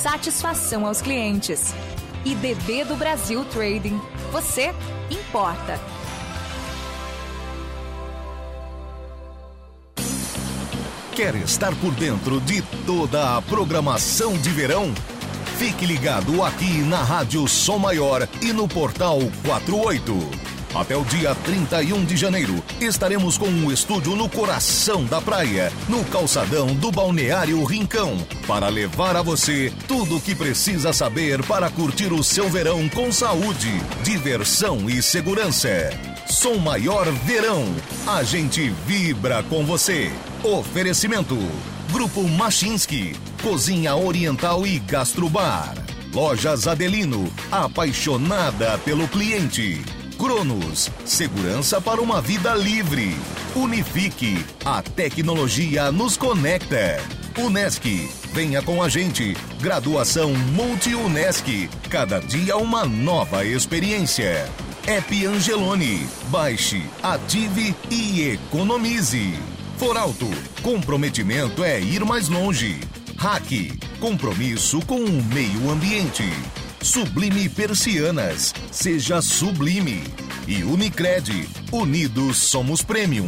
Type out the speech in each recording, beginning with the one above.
satisfação aos clientes. IDB do Brasil Trading. Você importa. Quer estar por dentro de toda a programação de verão? Fique ligado aqui na Rádio Som Maior e no Portal 48. Até o dia 31 de janeiro, estaremos com um estúdio no coração da praia, no calçadão do Balneário Rincão, para levar a você tudo o que precisa saber para curtir o seu verão com saúde, diversão e segurança. Som Maior Verão. A gente vibra com você. Oferecimento: Grupo Machinski, Cozinha Oriental e Gastrobar. Lojas Adelino, apaixonada pelo cliente. Cronos, segurança para uma vida livre. Unifique, a tecnologia nos conecta. Unesc, venha com a gente. Graduação Multi-Unesc, cada dia uma nova experiência. App Angelone, baixe, ative e economize. Foralto, comprometimento é ir mais longe. Hack, compromisso com o meio ambiente. Sublime Persianas. Seja sublime. E Unicred. Unidos somos premium.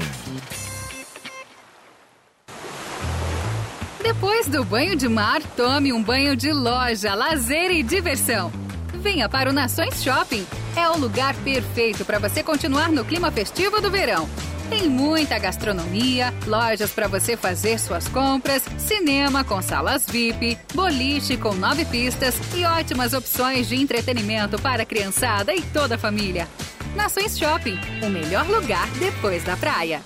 Depois do banho de mar, tome um banho de loja, lazer e diversão. Venha para o Nações Shopping. É o lugar perfeito para você continuar no clima festivo do verão. Tem muita gastronomia, lojas para você fazer suas compras, cinema com salas VIP, boliche com nove pistas e ótimas opções de entretenimento para a criançada e toda a família. Nações Shopping, o melhor lugar depois da praia.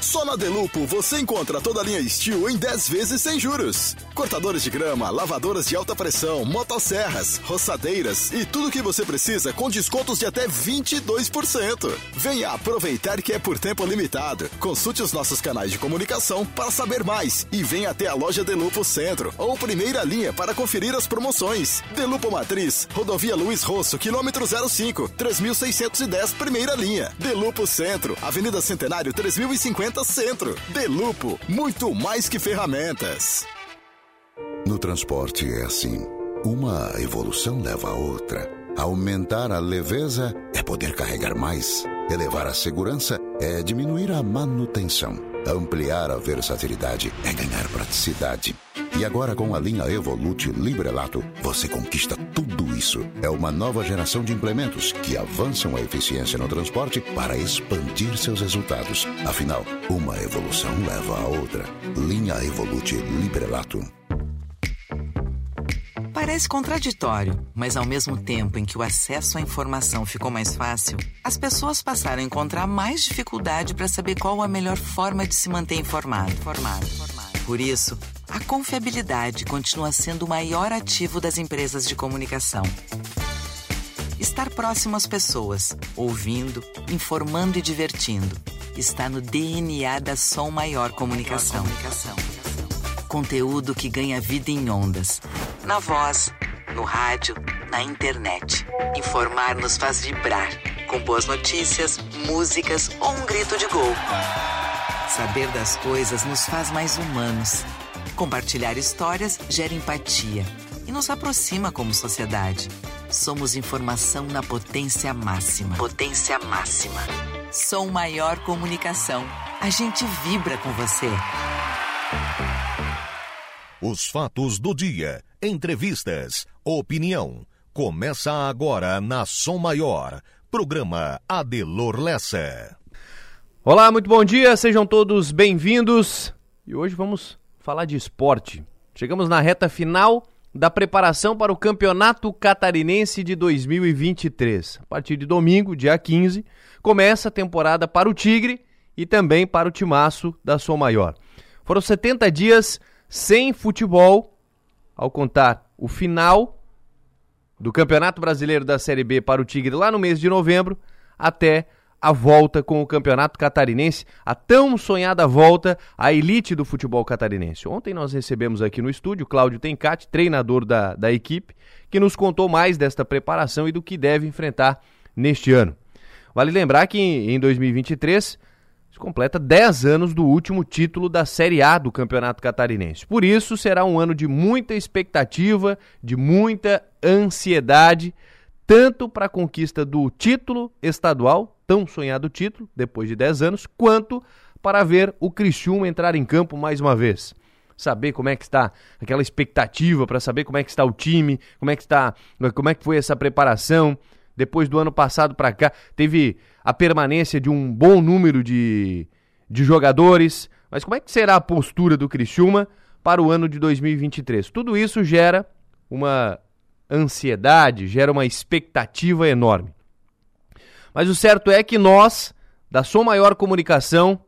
Só na Delupo você encontra toda a linha Steel em 10 vezes sem juros. Cortadores de grama, lavadoras de alta pressão, motosserras, roçadeiras e tudo o que você precisa com descontos de até 22%. Venha aproveitar que é por tempo limitado. Consulte os nossos canais de comunicação para saber mais e venha até a loja Delupo Centro ou Primeira Linha para conferir as promoções. Delupo Matriz, Rodovia Luiz Rosso, quilômetro 05, 3610, Primeira Linha. Delupo Centro, Avenida Centenário 3050 Centro. Delupo, muito mais que ferramentas. No transporte é assim. Uma evolução leva a outra. Aumentar a leveza é poder carregar mais. Elevar a segurança é diminuir a manutenção. Ampliar a versatilidade é ganhar praticidade. E agora com a linha Evolute Librelato, você conquista tudo isso. É uma nova geração de implementos que avançam a eficiência no transporte para expandir seus resultados. Afinal, uma evolução leva a outra. Linha Evolute Librelato. Parece contraditório, mas ao mesmo tempo em que o acesso à informação ficou mais fácil, as pessoas passaram a encontrar mais dificuldade para saber qual a melhor forma de se manter informado. informado. Por isso, a confiabilidade continua sendo o maior ativo das empresas de comunicação. Estar próximo às pessoas, ouvindo, informando e divertindo, está no DNA da Som Maior Comunicação. Conteúdo que ganha vida em ondas. Na voz, no rádio, na internet. Informar nos faz vibrar, com boas notícias, músicas ou um grito de gol. Saber das coisas nos faz mais humanos. Compartilhar histórias gera empatia e nos aproxima como sociedade. Somos informação na potência máxima. Potência máxima. Som Maior Comunicação. A gente vibra com você. Os fatos do dia, entrevistas, opinião. Começa agora na Som Maior. Programa Adelor Lessa. Olá, muito bom dia, sejam todos bem-vindos. E hoje vamos falar de esporte. Chegamos na reta final da preparação para o Campeonato Catarinense de 2023. A partir de domingo, dia 15, começa a temporada para o Tigre e também para o Timaço da Som Maior. Foram 70 dias sem futebol, ao contar o final do Campeonato Brasileiro da Série B para o Tigre lá no mês de novembro, até a volta com o Campeonato Catarinense, a tão sonhada volta à elite do futebol catarinense. Ontem nós recebemos aqui no estúdio Cláudio Tencati, treinador da, da equipe, que nos contou mais desta preparação e do que deve enfrentar neste ano. Vale lembrar que em 2023 se completa 10 anos do último título da Série A do Campeonato Catarinense. Por isso, será um ano de muita expectativa, de muita ansiedade, tanto para a conquista do título estadual, tão sonhado título, depois de 10 anos, quanto para ver o Criciúma entrar em campo mais uma vez. Saber como é que está aquela expectativa para saber como é que está o time, como é que está, como é que foi essa preparação depois do ano passado para cá, teve a permanência de um bom número de, de jogadores, mas como é que será a postura do Criciúma para o ano de 2023? Tudo isso gera uma ansiedade, gera uma expectativa enorme. Mas o certo é que nós, da Som Maior Comunicação,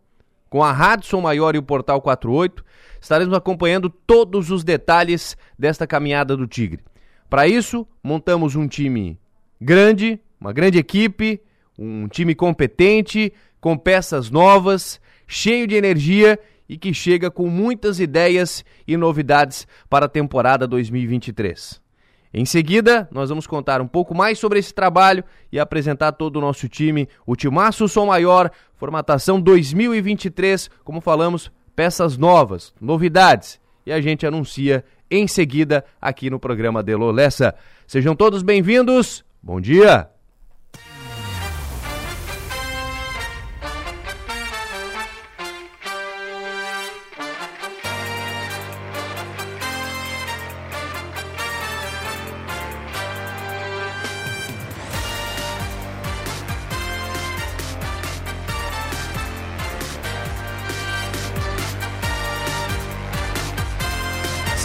com a Rádio Som Maior e o Portal 48, estaremos acompanhando todos os detalhes desta caminhada do Tigre. Para isso, montamos um time grande, uma grande equipe, um time competente, com peças novas, cheio de energia e que chega com muitas ideias e novidades para a temporada 2023. Em seguida, nós vamos contar um pouco mais sobre esse trabalho e apresentar todo o nosso time, o Timaço Som Maior, formatação 2023, como falamos, peças novas, novidades, e a gente anuncia em seguida aqui no programa Delô Lessa. Sejam todos bem-vindos. Bom dia!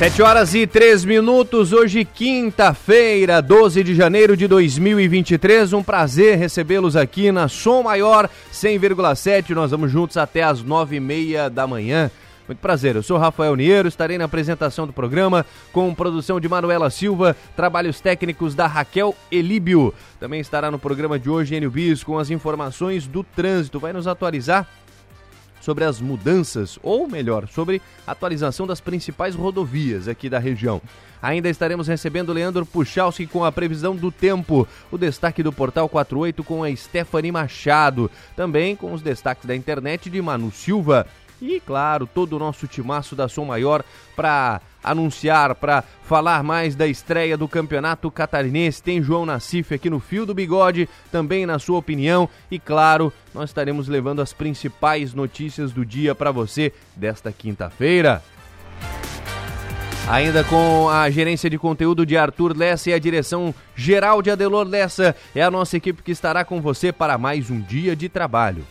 Sete horas e três minutos, hoje quinta-feira, 12 de janeiro de 2023. Um prazer recebê-los aqui na Som Maior 100,7. Nós vamos juntos até as nove e meia da manhã. Muito prazer, eu sou Rafael Niero, estarei na apresentação do programa com produção de Manuela Silva, trabalhos técnicos da Raquel Elíbio. Também estará no programa de hoje Enio Bis com as informações do trânsito. Vai nos atualizar sobre as mudanças, ou melhor, sobre a atualização das principais rodovias aqui da região. Ainda estaremos recebendo Leandro Puchalski com a previsão do tempo, o destaque do Portal 48 com a Stephanie Machado, também com os destaques da internet de Manu Silva. E, claro, todo o nosso timaço da Som Maior para anunciar, para falar mais da estreia do Campeonato Catarinense. Tem João Nassif aqui no Fio do Bigode, também na sua opinião. E, claro, nós estaremos levando as principais notícias do dia para você desta quinta-feira. Ainda com a gerência de conteúdo de Arthur Lessa e a direção geral de Adelor Lessa, é a nossa equipe que estará com você para mais um dia de trabalho.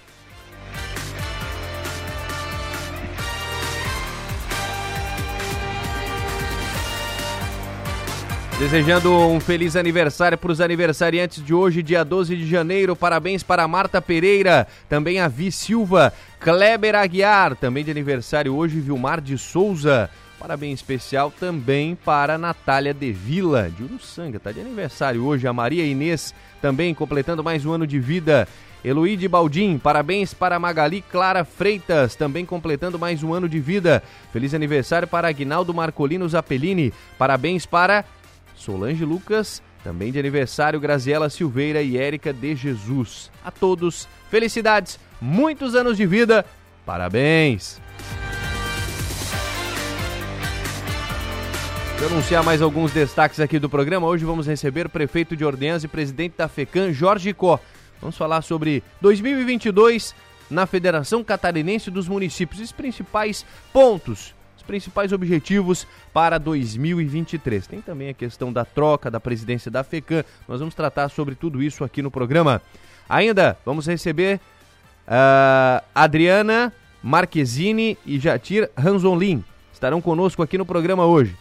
Desejando um feliz aniversário para os aniversariantes de hoje, dia 12 de janeiro. Parabéns para Marta Pereira, também a Vi Silva, Kleber Aguiar, também de aniversário hoje, Vilmar de Souza. Parabéns especial também para Natália De Vila, de Uruçanga, tá de aniversário hoje. A Maria Inês, também completando mais um ano de vida. Eloíde Baldim, parabéns para Magali Clara Freitas, também completando mais um ano de vida. Feliz aniversário para Agnaldo Marcolino Zappellini, parabéns para Solange Lucas, também de aniversário Graziela Silveira e Érica de Jesus. A todos, felicidades, muitos anos de vida, parabéns! Vou anunciar mais alguns destaques aqui do programa. Hoje vamos receber o prefeito de Ordenhas e presidente da FECAM, Jorge Có. Vamos falar sobre 2022 na Federação Catarinense dos Municípios, os principais pontos os principais objetivos para 2023. Tem também a questão da troca da presidência da FECAM. Nós vamos tratar sobre tudo isso aqui no programa. Ainda vamos receber uh, Adriana Marquezine e Jatir Ranzolin. Estarão conosco aqui no programa hoje.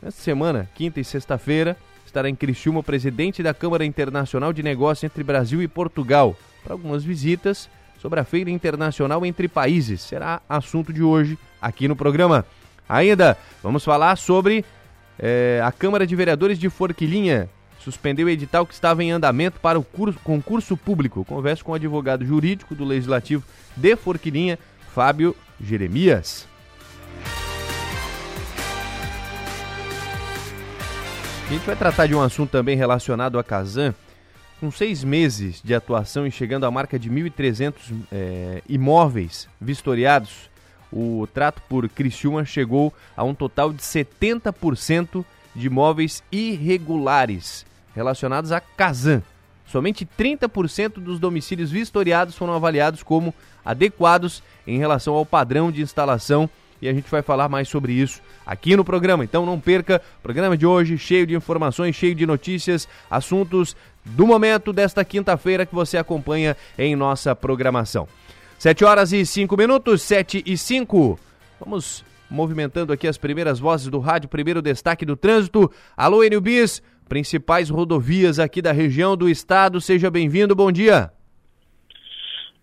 Nesta semana, quinta e sexta-feira, estará em Criciúma o presidente da Câmara Internacional de Negócios entre Brasil e Portugal para algumas visitas sobre a Feira Internacional entre Países. Será assunto de hoje aqui no programa. Ainda vamos falar sobre é, a Câmara de Vereadores de Forquilinha. Suspendeu o edital que estava em andamento para o curso, concurso público. Converso com o advogado jurídico do Legislativo de Forquilinha, Fábio Jeremias. A gente vai tratar de um assunto também relacionado a Kazan, com seis meses de atuação e chegando à marca de 1.300 é, imóveis vistoriados, o trato por Criciúma chegou a um total de 70% de imóveis irregulares relacionados a Casan. Somente 30% dos domicílios vistoriados foram avaliados como adequados em relação ao padrão de instalação e a gente vai falar mais sobre isso aqui no programa. Então não perca o programa de hoje, cheio de informações, cheio de notícias, assuntos do momento desta quinta-feira que você acompanha em nossa programação. 7 horas e 5 minutos, 7 e 5. Vamos movimentando aqui as primeiras vozes do rádio, primeiro destaque do trânsito. Alô, Enio Bis, principais rodovias aqui da região do estado. Seja bem-vindo, bom dia.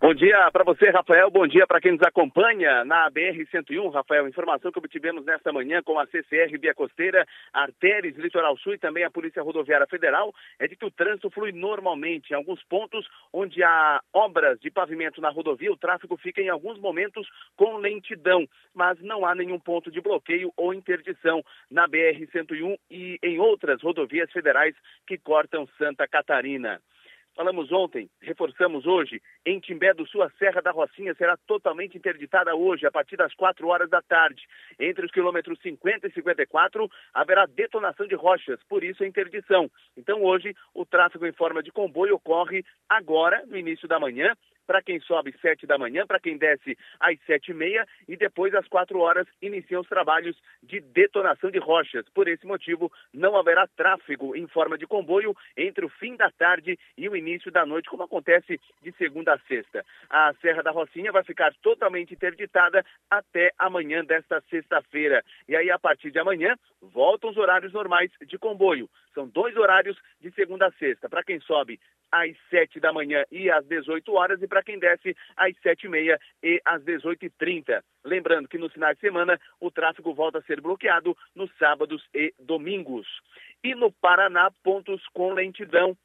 Bom dia para você, Rafael. Bom dia para quem nos acompanha na BR-101. Rafael, informação que obtivemos nesta manhã com a CCR Via Costeira, Artérias Litoral Sul e também a Polícia Rodoviária Federal é de que o trânsito flui normalmente. Em alguns pontos onde há obras de pavimento na rodovia, o tráfego fica em alguns momentos com lentidão, mas não há nenhum ponto de bloqueio ou interdição na BR-101 e em outras rodovias federais que cortam Santa Catarina. Falamos ontem, reforçamos hoje, em Timbé do Sul, a Serra da Rocinha será totalmente interditada hoje, a partir das 4 horas da tarde. Entre os quilômetros 50 e 54, haverá detonação de rochas, por isso a interdição. Então, hoje, o tráfego em forma de comboio ocorre agora, no início da manhã, para quem sobe sete da manhã, para quem desce às sete e meia e depois às quatro horas iniciam os trabalhos de detonação de rochas. Por esse motivo, não haverá tráfego em forma de comboio entre o fim da tarde e o início da noite, como acontece de segunda a sexta. A Serra da Rocinha vai ficar totalmente interditada até amanhã desta sexta-feira. E aí, a partir de amanhã, voltam os horários normais de comboio. São dois horários de segunda a sexta. Para quem sobe às 7 da manhã e às 18 horas, e para quem desce às 7 e e às 18 e 30. Lembrando que no final de semana o tráfego volta a ser bloqueado nos sábados e domingos. E no Paraná, pontos com lentidão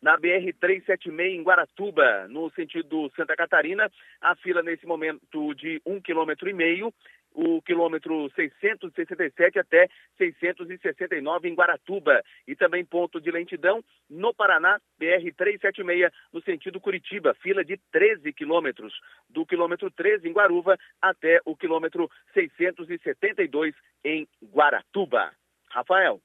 na BR-376 em Guaratuba, no sentido Santa Catarina, a fila nesse momento de um quilômetro e meio o quilômetro 667 até 669 em Guaratuba. E também ponto de lentidão no Paraná, BR-376, no sentido Curitiba, fila de 13 quilômetros, do quilômetro 13 em Guaruva até o quilômetro 672 em Guaratuba. Rafael.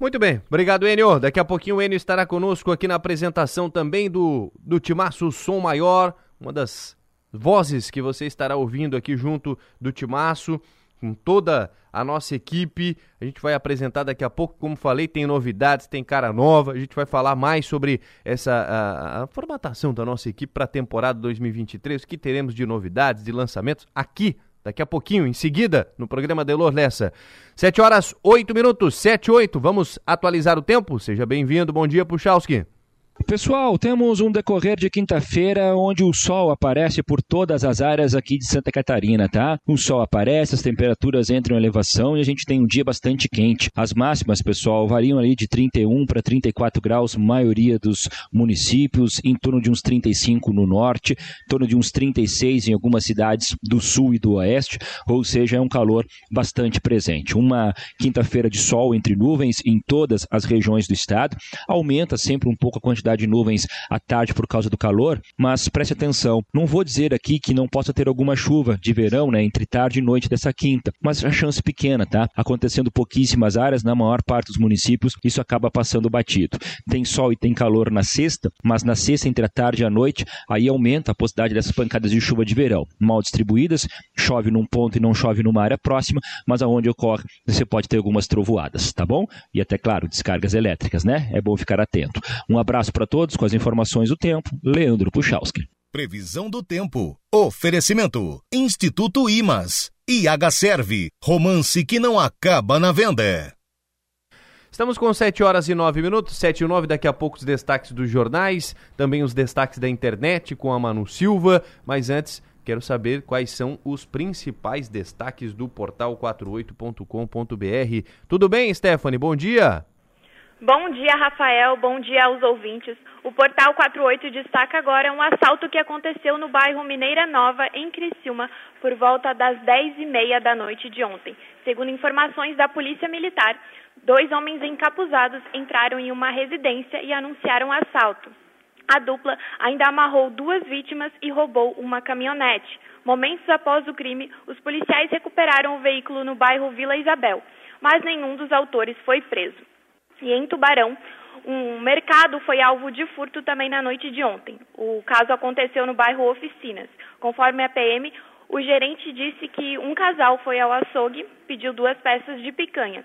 Muito bem, obrigado Enio. Daqui a pouquinho o Enio estará conosco aqui na apresentação também do, do Timaço Som Maior, uma das vozes que você estará ouvindo aqui junto do Timaço, com toda a nossa equipe. A gente vai apresentar daqui a pouco, como falei, tem novidades, tem cara nova. A gente vai falar mais sobre essa a, a formatação da nossa equipe para a temporada 2023, o que teremos de novidades, de lançamentos aqui daqui a pouquinho, em seguida, no programa Delor Lessa. 7 horas 8 minutos, 7 e 8. Vamos atualizar o tempo? Seja bem-vindo. Bom dia, Puchalski. Pessoal, temos um decorrer de quinta-feira onde o sol aparece por todas as áreas aqui de Santa Catarina, tá? O sol aparece, as temperaturas entram em elevação e a gente tem um dia bastante quente. As máximas, pessoal, variam ali de 31 para 34 graus, maioria dos municípios, em torno de uns 35 no norte, em torno de uns 36 em algumas cidades do sul e do oeste, ou seja, é um calor bastante presente. Uma quinta-feira de sol entre nuvens em todas as regiões do estado, aumenta sempre um pouco a quantidade de nuvens à tarde por causa do calor, mas preste atenção, não vou dizer aqui que não possa ter alguma chuva de verão, né, entre tarde e noite dessa quinta, mas a chance pequena, tá? Acontecendo pouquíssimas áreas na maior parte dos municípios, isso acaba passando batido. Tem sol e tem calor na sexta, mas na sexta entre a tarde e a noite, aí aumenta a possibilidade dessas pancadas de chuva de verão, mal distribuídas, chove num ponto e não chove numa área próxima, mas aonde ocorre, você pode ter algumas trovoadas, tá bom? E até claro, descargas elétricas, né? É bom ficar atento. Um abraço para todos com as informações do tempo. Leandro Puchalski. Previsão do tempo. Oferecimento. Instituto Imas. IH Serve. Romance que não acaba na venda. Estamos com 7 horas e 9 minutos, 7 e 9, daqui a pouco os destaques dos jornais, também os destaques da internet com a Manu Silva, mas antes quero saber quais são os principais destaques do portal 48.com.br. Tudo bem, Stephanie? Bom dia! Bom dia, Rafael. Bom dia aos ouvintes. O Portal 48 destaca agora um assalto que aconteceu no bairro Mineira Nova, em Criciúma, por volta das 10 e meia da noite de ontem. Segundo informações da Polícia Militar, dois homens encapuzados entraram em uma residência e anunciaram assalto. A dupla ainda amarrou duas vítimas e roubou uma caminhonete. Momentos após o crime, os policiais recuperaram o veículo no bairro Vila Isabel, mas nenhum dos autores foi preso. E em Tubarão, um mercado foi alvo de furto também na noite de ontem. O caso aconteceu no bairro Oficinas. Conforme a PM, o gerente disse que um casal foi ao açougue, pediu duas peças de picanha.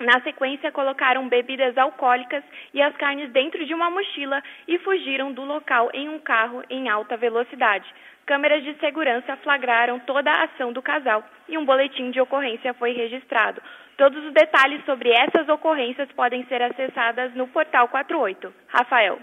Na sequência, colocaram bebidas alcoólicas e as carnes dentro de uma mochila e fugiram do local em um carro em alta velocidade. Câmeras de segurança flagraram toda a ação do casal e um boletim de ocorrência foi registrado. Todos os detalhes sobre essas ocorrências podem ser acessadas no portal 48. Rafael.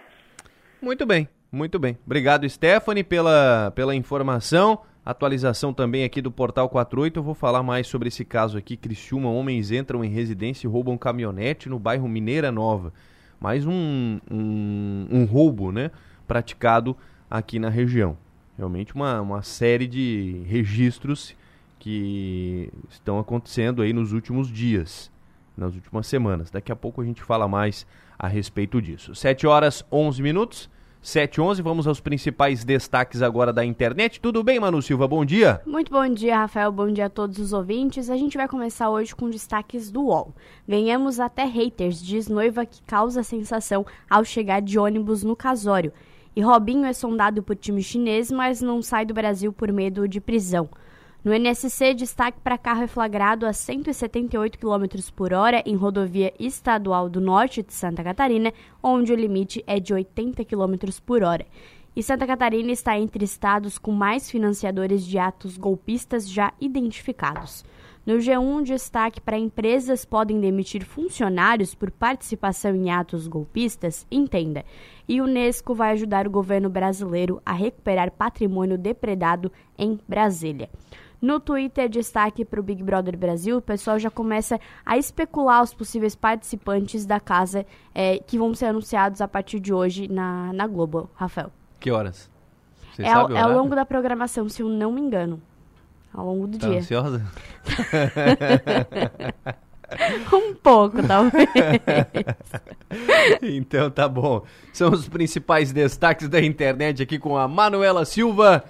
Muito bem, muito bem. Obrigado, Stephanie, pela, pela informação. Atualização também aqui do Portal 48. Eu vou falar mais sobre esse caso aqui. Criciúma, homens entram em residência e roubam caminhonete no bairro Mineira Nova. Mais um, um, um roubo, né? Praticado aqui na região. Realmente uma, uma série de registros que estão acontecendo aí nos últimos dias, nas últimas semanas. Daqui a pouco a gente fala mais a respeito disso. 7 horas 11 minutos. 711, vamos aos principais destaques agora da internet. Tudo bem, Manu Silva? Bom dia. Muito bom dia, Rafael. Bom dia a todos os ouvintes. A gente vai começar hoje com destaques do UOL. Venhamos até haters, diz noiva que causa sensação ao chegar de ônibus no casório. E Robinho é sondado por time chinês, mas não sai do Brasil por medo de prisão. No NSC, destaque para carro é flagrado a 178 km por hora em rodovia estadual do norte de Santa Catarina, onde o limite é de 80 km por hora. E Santa Catarina está entre estados com mais financiadores de atos golpistas já identificados. No G1, destaque para empresas podem demitir funcionários por participação em atos golpistas, entenda. E Unesco vai ajudar o governo brasileiro a recuperar patrimônio depredado em Brasília. No Twitter, destaque para o Big Brother Brasil, o pessoal já começa a especular os possíveis participantes da casa é, que vão ser anunciados a partir de hoje na, na Globo. Rafael. Que horas? Você é, ao, é ao longo da programação, se eu não me engano. Ao longo do tá dia. ansiosa? um pouco, talvez. então tá bom. São os principais destaques da internet aqui com a Manuela Silva.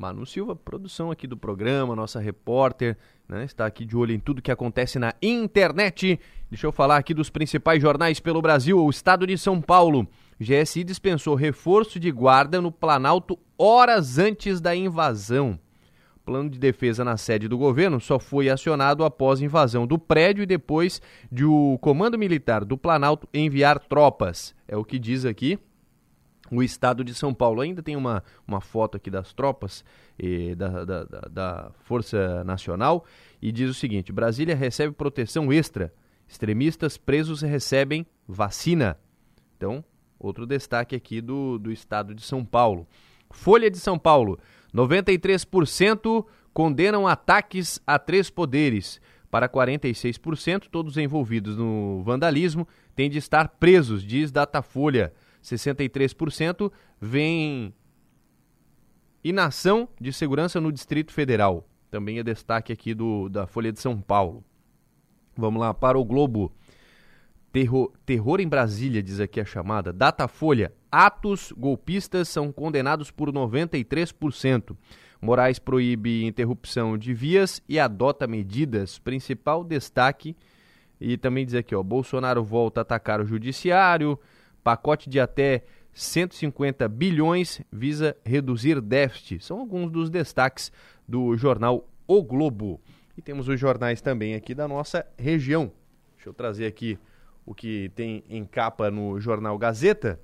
Manu Silva, produção aqui do programa, nossa repórter, né, está aqui de olho em tudo que acontece na internet. Deixa eu falar aqui dos principais jornais pelo Brasil. O Estado de São Paulo. GSI dispensou reforço de guarda no Planalto horas antes da invasão. Plano de defesa na sede do governo só foi acionado após invasão do prédio e depois de o Comando Militar do Planalto enviar tropas. É o que diz aqui o estado de São Paulo. Ainda tem uma, uma foto aqui das tropas eh, da, da, da, Força Nacional e diz o seguinte: Brasília recebe proteção extra. Extremistas presos recebem vacina. Então, outro destaque aqui do, do estado de São Paulo. Folha de São Paulo: 93% condenam ataques a três poderes. Para 46%, todos envolvidos no vandalismo têm de estar presos, diz Datafolha. 63% vem inação de segurança no Distrito Federal. Também é destaque aqui do, da Folha de São Paulo. Vamos lá, para o Globo. Terror, terror em Brasília, diz aqui a chamada. Datafolha. Atos golpistas são condenados por 93%. Moraes proíbe interrupção de vias e adota medidas. Principal destaque. E também diz aqui, ó, Bolsonaro volta a atacar o judiciário. Pacote de até 150 bilhões visa reduzir déficit. São alguns dos destaques do jornal O Globo. E temos os jornais também aqui da nossa região. Deixa eu trazer aqui o que tem em capa no jornal Gazeta.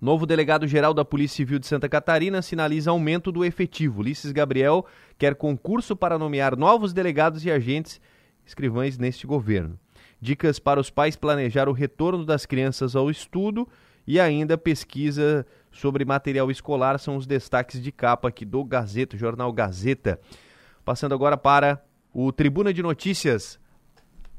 Novo delegado-geral da Polícia Civil de Santa Catarina sinaliza aumento do efetivo. Ulisses Gabriel quer concurso para nomear novos delegados e agentes escrivães neste governo dicas para os pais planejar o retorno das crianças ao estudo e ainda pesquisa sobre material escolar são os destaques de capa aqui do Gazeta, jornal Gazeta. Passando agora para o Tribuna de Notícias.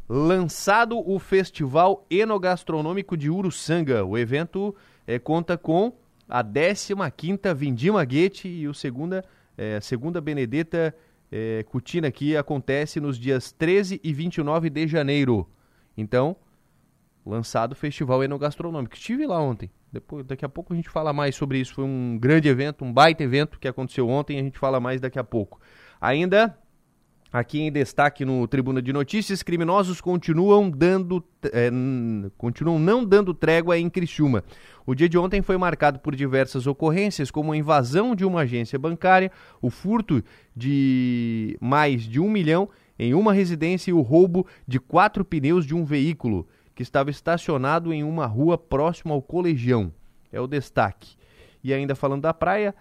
Lançado o Festival Enogastronômico de Uruçanga. O evento é, conta com a 15ª Vindima Guete e o segunda, é, segunda Benedetta é, Cutina aqui acontece nos dias 13 e 29 de janeiro. Então, lançado o Festival Enogastronômico. Estive lá ontem. Depois, daqui a pouco a gente fala mais sobre isso. Foi um grande evento, um baita evento que aconteceu ontem. A gente fala mais daqui a pouco. Ainda Aqui em destaque no Tribuna de Notícias, criminosos continuam dando é, continuam não dando trégua em Criciúma. O dia de ontem foi marcado por diversas ocorrências, como a invasão de uma agência bancária, o furto de mais de um milhão em uma residência e o roubo de quatro pneus de um veículo que estava estacionado em uma rua próxima ao colegião. É o destaque. E ainda falando da praia,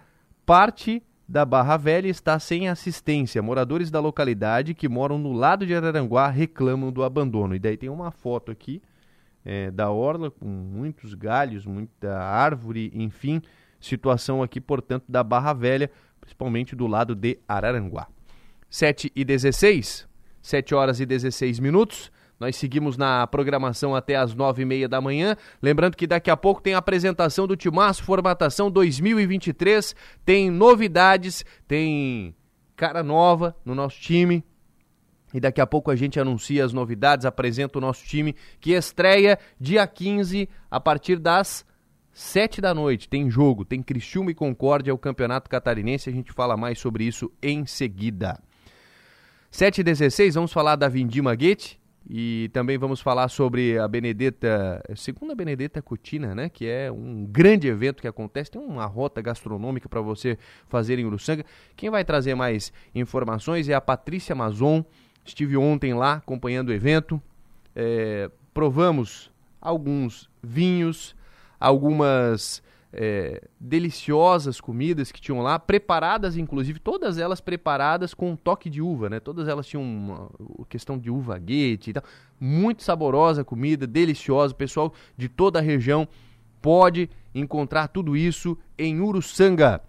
parte da Barra Velha está sem assistência. Moradores da localidade que moram no lado de Araranguá reclamam do abandono. E daí tem uma foto aqui é, da orla com muitos galhos, muita árvore, enfim, situação aqui, portanto, da Barra Velha, principalmente do lado de Araranguá. 7 e 16, 7 horas e 16 minutos. Nós seguimos na programação até as nove e meia da manhã. Lembrando que daqui a pouco tem a apresentação do Timaço Formatação 2023. Tem novidades, tem cara nova no nosso time. E daqui a pouco a gente anuncia as novidades, apresenta o nosso time que estreia dia 15 a partir das sete da noite. Tem jogo, tem Criciúma e Concórdia, o Campeonato Catarinense. A gente fala mais sobre isso em seguida. 7 e 16 vamos falar da Vindima Gate, e também vamos falar sobre a Benedetta, segunda Benedetta Cutina, né? Que é um grande evento que acontece. Tem uma rota gastronômica para você fazer em Uruçanga. Quem vai trazer mais informações é a Patrícia Mazon. Estive ontem lá acompanhando o evento. É, provamos alguns vinhos, algumas é, deliciosas comidas que tinham lá, preparadas, inclusive, todas elas preparadas com um toque de uva, né? Todas elas tinham uma, questão de uva guete e tal. Muito saborosa comida, deliciosa. O pessoal de toda a região pode encontrar tudo isso em Uruçanga.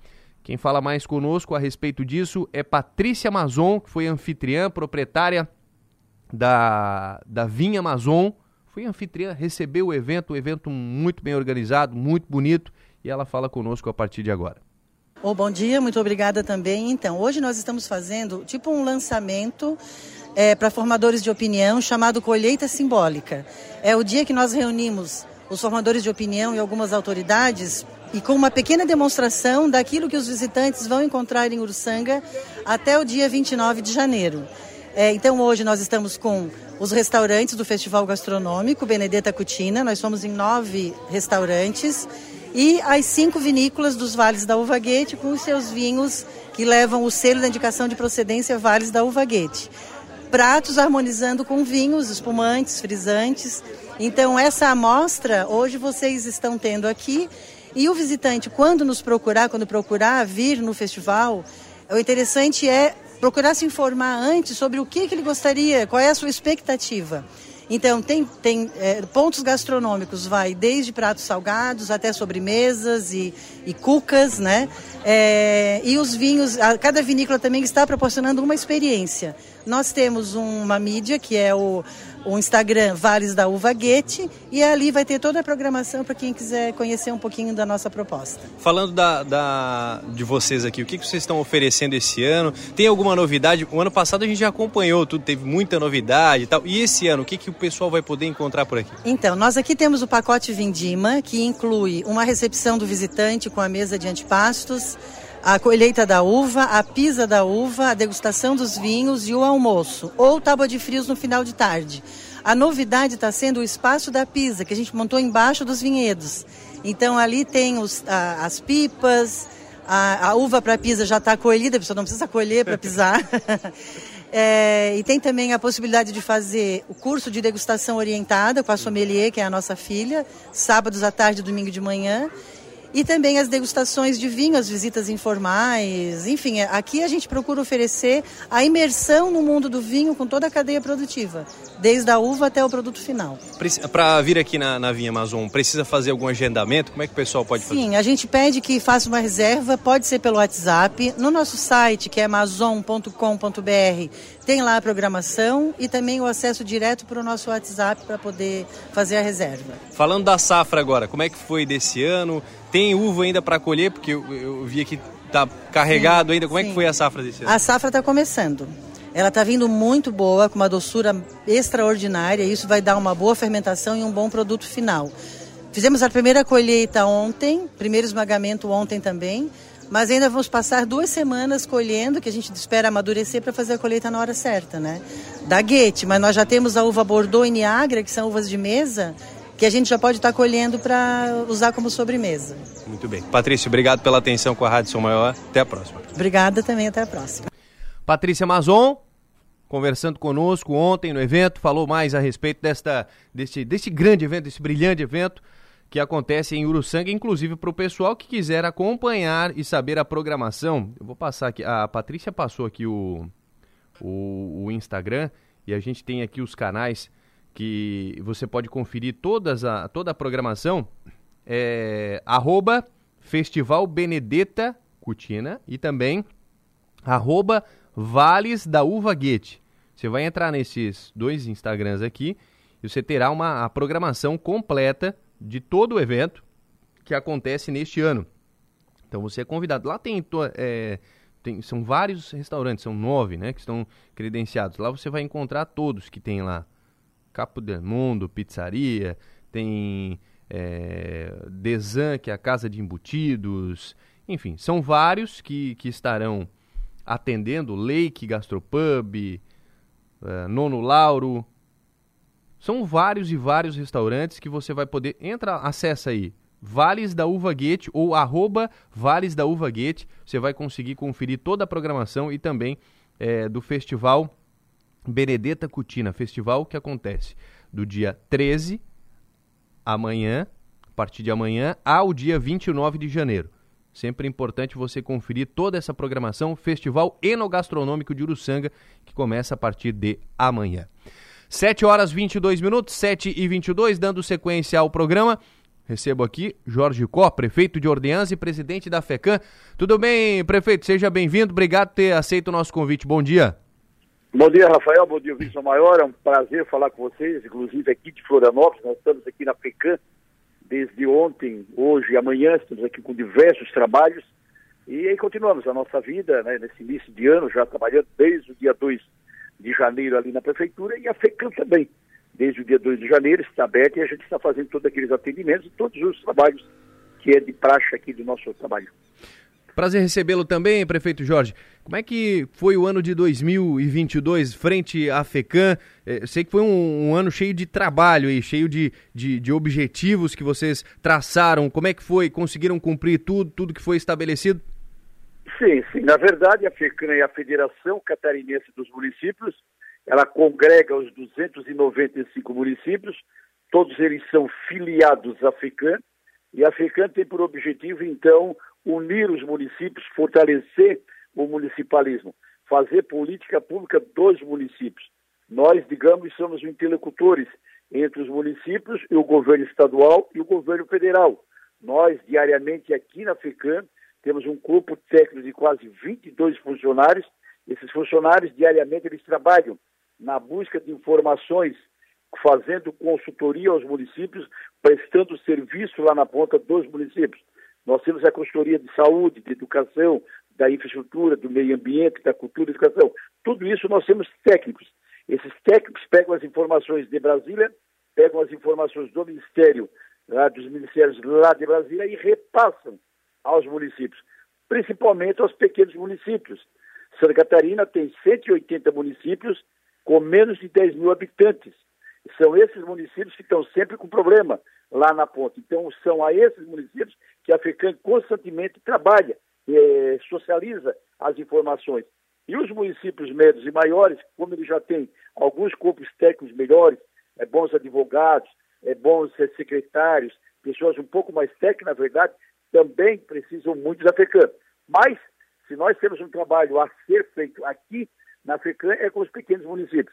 Quem fala mais conosco a respeito disso é Patrícia Amazon, que foi anfitriã, proprietária da, da Vinha Amazon. Foi anfitriã, recebeu o evento, um evento muito bem organizado, muito bonito e ela fala conosco a partir de agora. Oh, bom dia, muito obrigada também. Então, hoje nós estamos fazendo tipo um lançamento é, para formadores de opinião chamado Colheita Simbólica. É o dia que nós reunimos os formadores de opinião e algumas autoridades e com uma pequena demonstração daquilo que os visitantes vão encontrar em Uruçanga até o dia 29 de janeiro. É, então hoje nós estamos com os restaurantes do Festival Gastronômico Benedetta Cutina. Nós somos em nove restaurantes e as cinco vinícolas dos Vales da Uva Guete com os seus vinhos que levam o selo da indicação de procedência Vales da Uva Guete. Pratos harmonizando com vinhos, espumantes, frisantes. Então essa amostra hoje vocês estão tendo aqui e o visitante quando nos procurar, quando procurar vir no festival, o interessante é procurar se informar antes sobre o que, que ele gostaria, qual é a sua expectativa. Então, tem, tem é, pontos gastronômicos, vai desde pratos salgados até sobremesas e, e cucas, né? É, e os vinhos, a, cada vinícola também está proporcionando uma experiência. Nós temos uma mídia que é o, o Instagram Vales da Uva Guete e ali vai ter toda a programação para quem quiser conhecer um pouquinho da nossa proposta. Falando da, da, de vocês aqui, o que, que vocês estão oferecendo esse ano? Tem alguma novidade? O ano passado a gente já acompanhou tudo, teve muita novidade e tal. E esse ano, o que, que o pessoal vai poder encontrar por aqui? Então, nós aqui temos o pacote Vindima, que inclui uma recepção do visitante com a mesa de antepastos, a colheita da uva, a pisa da uva, a degustação dos vinhos e o almoço, ou tábua de frios no final de tarde. A novidade está sendo o espaço da pisa, que a gente montou embaixo dos vinhedos. Então ali tem os, a, as pipas, a, a uva para pisa já está colhida, a pessoa não precisa colher para pisar. é, e tem também a possibilidade de fazer o curso de degustação orientada com a sommelier, que é a nossa filha, sábados à tarde, domingo de manhã. E também as degustações de vinho, as visitas informais, enfim, é, aqui a gente procura oferecer a imersão no mundo do vinho com toda a cadeia produtiva, desde a uva até o produto final. Para vir aqui na, na Vinha Amazon, precisa fazer algum agendamento? Como é que o pessoal pode fazer? Sim, a gente pede que faça uma reserva, pode ser pelo WhatsApp. No nosso site, que é amazon.com.br, tem lá a programação e também o acesso direto para o nosso WhatsApp para poder fazer a reserva. Falando da safra agora, como é que foi desse ano? Tem uva ainda para colher? Porque eu, eu vi aqui tá carregado sim, ainda. Como sim. é que foi a safra desse ano? A safra está começando. Ela está vindo muito boa, com uma doçura extraordinária. Isso vai dar uma boa fermentação e um bom produto final. Fizemos a primeira colheita ontem, primeiro esmagamento ontem também, mas ainda vamos passar duas semanas colhendo, que a gente espera amadurecer para fazer a colheita na hora certa, né? Da Guete, mas nós já temos a uva Bordeaux e Niagara, que são uvas de mesa, que a gente já pode estar tá colhendo para usar como sobremesa. Muito bem. Patrícia, obrigado pela atenção com a Rádio São Maior. Até a próxima. Obrigada também, até a próxima. Patrícia Mazon, conversando conosco ontem no evento, falou mais a respeito desta, deste, deste grande evento, desse brilhante evento que acontece em Uruçanga, inclusive para o pessoal que quiser acompanhar e saber a programação. Eu vou passar aqui, a Patrícia passou aqui o, o, o Instagram e a gente tem aqui os canais que você pode conferir todas a, toda a programação. É, arroba Festival Benedetta Cutina e também arroba Vales da Uva Guete. Você vai entrar nesses dois Instagrams aqui e você terá uma a programação completa de todo o evento que acontece neste ano. Então você é convidado. Lá tem, é, tem, são vários restaurantes, são nove, né, que estão credenciados. Lá você vai encontrar todos que tem lá. Capo del Mundo, pizzaria, tem é, Desan, que é a casa de embutidos, enfim, são vários que, que estarão atendendo, Lake Gastropub, é, Nono Lauro, são vários e vários restaurantes que você vai poder. Entra, acessa aí. Vales da Uva Guete ou arroba Vales da Uva Guete. Você vai conseguir conferir toda a programação e também é, do festival Benedetta Cutina. Festival que acontece do dia 13, amanhã, a partir de amanhã, ao dia 29 de janeiro. Sempre é importante você conferir toda essa programação, Festival Enogastronômico de Uruçanga, que começa a partir de amanhã. 7 horas 22 minutos, 7 e 22, dando sequência ao programa. Recebo aqui Jorge Có, prefeito de Orleans e presidente da FECAM. Tudo bem, prefeito? Seja bem-vindo. Obrigado por ter aceito o nosso convite. Bom dia. Bom dia, Rafael. Bom dia, Wilson Maior. É um prazer falar com vocês, inclusive aqui de Florianópolis. Nós estamos aqui na FECAM desde ontem, hoje e amanhã. Estamos aqui com diversos trabalhos. E aí continuamos a nossa vida né, nesse início de ano, já trabalhando desde o dia 2 de janeiro ali na prefeitura e a FECAM também. Desde o dia 2 de janeiro está aberta e a gente está fazendo todos aqueles atendimentos e todos os trabalhos que é de praxe aqui do nosso trabalho. Prazer recebê-lo também, prefeito Jorge. Como é que foi o ano de 2022 frente à FECAM? É, sei que foi um, um, ano cheio de trabalho e cheio de, de, de, objetivos que vocês traçaram. Como é que foi? Conseguiram cumprir tudo, tudo que foi estabelecido? Sim, sim. Na verdade, a FECAN é a Federação Catarinense dos Municípios. Ela congrega os 295 municípios. Todos eles são filiados à FECAN. E a FECAN tem por objetivo, então, unir os municípios, fortalecer o municipalismo, fazer política pública dos municípios. Nós, digamos, somos interlocutores entre os municípios e o governo estadual e o governo federal. Nós, diariamente aqui na FECAM, temos um grupo técnico de quase 22 funcionários. Esses funcionários, diariamente, eles trabalham na busca de informações, fazendo consultoria aos municípios, prestando serviço lá na ponta dos municípios. Nós temos a consultoria de saúde, de educação, da infraestrutura, do meio ambiente, da cultura e educação. Tudo isso nós temos técnicos. Esses técnicos pegam as informações de Brasília, pegam as informações do Ministério, lá, dos ministérios lá de Brasília e repassam aos municípios, principalmente aos pequenos municípios. Santa Catarina tem 180 municípios com menos de 10 mil habitantes. São esses municípios que estão sempre com problema lá na ponta. Então, são a esses municípios que a FECAM constantemente trabalha, eh, socializa as informações. E os municípios médios e maiores, como ele já tem alguns corpos técnicos melhores, é, bons advogados, é, bons é, secretários, pessoas um pouco mais técnicas, na verdade, também precisam muito da FECAM. Mas, se nós temos um trabalho a ser feito aqui na FECAM, é com os pequenos municípios.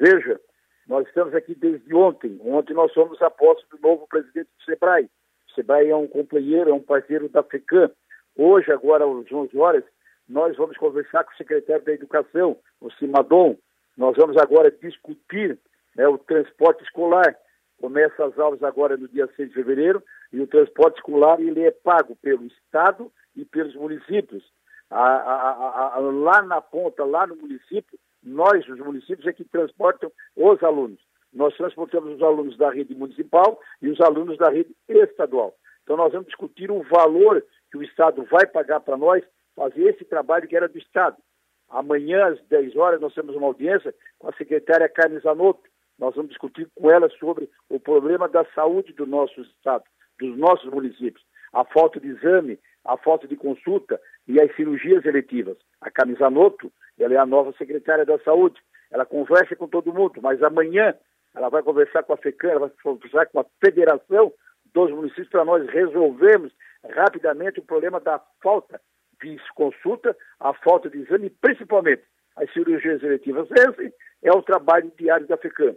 Veja, nós estamos aqui desde ontem. Ontem nós somos a posse do novo presidente do SEBRAE. O SEBRAE é um companheiro, é um parceiro da FECAM. Hoje, agora, às 11 horas, nós vamos conversar com o secretário da Educação, o Simadon. Nós vamos agora discutir né, o transporte escolar. Começa as aulas agora no dia 6 de fevereiro e o transporte escolar ele é pago pelo Estado e pelos municípios. A, a, a, lá na ponta, lá no município, nós, os municípios, é que transportam os alunos. Nós transportamos os alunos da rede municipal e os alunos da rede estadual. Então, nós vamos discutir o valor que o Estado vai pagar para nós fazer esse trabalho que era do Estado. Amanhã, às 10 horas, nós temos uma audiência com a secretária Carmen Zanotto. Nós vamos discutir com ela sobre o problema da saúde do nosso Estado, dos nossos municípios. A falta de exame, a falta de consulta e as cirurgias eletivas. A Carmen Zanotto, ela é a nova secretária da Saúde. Ela conversa com todo mundo, mas amanhã ela vai conversar com a FECAM, ela vai conversar com a Federação dos Municípios para nós resolvermos rapidamente o problema da falta de consulta, a falta de exame principalmente as cirurgias eletivas. Esse é o trabalho diário da FECAM.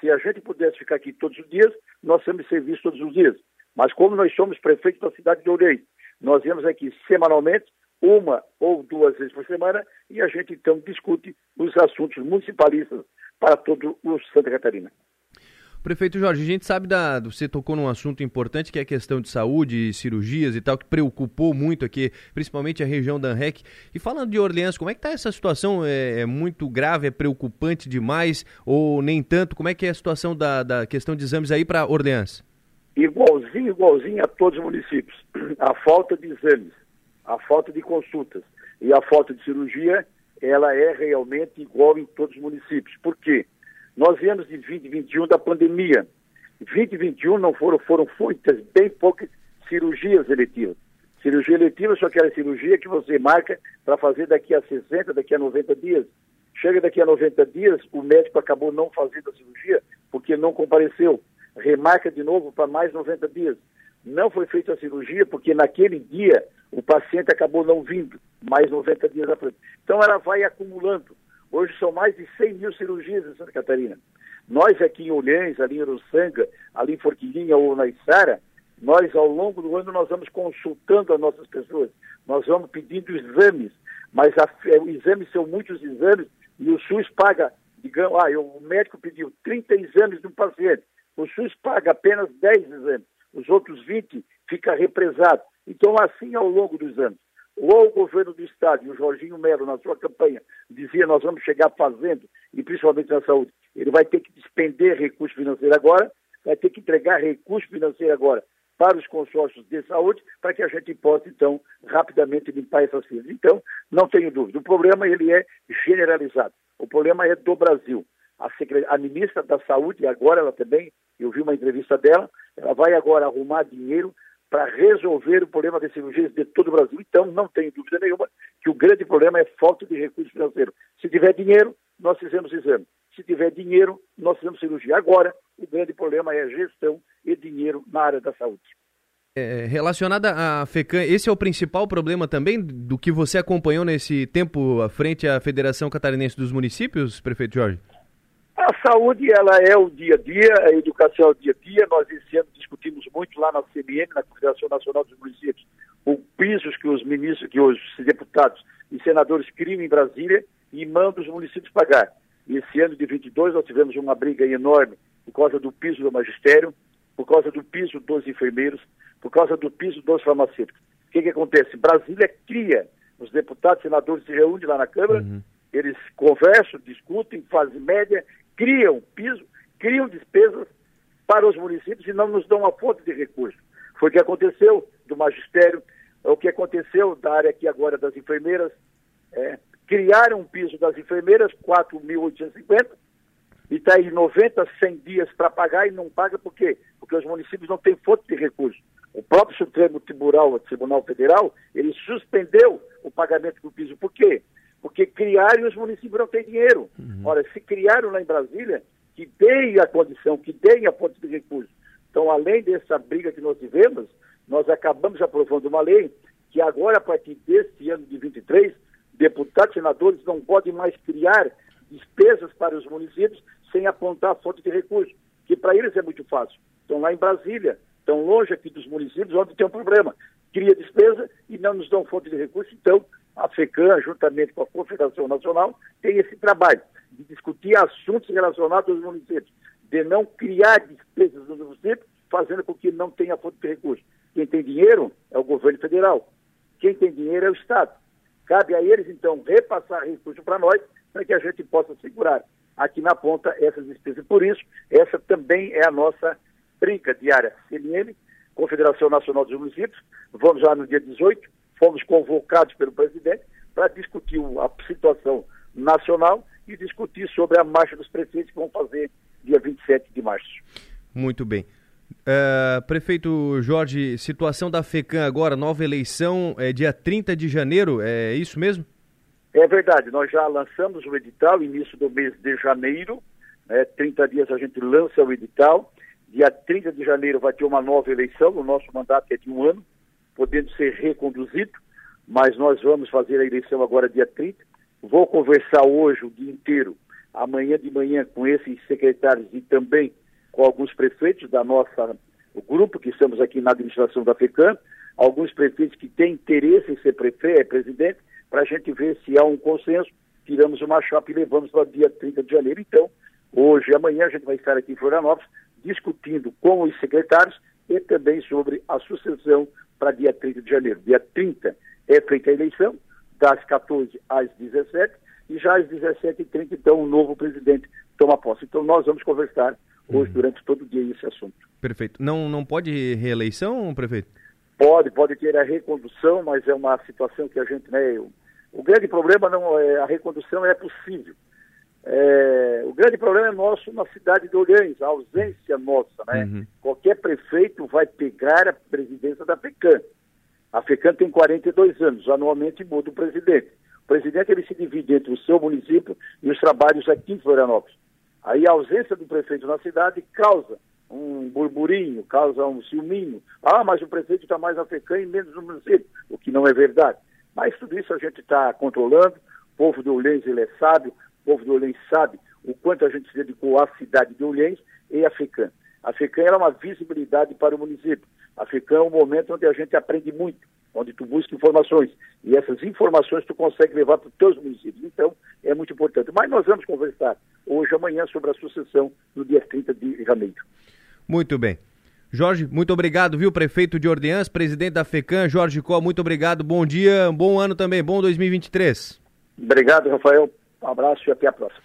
Se a gente pudesse ficar aqui todos os dias, nós temos serviço todos os dias. Mas como nós somos prefeitos da cidade de Orei, nós viemos aqui semanalmente, uma ou duas vezes por semana, e a gente então discute os assuntos municipalistas para todo o Santa Catarina. Prefeito Jorge, a gente sabe da. Você tocou num assunto importante que é a questão de saúde, cirurgias e tal, que preocupou muito aqui, principalmente a região da ANREC. E falando de Orleans, como é que está essa situação? É, é, muito grave, é preocupante demais ou nem tanto? Como é que é a situação da, da questão de exames aí para Orleans? Igualzinho, igualzinho a todos os municípios. A falta de exames, a falta de consultas e a falta de cirurgia, ela é realmente igual em todos os municípios. Por quê? Nós viemos de 2021 da pandemia. 2021 não foram, foram feitas bem poucas cirurgias eletivas. Cirurgia eletiva só aquela cirurgia que você marca para fazer daqui a 60, daqui a 90 dias. Chega daqui a 90 dias, o médico acabou não fazendo a cirurgia porque não compareceu. Remarca de novo para mais 90 dias. Não foi feita a cirurgia porque naquele dia o paciente acabou não vindo, mais 90 dias à frente. Então ela vai acumulando. Hoje são mais de 100 mil cirurgias em Santa Catarina. Nós aqui em Olhães, ali em Uruçanga, ali em Forquilinha ou na Içara, nós ao longo do ano nós vamos consultando as nossas pessoas, nós vamos pedindo exames, mas a, exames são muitos exames e o SUS paga, digamos, ah, o médico pediu 30 exames de um paciente, o SUS paga apenas 10 exames, os outros 20 fica represado. Então assim ao longo dos anos ou o governo do Estado, e o Jorginho Melo, na sua campanha, dizia nós vamos chegar fazendo, e principalmente na saúde, ele vai ter que despender recurso financeiro agora, vai ter que entregar recurso financeiro agora para os consórcios de saúde, para que a gente possa, então, rapidamente limpar essas filas. Então, não tenho dúvida, o problema ele é generalizado, o problema é do Brasil. A, a ministra da Saúde, agora ela também, eu vi uma entrevista dela, ela vai agora arrumar dinheiro para resolver o problema das cirurgias de todo o Brasil. Então, não tenho dúvida nenhuma que o grande problema é falta de recurso financeiro. Se tiver dinheiro, nós fizemos exame. Se tiver dinheiro, nós fizemos cirurgia. Agora, o grande problema é gestão e dinheiro na área da saúde. É, relacionada à FECAM, esse é o principal problema também do que você acompanhou nesse tempo à frente à Federação Catarinense dos Municípios, prefeito Jorge? A saúde, ela é o dia a dia, a educação é o dia a dia. Nós esse ano discutimos muito lá na CMM, na Confederação Nacional dos Municípios, o pisos que os ministros, que os deputados e senadores criam em Brasília e mandam os municípios pagar. E esse ano de 22 nós tivemos uma briga enorme por causa do piso do magistério, por causa do piso dos enfermeiros, por causa do piso dos farmacêuticos. O que, que acontece? Brasília cria, os deputados e senadores se reúnem lá na Câmara, uhum. eles conversam, discutem, fazem média criam piso, criam despesas para os municípios e não nos dão uma fonte de recursos. Foi o que aconteceu do magistério, é o que aconteceu da área aqui agora das enfermeiras. É, criaram um piso das enfermeiras, 4.850, e está aí 90, 100 dias para pagar e não paga por quê? Porque os municípios não têm fonte de recursos. O próprio Supremo Tribunal, Tribunal Federal, ele suspendeu o pagamento do piso. Por quê? Porque criaram e os municípios não têm dinheiro. Uhum. Ora, se criaram lá em Brasília, que deem a condição, que deem a fonte de recursos. Então, além dessa briga que nós tivemos, nós acabamos aprovando uma lei que agora, a partir deste ano de 23, deputados e senadores não podem mais criar despesas para os municípios sem apontar a fonte de recursos, que para eles é muito fácil. Estão lá em Brasília, estão longe aqui dos municípios, onde tem um problema. Cria despesa e não nos dão fonte de recursos, então a FECAM, juntamente com a Confederação Nacional, tem esse trabalho de discutir assuntos relacionados aos municípios, de não criar despesas nos municípios, fazendo com que não tenha fonte de recursos. Quem tem dinheiro é o governo federal. quem tem dinheiro é o Estado. Cabe a eles, então, repassar recurso para nós, para que a gente possa segurar aqui na ponta essas despesas. Por isso, essa também é a nossa brinca diária. CNM, Confederação Nacional dos Municípios, vamos lá no dia 18, fomos convocados pelo presidente para discutir a situação nacional e discutir sobre a marcha dos prefeitos que vão fazer dia 27 de março. Muito bem. Uh, prefeito Jorge, situação da FECAM agora, nova eleição, é dia 30 de janeiro, é isso mesmo? É verdade, nós já lançamos o edital início do mês de janeiro, né, 30 dias a gente lança o edital, dia 30 de janeiro vai ter uma nova eleição, o nosso mandato é de um ano, podendo ser reconduzido, mas nós vamos fazer a eleição agora dia 30. Vou conversar hoje o dia inteiro, amanhã de manhã, com esses secretários e também com alguns prefeitos da nossa, o grupo que estamos aqui na administração da FECAM, alguns prefeitos que têm interesse em ser prefeito, é presidente, para a gente ver se há um consenso, tiramos uma chapa e levamos para dia 30 de janeiro. Então, hoje e amanhã a gente vai estar aqui em Florianópolis discutindo com os secretários e também sobre a sucessão para dia 30 de janeiro. Dia 30 é feita a eleição, das 14 às 17, e já às 17h30, então, o novo presidente toma posse. Então, nós vamos conversar hoje, uhum. durante todo o dia, esse assunto. Perfeito. Não, não pode reeleição, prefeito? Pode, pode ter a recondução, mas é uma situação que a gente, né, o, o grande problema não é a recondução é possível. É, o grande problema é nosso na cidade de Orleans, a ausência nossa, né? Uhum. Qualquer prefeito vai pegar a presidência da FECAM. A FECAM tem 42 anos, anualmente muda o presidente. O presidente ele se divide entre o seu município e os trabalhos aqui em Florianópolis. Aí a ausência do prefeito na cidade causa um burburinho, causa um ciúminho. Ah, mas o prefeito está mais na FECAM e menos no município, o que não é verdade. Mas tudo isso a gente está controlando, o povo de Orleans ele é sábio, o povo de Orleans sabe o quanto a gente se dedicou à cidade de Orleans e à FECAM. A FECAM é uma visibilidade para o município. A FECAM é um momento onde a gente aprende muito, onde tu busca informações. E essas informações tu consegue levar para os teus municípios. Então, é muito importante. Mas nós vamos conversar hoje, amanhã, sobre a sucessão no dia 30 de janeiro. Muito bem. Jorge, muito obrigado, viu? Prefeito de Orleans, presidente da FECAM, Jorge Có, muito obrigado. Bom dia, bom ano também, bom 2023. Obrigado, Rafael. Um abraço e até a próxima.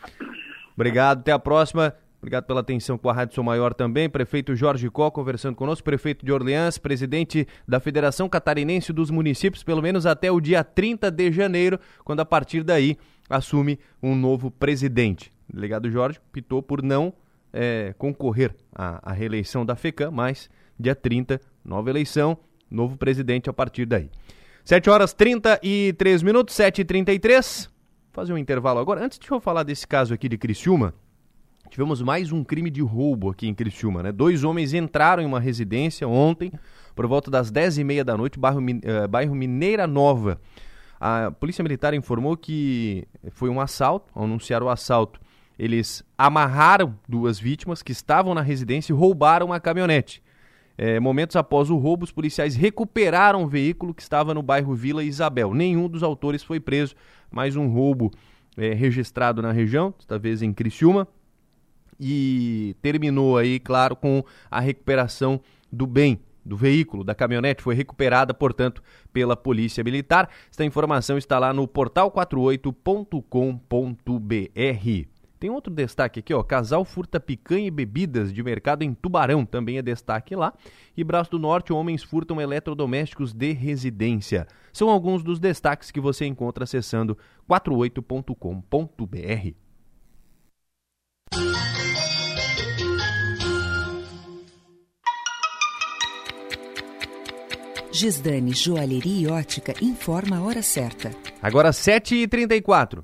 Obrigado, até a próxima. Obrigado pela atenção com a Rádio Sou Maior também. Prefeito Jorge Có conversando conosco, prefeito de Orleans, presidente da Federação Catarinense dos Municípios, pelo menos até o dia 30 de janeiro, quando a partir daí assume um novo presidente. O delegado Jorge pitou por não é, concorrer à, à reeleição da FECAM, mas dia 30, nova eleição, novo presidente a partir daí. 7 horas 33 minutos, 7h33 fazer um intervalo agora. Antes, deixa eu falar desse caso aqui de Criciúma. Tivemos mais um crime de roubo aqui em Criciúma, né? Dois homens entraram em uma residência ontem, por volta das 10h30 da noite, bairro, uh, bairro Mineira Nova. A Polícia Militar informou que foi um assalto. Ao anunciar o assalto, eles amarraram duas vítimas que estavam na residência e roubaram uma caminhonete. É, momentos após o roubo, os policiais recuperaram o veículo que estava no bairro Vila Isabel. Nenhum dos autores foi preso. Mais um roubo é, registrado na região, desta vez em Criciúma. E terminou aí, claro, com a recuperação do bem, do veículo, da caminhonete, foi recuperada, portanto, pela Polícia Militar. Esta informação está lá no portal48.com.br. Tem outro destaque aqui, ó. Casal furta picanha e bebidas de mercado em Tubarão, também é destaque lá. E Braço do Norte, homens furtam eletrodomésticos de residência. São alguns dos destaques que você encontra acessando 48.com.br. Gisdane Joalheria e Ótica informa a hora certa. Agora 7h34.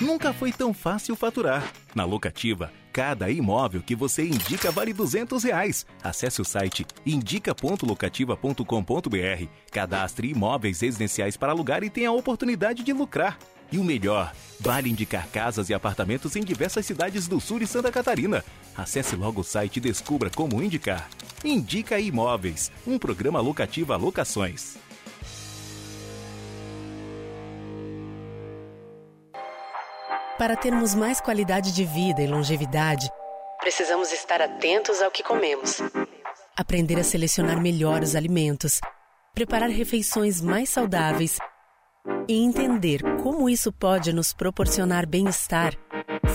Nunca foi tão fácil faturar. Na locativa, Cada imóvel que você indica vale 200 reais. Acesse o site indica.locativa.com.br, cadastre imóveis residenciais para alugar e tenha a oportunidade de lucrar. E o melhor, vale indicar casas e apartamentos em diversas cidades do sul e Santa Catarina. Acesse logo o site e descubra como indicar. Indica Imóveis, um programa locativo a locações. Para termos mais qualidade de vida e longevidade, precisamos estar atentos ao que comemos. Aprender a selecionar melhor os alimentos, preparar refeições mais saudáveis e entender como isso pode nos proporcionar bem-estar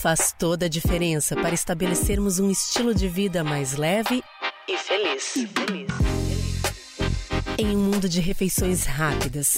faz toda a diferença para estabelecermos um estilo de vida mais leve e feliz. Em um mundo de refeições rápidas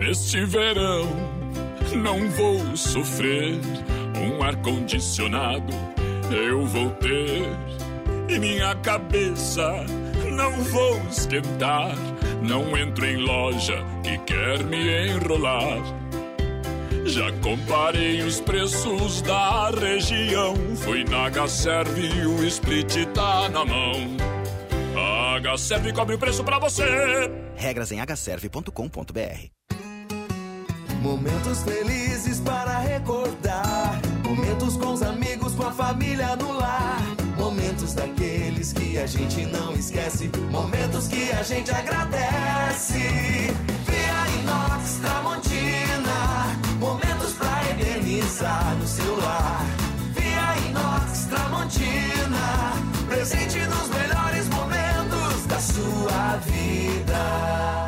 Neste verão não vou sofrer um ar-condicionado eu vou ter e minha cabeça não vou esquentar. Não entro em loja que quer me enrolar. Já comparei os preços da região. Fui na H-Serve e o split tá na mão. A H-Serve cobre o preço pra você. Regras em hserve.com.br Momentos felizes para recordar. Momentos com os amigos, com a família no lar. Momentos daqueles que a gente não esquece. Momentos que a gente agradece. Via Inox Tramontina. Momentos pra eternizar no celular. Via Inox Tramontina. Presente nos melhores momentos da sua vida.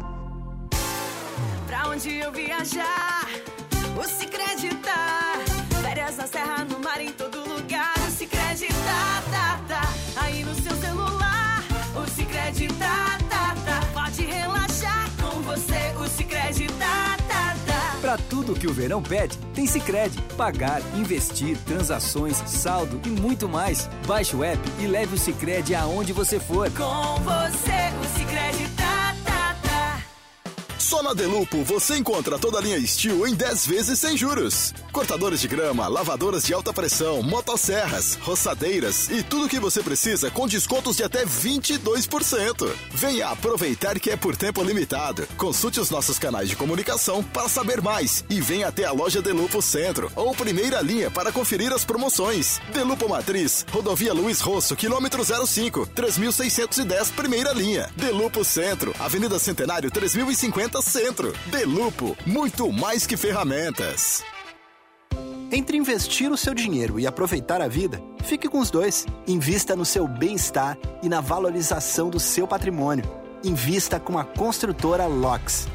Onde eu viajar, o Cicred tá. Férias na serra, no mar, em todo lugar. O Cicred tá, tá, tá. Aí no seu celular, o Cicred tá, tá, tá. Pode relaxar com você, o Cicred tá, tá, tá. Pra tudo que o verão pede, tem Cicred. Pagar, investir, transações, saldo e muito mais. Baixe o app e leve o Cicred aonde você for. Com você, o Cicred tá, tá. Só na Delupo você encontra toda a linha Steel em 10 vezes sem juros. Cortadores de grama, lavadoras de alta pressão, motosserras, roçadeiras e tudo o que você precisa com descontos de até 22%. Venha aproveitar que é por tempo limitado. Consulte os nossos canais de comunicação para saber mais e venha até a loja Delupo Centro ou primeira linha para conferir as promoções. Delupo Matriz, Rodovia Luiz Rosso, quilômetro 05, 3610, primeira linha. Delupo Centro, Avenida Centenário 3050 Centro. Delupo, muito mais que ferramentas. Entre investir o seu dinheiro e aproveitar a vida, fique com os dois. Invista no seu bem-estar e na valorização do seu patrimônio. Invista com a construtora LOX.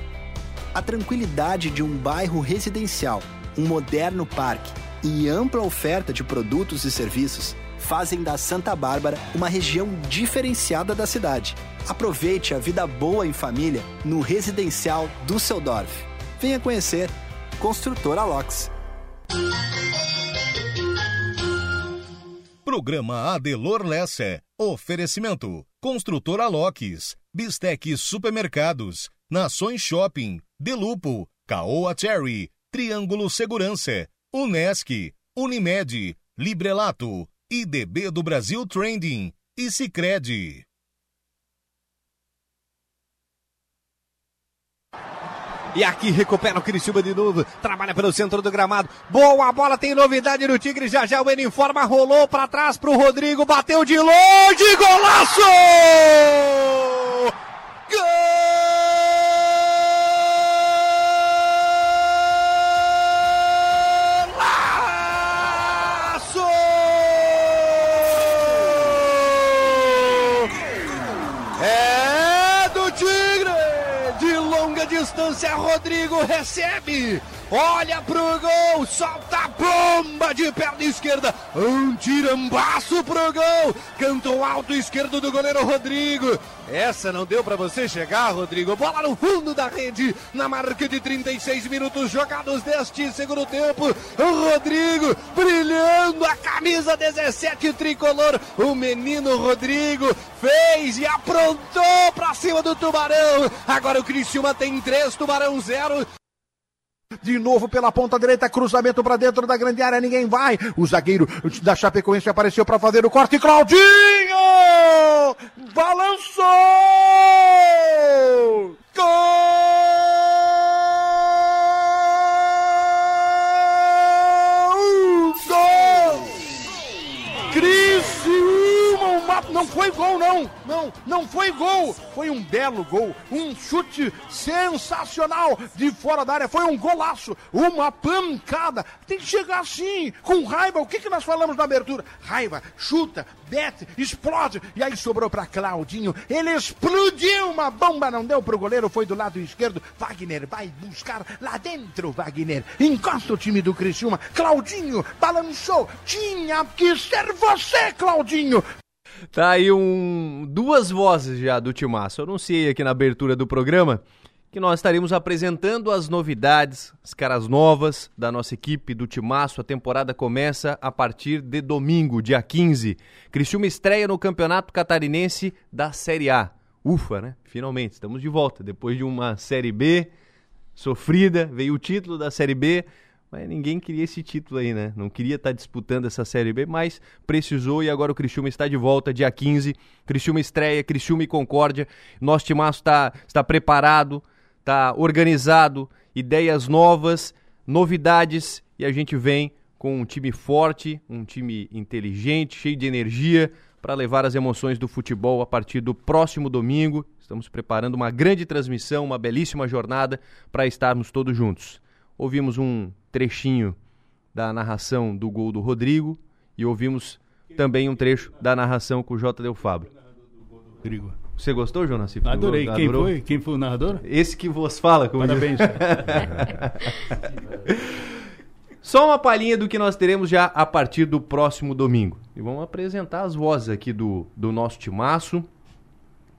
A tranquilidade de um bairro residencial, um moderno parque e ampla oferta de produtos e serviços fazem da Santa Bárbara uma região diferenciada da cidade. Aproveite a vida boa em família no residencial Düsseldorf. Venha conhecer Construtora LOX. Programa Adelor Lessa. Oferecimento. Construtora Locks. Bistec Supermercados. Nações Shopping. Delupo. Caoa Cherry. Triângulo Segurança. Unesc. Unimed. Librelato. IDB do Brasil Trending. E Cicred. E aqui recupera o Criciúma de novo. Trabalha pelo centro do gramado. Boa bola, tem novidade no Tigre. Já já o Eno informa. Rolou para trás pro Rodrigo. Bateu de longe. Golaço! Rodrigo recebe. Olha pro gol, solta a bomba de perna esquerda. Um tirambaço pro gol. Cantou alto esquerdo do goleiro Rodrigo. Essa não deu para você chegar, Rodrigo. Bola no fundo da rede, na marca de 36 minutos jogados deste segundo tempo. O Rodrigo brilhando a camisa 17 tricolor. O menino Rodrigo fez e aprontou para cima do Tubarão. Agora o Criciúma tem três, Tubarão zero. De novo pela ponta direita, cruzamento para dentro da grande área, ninguém vai. O zagueiro da Chapecoense apareceu para fazer o corte. Claudinho! Balançou! Gol! Gol! Criciúma! Não foi gol, não! Não, não foi gol! Foi um belo gol, um chute sensacional de fora da área, foi um golaço, uma pancada. Tem que chegar assim, com raiva. O que, que nós falamos na abertura? Raiva, chuta, bete, explode. E aí sobrou para Claudinho. Ele explodiu uma bomba, não deu pro goleiro, foi do lado esquerdo. Wagner vai buscar lá dentro, Wagner. Encosta o time do Criciúma. Claudinho balançou. Tinha que ser você, Claudinho. Tá aí um, duas vozes já do Timaço. Eu anunciei aqui na abertura do programa que nós estaremos apresentando as novidades, as caras novas da nossa equipe do Timaço. A temporada começa a partir de domingo, dia 15. Criciúma estreia no Campeonato Catarinense da Série A. Ufa, né? Finalmente, estamos de volta. Depois de uma Série B sofrida, veio o título da Série B. Mas ninguém queria esse título aí, né? Não queria estar disputando essa Série B, mas precisou e agora o Criciúma está de volta, dia 15. Criciúma estreia, Criciúma e Concórdia. Nosso timaço está, está preparado, está organizado, ideias novas, novidades e a gente vem com um time forte, um time inteligente, cheio de energia para levar as emoções do futebol a partir do próximo domingo. Estamos preparando uma grande transmissão, uma belíssima jornada para estarmos todos juntos. Ouvimos um trechinho da narração do gol do Rodrigo e ouvimos também um trecho da narração com o J. Del Fabro. Rodrigo. Você gostou, Jonas? Adorei. Quem Adorou? foi? Quem foi o narrador? Esse que vos fala. Como Parabéns. Só uma palhinha do que nós teremos já a partir do próximo domingo. E vamos apresentar as vozes aqui do, do nosso timaço,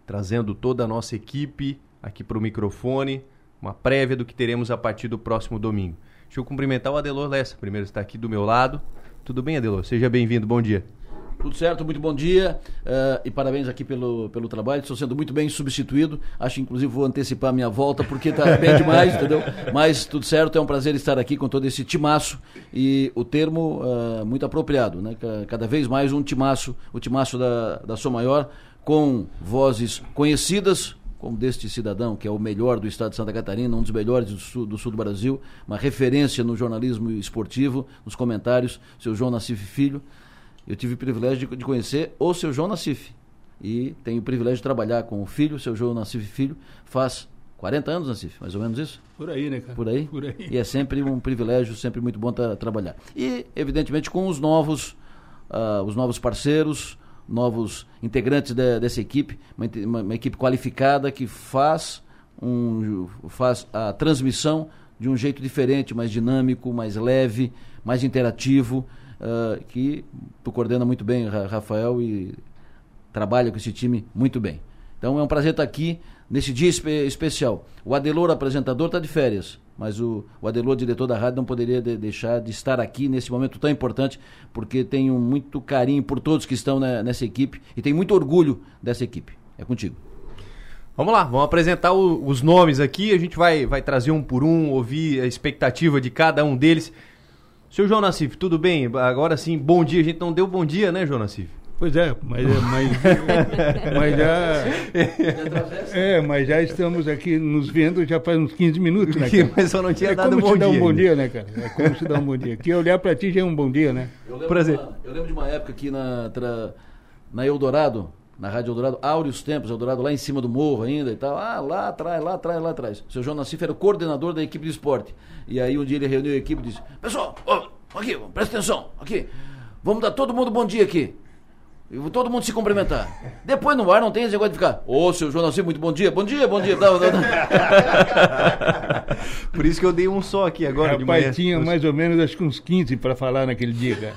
trazendo toda a nossa equipe aqui para o microfone, uma prévia do que teremos a partir do próximo domingo. Deixa eu cumprimentar o Adelor Lessa, primeiro está aqui do meu lado. Tudo bem, Adelor? Seja bem-vindo, bom dia. Tudo certo, muito bom dia eh, e parabéns aqui pelo, pelo trabalho. Estou sendo muito bem substituído. Acho inclusive vou antecipar minha volta porque está bem demais, entendeu? Mas tudo certo, é um prazer estar aqui com todo esse timaço e o termo eh, muito apropriado, né? Ca- Cada vez mais um timaço, o timaço da, da Sou Maior, com vozes conhecidas, como deste cidadão, que é o melhor do estado de Santa Catarina, um dos melhores do sul do, sul do Brasil, uma referência no jornalismo esportivo, nos comentários, seu João Nassif Filho. Eu tive o privilégio de, de conhecer o seu João Nassif. E tenho o privilégio de trabalhar com o filho, seu João Nassif Filho, faz 40 anos, Nassif, mais ou menos isso? Por aí, né, cara? Por aí? Por aí. E é sempre um privilégio, sempre muito bom tra- trabalhar. E, evidentemente, com os novos, ah, os novos parceiros, novos integrantes da- dessa equipe, uma, uma- uma equipe qualificada que faz, um, faz a transmissão de um jeito diferente, mais dinâmico, mais leve, mais interativo, ah, que tu coordena muito bem, Ra- Rafael, e trabalha com esse time muito bem. Então é um prazer estar aqui nesse dia espe- especial. O Adelor, apresentador, está de férias, mas o, o Adelor, diretor da rádio, não poderia de- deixar de estar aqui nesse momento tão importante, porque tenho muito carinho por todos que estão ne- nessa equipe e tenho muito orgulho dessa equipe. É contigo. Vamos lá, vamos apresentar o- os nomes aqui, a gente vai, vai trazer um por um, ouvir a expectativa de cada um deles. Seu João Nassif, tudo bem? Agora sim, bom dia. A gente não deu bom dia, né, João Nassif? Pois é, mas, é, mas, mas já. É, mas já estamos aqui nos vendo já faz uns 15 minutos, né? Cara? Mas só não tinha é dado como bom se dar um bom dia, né, cara? É como se dar um bom dia. Que olhar pra ti já é um bom dia, né? Eu lembro, exemplo. uma, eu lembro de uma época aqui na, tra- na Eldorado, na Rádio Eldorado, áureos tempos, Eldorado lá em cima do morro ainda e tal. Ah, lá atrás, lá atrás, lá atrás. O seu João Nassif era o coordenador da equipe de esporte. E aí um dia ele reuniu a equipe e disse: Pessoal, ó, aqui, presta atenção, aqui. Vamos dar todo mundo bom dia aqui. E todo mundo se cumprimentar. Depois no ar não tem esse negócio de ficar. Ô, seu João muito bom dia, bom dia, bom dia. Tá, tá, tá. Por isso que eu dei um só aqui agora de manhã. Rapaz, tinha mais ou menos acho que uns 15 para falar naquele dia, cara.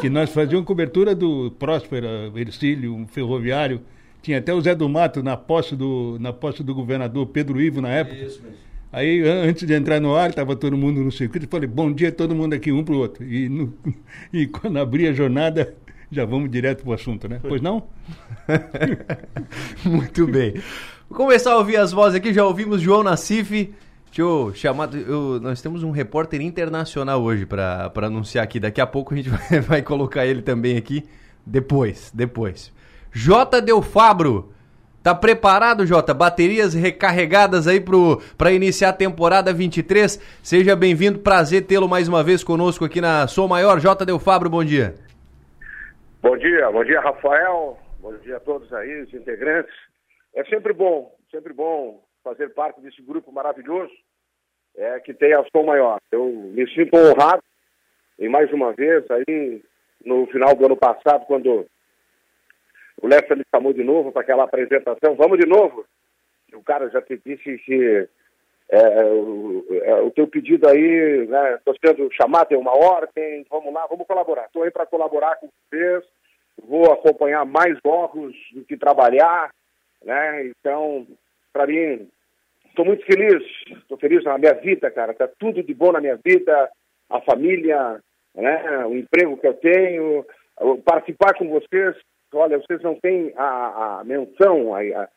Que nós fazíamos cobertura do Próspera, Ercílio, um ferroviário. Tinha até o Zé do Mato na posse do, na posse do governador Pedro Ivo na época. Isso mesmo. Aí, an- antes de entrar no ar, estava todo mundo no circuito. Eu falei, bom dia todo mundo aqui, um pro outro. E, no- e quando abri a jornada, já vamos direto pro assunto, né? Pois não? Muito bem. Vou começar a ouvir as vozes aqui. Já ouvimos João Nassif. Deixa eu chamar. eu- nós temos um repórter internacional hoje para anunciar aqui. Daqui a pouco a gente vai, vai colocar ele também aqui. Depois, depois. J. Del Fabro. Tá preparado, Jota? Baterias recarregadas aí pro, pra iniciar a temporada 23. Seja bem-vindo, prazer tê-lo mais uma vez conosco aqui na Sou Maior. J. Del Fabro, bom dia. Bom dia, bom dia, Rafael. Bom dia a todos aí, os integrantes. É sempre bom, sempre bom fazer parte desse grupo maravilhoso é, que tem a Som Maior. Eu me sinto honrado e mais uma vez aí no final do ano passado, quando o Lessa me chamou de novo para aquela apresentação, vamos de novo. O cara já te disse que é, o, é, o teu pedido aí, né? Estou sendo chamado, tem uma ordem, vamos lá, vamos colaborar. Estou aí para colaborar com vocês, vou acompanhar mais jogos do que trabalhar, né? Então, para mim, estou muito feliz, estou feliz na minha vida, cara, tá tudo de bom na minha vida, a família, né? O emprego que eu tenho, participar com vocês, olha, vocês não têm a, a menção, a, a,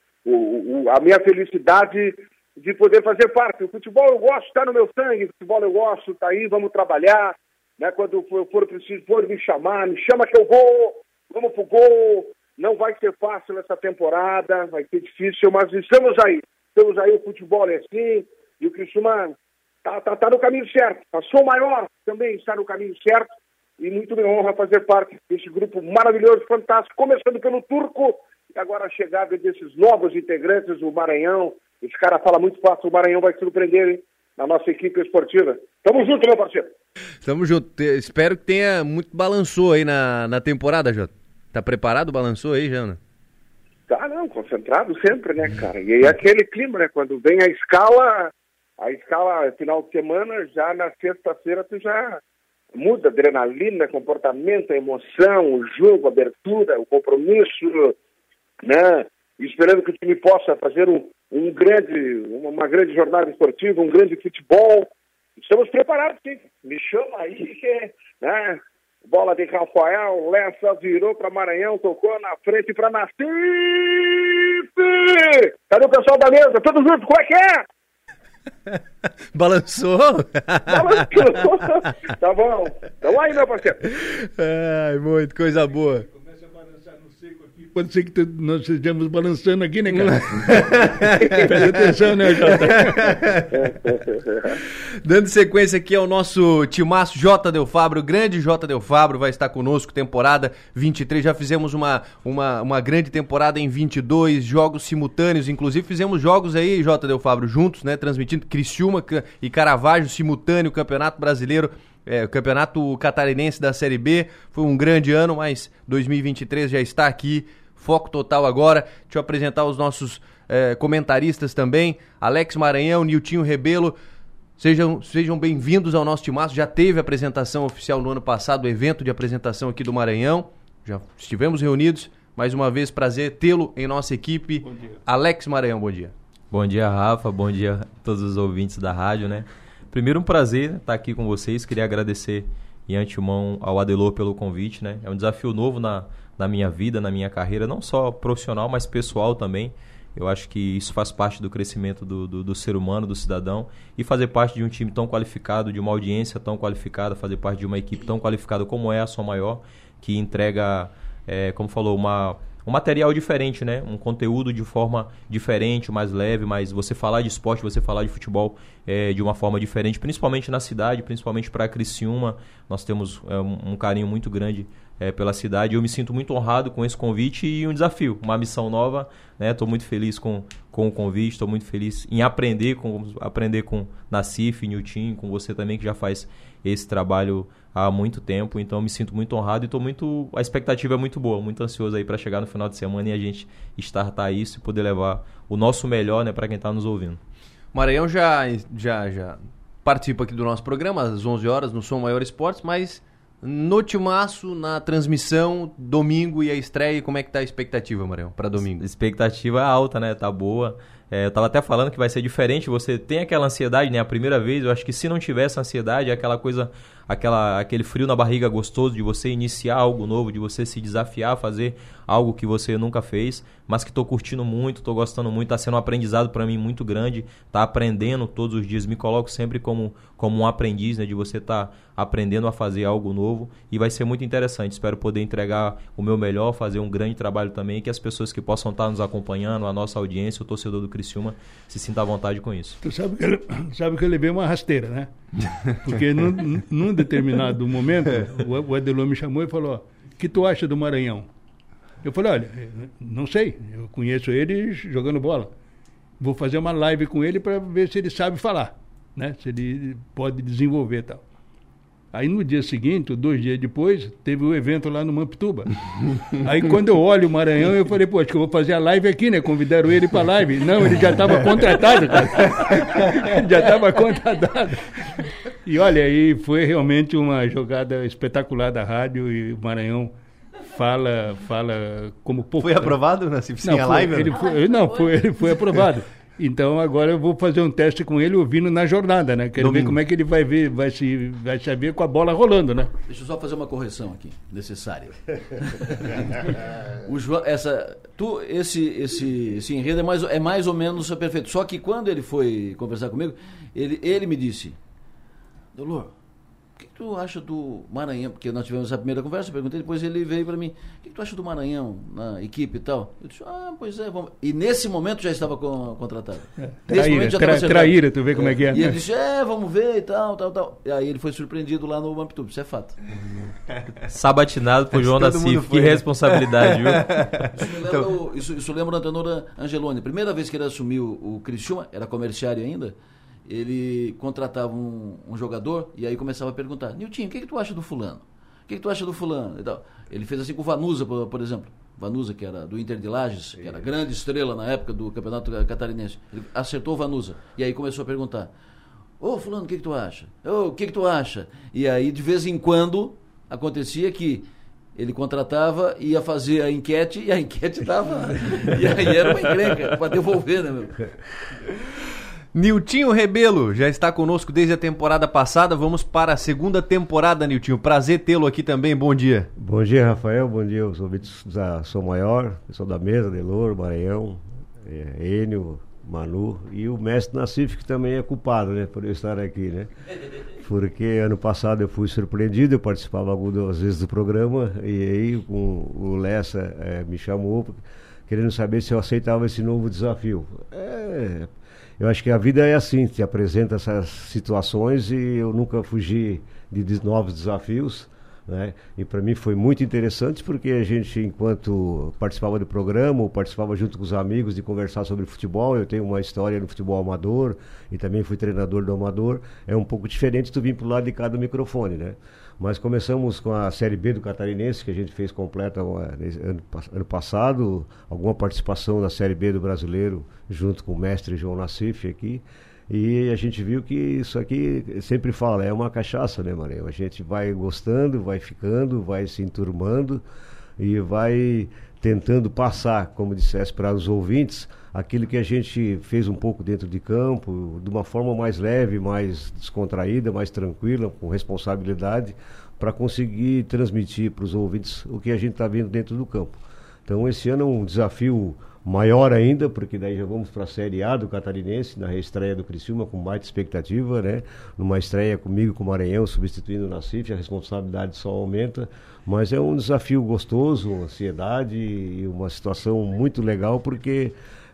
a minha felicidade de poder fazer parte. O futebol eu gosto, está no meu sangue, o futebol eu gosto, está aí, vamos trabalhar. Né? Quando for, for preciso, for me chamar, me chama que eu vou, vamos pro gol. Não vai ser fácil essa temporada, vai ser difícil, mas estamos aí. Estamos aí, o futebol é assim, e o Criciúma está tá, tá no caminho certo. A Sou Maior também está no caminho certo, e muito me honra fazer parte desse grupo maravilhoso, fantástico, começando pelo Turco, e agora a chegada desses novos integrantes, o Maranhão. Esse cara fala muito fácil, o Maranhão vai surpreender, hein? Na nossa equipe esportiva. Tamo junto, meu parceiro. Tamo junto. Espero que tenha muito balançou aí na, na temporada, Jota. Tá preparado? Balançou aí, Jana? Tá, não, concentrado sempre, né, cara? E aí aquele clima, né? Quando vem a escala, a escala final de semana, já na sexta-feira tu já muda adrenalina, comportamento, emoção, o jogo, a abertura, o compromisso, né? E Esperando que o time possa fazer um, um grande, uma, grande jornada esportiva, um grande futebol. Estamos preparados, sim. Me chama aí, que, né? Bola de Rafael, Lessa virou para Maranhão, tocou na frente para Nacife! Cadê o pessoal da mesa? Todos juntos, como é que é? Balançou? Balançou. tá bom. Então aí, meu parceiro. Ai, muito coisa boa. Pode ser que nós estejamos balançando aqui, né, cara? Presta atenção, né, Jota? Dando sequência aqui ao nosso timaço J. Del Fabro, grande J. Del Fabro vai estar conosco, temporada 23. Já fizemos uma, uma, uma grande temporada em 22, jogos simultâneos, inclusive fizemos jogos aí, J. Del Fabro, juntos, né? Transmitindo Criciúma e Caravaggio, simultâneo, Campeonato Brasileiro. É, o Campeonato Catarinense da Série B foi um grande ano, mas 2023 já está aqui. Foco total agora. Deixa eu apresentar os nossos é, comentaristas também. Alex Maranhão, Niltinho Rebelo. Sejam, sejam bem-vindos ao nosso timaço. Já teve apresentação oficial no ano passado, o evento de apresentação aqui do Maranhão. Já estivemos reunidos. Mais uma vez, prazer tê-lo em nossa equipe. Alex Maranhão, bom dia. Bom dia, Rafa. Bom dia a todos os ouvintes da rádio, né? Primeiro, um prazer estar aqui com vocês. Queria agradecer em antemão ao Adelor pelo convite, né? É um desafio novo na, na minha vida, na minha carreira, não só profissional, mas pessoal também. Eu acho que isso faz parte do crescimento do, do, do ser humano, do cidadão. E fazer parte de um time tão qualificado, de uma audiência tão qualificada, fazer parte de uma equipe tão qualificada como é a Som Maior, que entrega é, como falou, uma um material diferente, né? Um conteúdo de forma diferente, mais leve, mas você falar de esporte, você falar de futebol é, de uma forma diferente, principalmente na cidade, principalmente para Criciúma. Nós temos é, um, carinho muito grande é, pela cidade. Eu me sinto muito honrado com esse convite e um desafio, uma missão nova. Estou né? muito feliz com, com o convite, estou muito feliz em aprender com aprender com Nacife, Nilton, com você também que já faz esse trabalho há muito tempo, então me sinto muito honrado e estou muito. A expectativa é muito boa, muito ansioso aí para chegar no final de semana e a gente startar isso e poder levar o nosso melhor né, para quem está nos ouvindo. Maranhão já, já, já participa aqui do nosso programa às 11 horas no Som Maior Esportes, mas no Timaço, na transmissão, domingo e a estreia, como é que tá a expectativa, Maranhão, para domingo? Expectativa alta, né? Tá boa. É, eu tava até falando que vai ser diferente, você tem aquela ansiedade, né? A primeira vez, eu acho que se não tivesse ansiedade, é aquela coisa, aquela, aquele frio na barriga gostoso de você iniciar algo novo, de você se desafiar a fazer algo que você nunca fez, mas que tô curtindo muito, tô gostando muito, tá sendo um aprendizado para mim muito grande, tá aprendendo todos os dias, me coloco sempre como, como um aprendiz, né? De você tá aprendendo a fazer algo novo e vai ser muito interessante. Espero poder entregar o meu melhor, fazer um grande trabalho também, que as pessoas que possam estar tá nos acompanhando, a nossa audiência, o torcedor do Criciúma se sinta à vontade com isso. Tu sabe que, ele, sabe que uma rasteira, né? Porque num, num determinado momento, o Adelô me chamou e falou: O que tu acha do Maranhão? Eu falei: Olha, não sei, eu conheço ele jogando bola. Vou fazer uma live com ele para ver se ele sabe falar, né? Se ele pode desenvolver tal. Aí no dia seguinte, dois dias depois, teve o um evento lá no Mamptuba. Aí quando eu olho o Maranhão, eu falei, pô, acho que eu vou fazer a live aqui, né? Convidaram ele para live. Não, ele já estava contratado, cara. já estava contratado. E olha, aí foi realmente uma jogada espetacular da rádio e o Maranhão fala, fala como pouco. Foi aprovado na Cificinha Live? Ele foi, não, foi, ele foi aprovado. Então agora eu vou fazer um teste com ele ouvindo na jornada, né? Quero Domingo. ver como é que ele vai ver, vai se vai saber com a bola rolando, né? Deixa eu só fazer uma correção aqui, necessária. o João, essa, tu, esse, esse, esse enredo é mais, é mais ou menos perfeito. Só que quando ele foi conversar comigo, ele, ele me disse, Dolor, que, que tu acha do Maranhão? Porque nós tivemos a primeira conversa, perguntei, depois ele veio para mim, o que, que, tu acha do Maranhão na equipe e tal? Eu disse, ah, pois é, vamos. E nesse momento já estava com, contratado. É, nesse traíra, momento já tra, traíra, tu vê como é, é que é. E ele disse, é, vamos ver e tal, tal, tal. E aí ele foi surpreendido lá no Mamptuba, isso é fato. Sabatinado por João da Cif, que né? responsabilidade, viu? Isso, lembra, então... isso, isso lembra o Antenor Angeloni. Primeira vez que ele assumiu o Criciúma, era comerciário ainda, ele contratava um, um, jogador e aí começava a perguntar, Nilton, o que, que tu acha do fulano? O que, que tu acha do fulano? E tal. Ele fez assim com o Vanusa, por, por exemplo. Vanusa, que era do Inter de Lages, que era grande estrela na época do Campeonato Catarinense. Ele acertou o Vanusa. E aí começou a perguntar, ô fulano, o que, que tu acha? Ô, o que, que tu acha? E aí, de vez em quando, acontecia que ele contratava, ia fazer a enquete e a enquete dava. e aí era uma encrenca para devolver, né, meu? Niltinho Rebelo já está conosco desde a temporada passada. Vamos para a segunda temporada, Niltinho. Prazer tê-lo aqui também. Bom dia. Bom dia, Rafael. Bom dia aos ouvintes da Sou Maior, pessoal da mesa, Delor, Maranhão, é, Enio, Manu e o mestre Nassif, que também é culpado, né, por eu estar aqui, né? Porque ano passado eu fui surpreendido, eu participava algumas vezes do programa e aí com, o Lessa é, me chamou querendo saber se eu aceitava esse novo desafio. É, eu acho que a vida é assim, te apresenta essas situações e eu nunca fugi de, novos desafios. Né? E para mim foi muito interessante porque a gente, enquanto participava do programa, participava junto com os amigos de conversar sobre futebol, eu tenho uma história no futebol amador e também fui treinador do amador, é um pouco diferente tu vir pro lado de cada microfone, né? Mas começamos com a Série B do Catarinense, que a gente fez completa ano, ano passado, alguma participação na Série B do Brasileiro, junto com o mestre João Nassif aqui. E a gente viu que isso aqui, sempre fala, é uma cachaça, né, Marinho? A gente vai gostando, vai ficando, vai se enturmando e vai tentando passar, como dissesse para os ouvintes, aquilo que a gente fez um pouco dentro de campo, de uma forma mais leve, mais descontraída, mais tranquila, com responsabilidade, para conseguir transmitir para os ouvintes o que a gente está vendo dentro do campo. Então esse ano é um desafio maior ainda, porque daí já vamos para a Série A do Catarinense, na reestreia do Criciúma, com baita expectativa, né? Numa estreia comigo, com o Maranhão, substituindo o Nacife, a responsabilidade só aumenta, mas é um desafio gostoso, ansiedade e uma situação muito legal, porque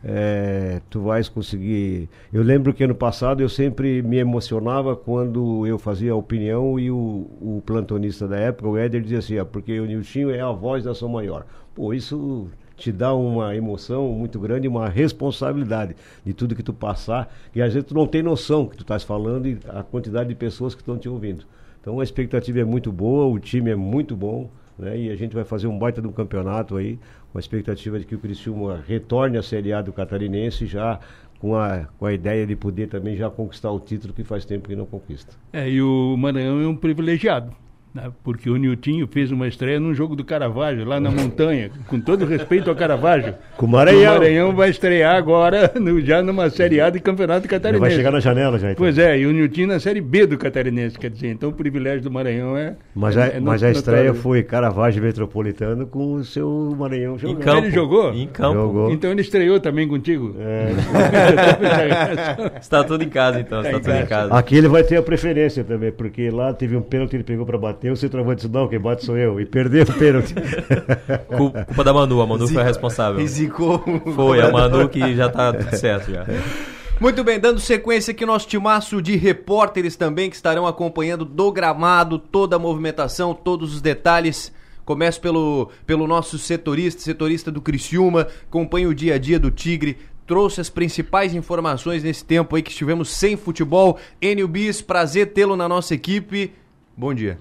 é, tu vais conseguir. Eu lembro que ano passado eu sempre me emocionava quando eu fazia a opinião e o, o plantonista da época, o Éder, dizia assim: ah, porque o Niltinho é a voz da sua maior. Pô, isso te dá uma emoção muito grande, uma responsabilidade de tudo que tu passar, e às vezes tu não tem noção que tu estás falando e a quantidade de pessoas que estão te ouvindo. Então a expectativa é muito boa, o time é muito bom, né? E a gente vai fazer um baita de um campeonato aí, com a expectativa de que o Criciúma retorne à Série A do Catarinense já com a, com a ideia de poder também já conquistar o título que faz tempo que não conquista. É, e o Maranhão é um privilegiado. Né? Porque o Niltinho fez uma estreia num jogo do Caravaggio, lá na montanha, com todo respeito ao Caravaggio. Com o Maranhão. O Maranhão vai estrear agora no- já numa Série A de Campeonato Catarinense. vai chegar na janela já. Então. Pois é, e o Niltinho na Série B do Catarinense, quer dizer, então o privilégio do Maranhão é. Mas, é, a, é mas a notório. estreia foi Caravaggio Metropolitano com o seu Maranhão jogando. Ele jogou? Em campo. Jogou. Então ele estreou também contigo? É. Está tudo em casa, então. Está tudo em casa. Aqui ele vai ter a preferência também, porque lá teve um pênalti, ele pegou pra bater, o centroavante disse, não, quem bate sou eu, e perdeu o pênalti. Cul- Culpa da Manu, a Manu foi a responsável. Risicou. Foi, a Manu que já tá tudo certo já. Muito bem, dando sequência aqui nosso timaço de repórteres também que estarão acompanhando do gramado, toda a movimentação, todos os detalhes. Começo pelo, pelo nosso setorista, setorista do Criciúma, acompanha o dia a dia do Tigre, trouxe as principais informações nesse tempo aí que estivemos sem futebol. Enio Bis, prazer tê-lo na nossa equipe. Bom dia.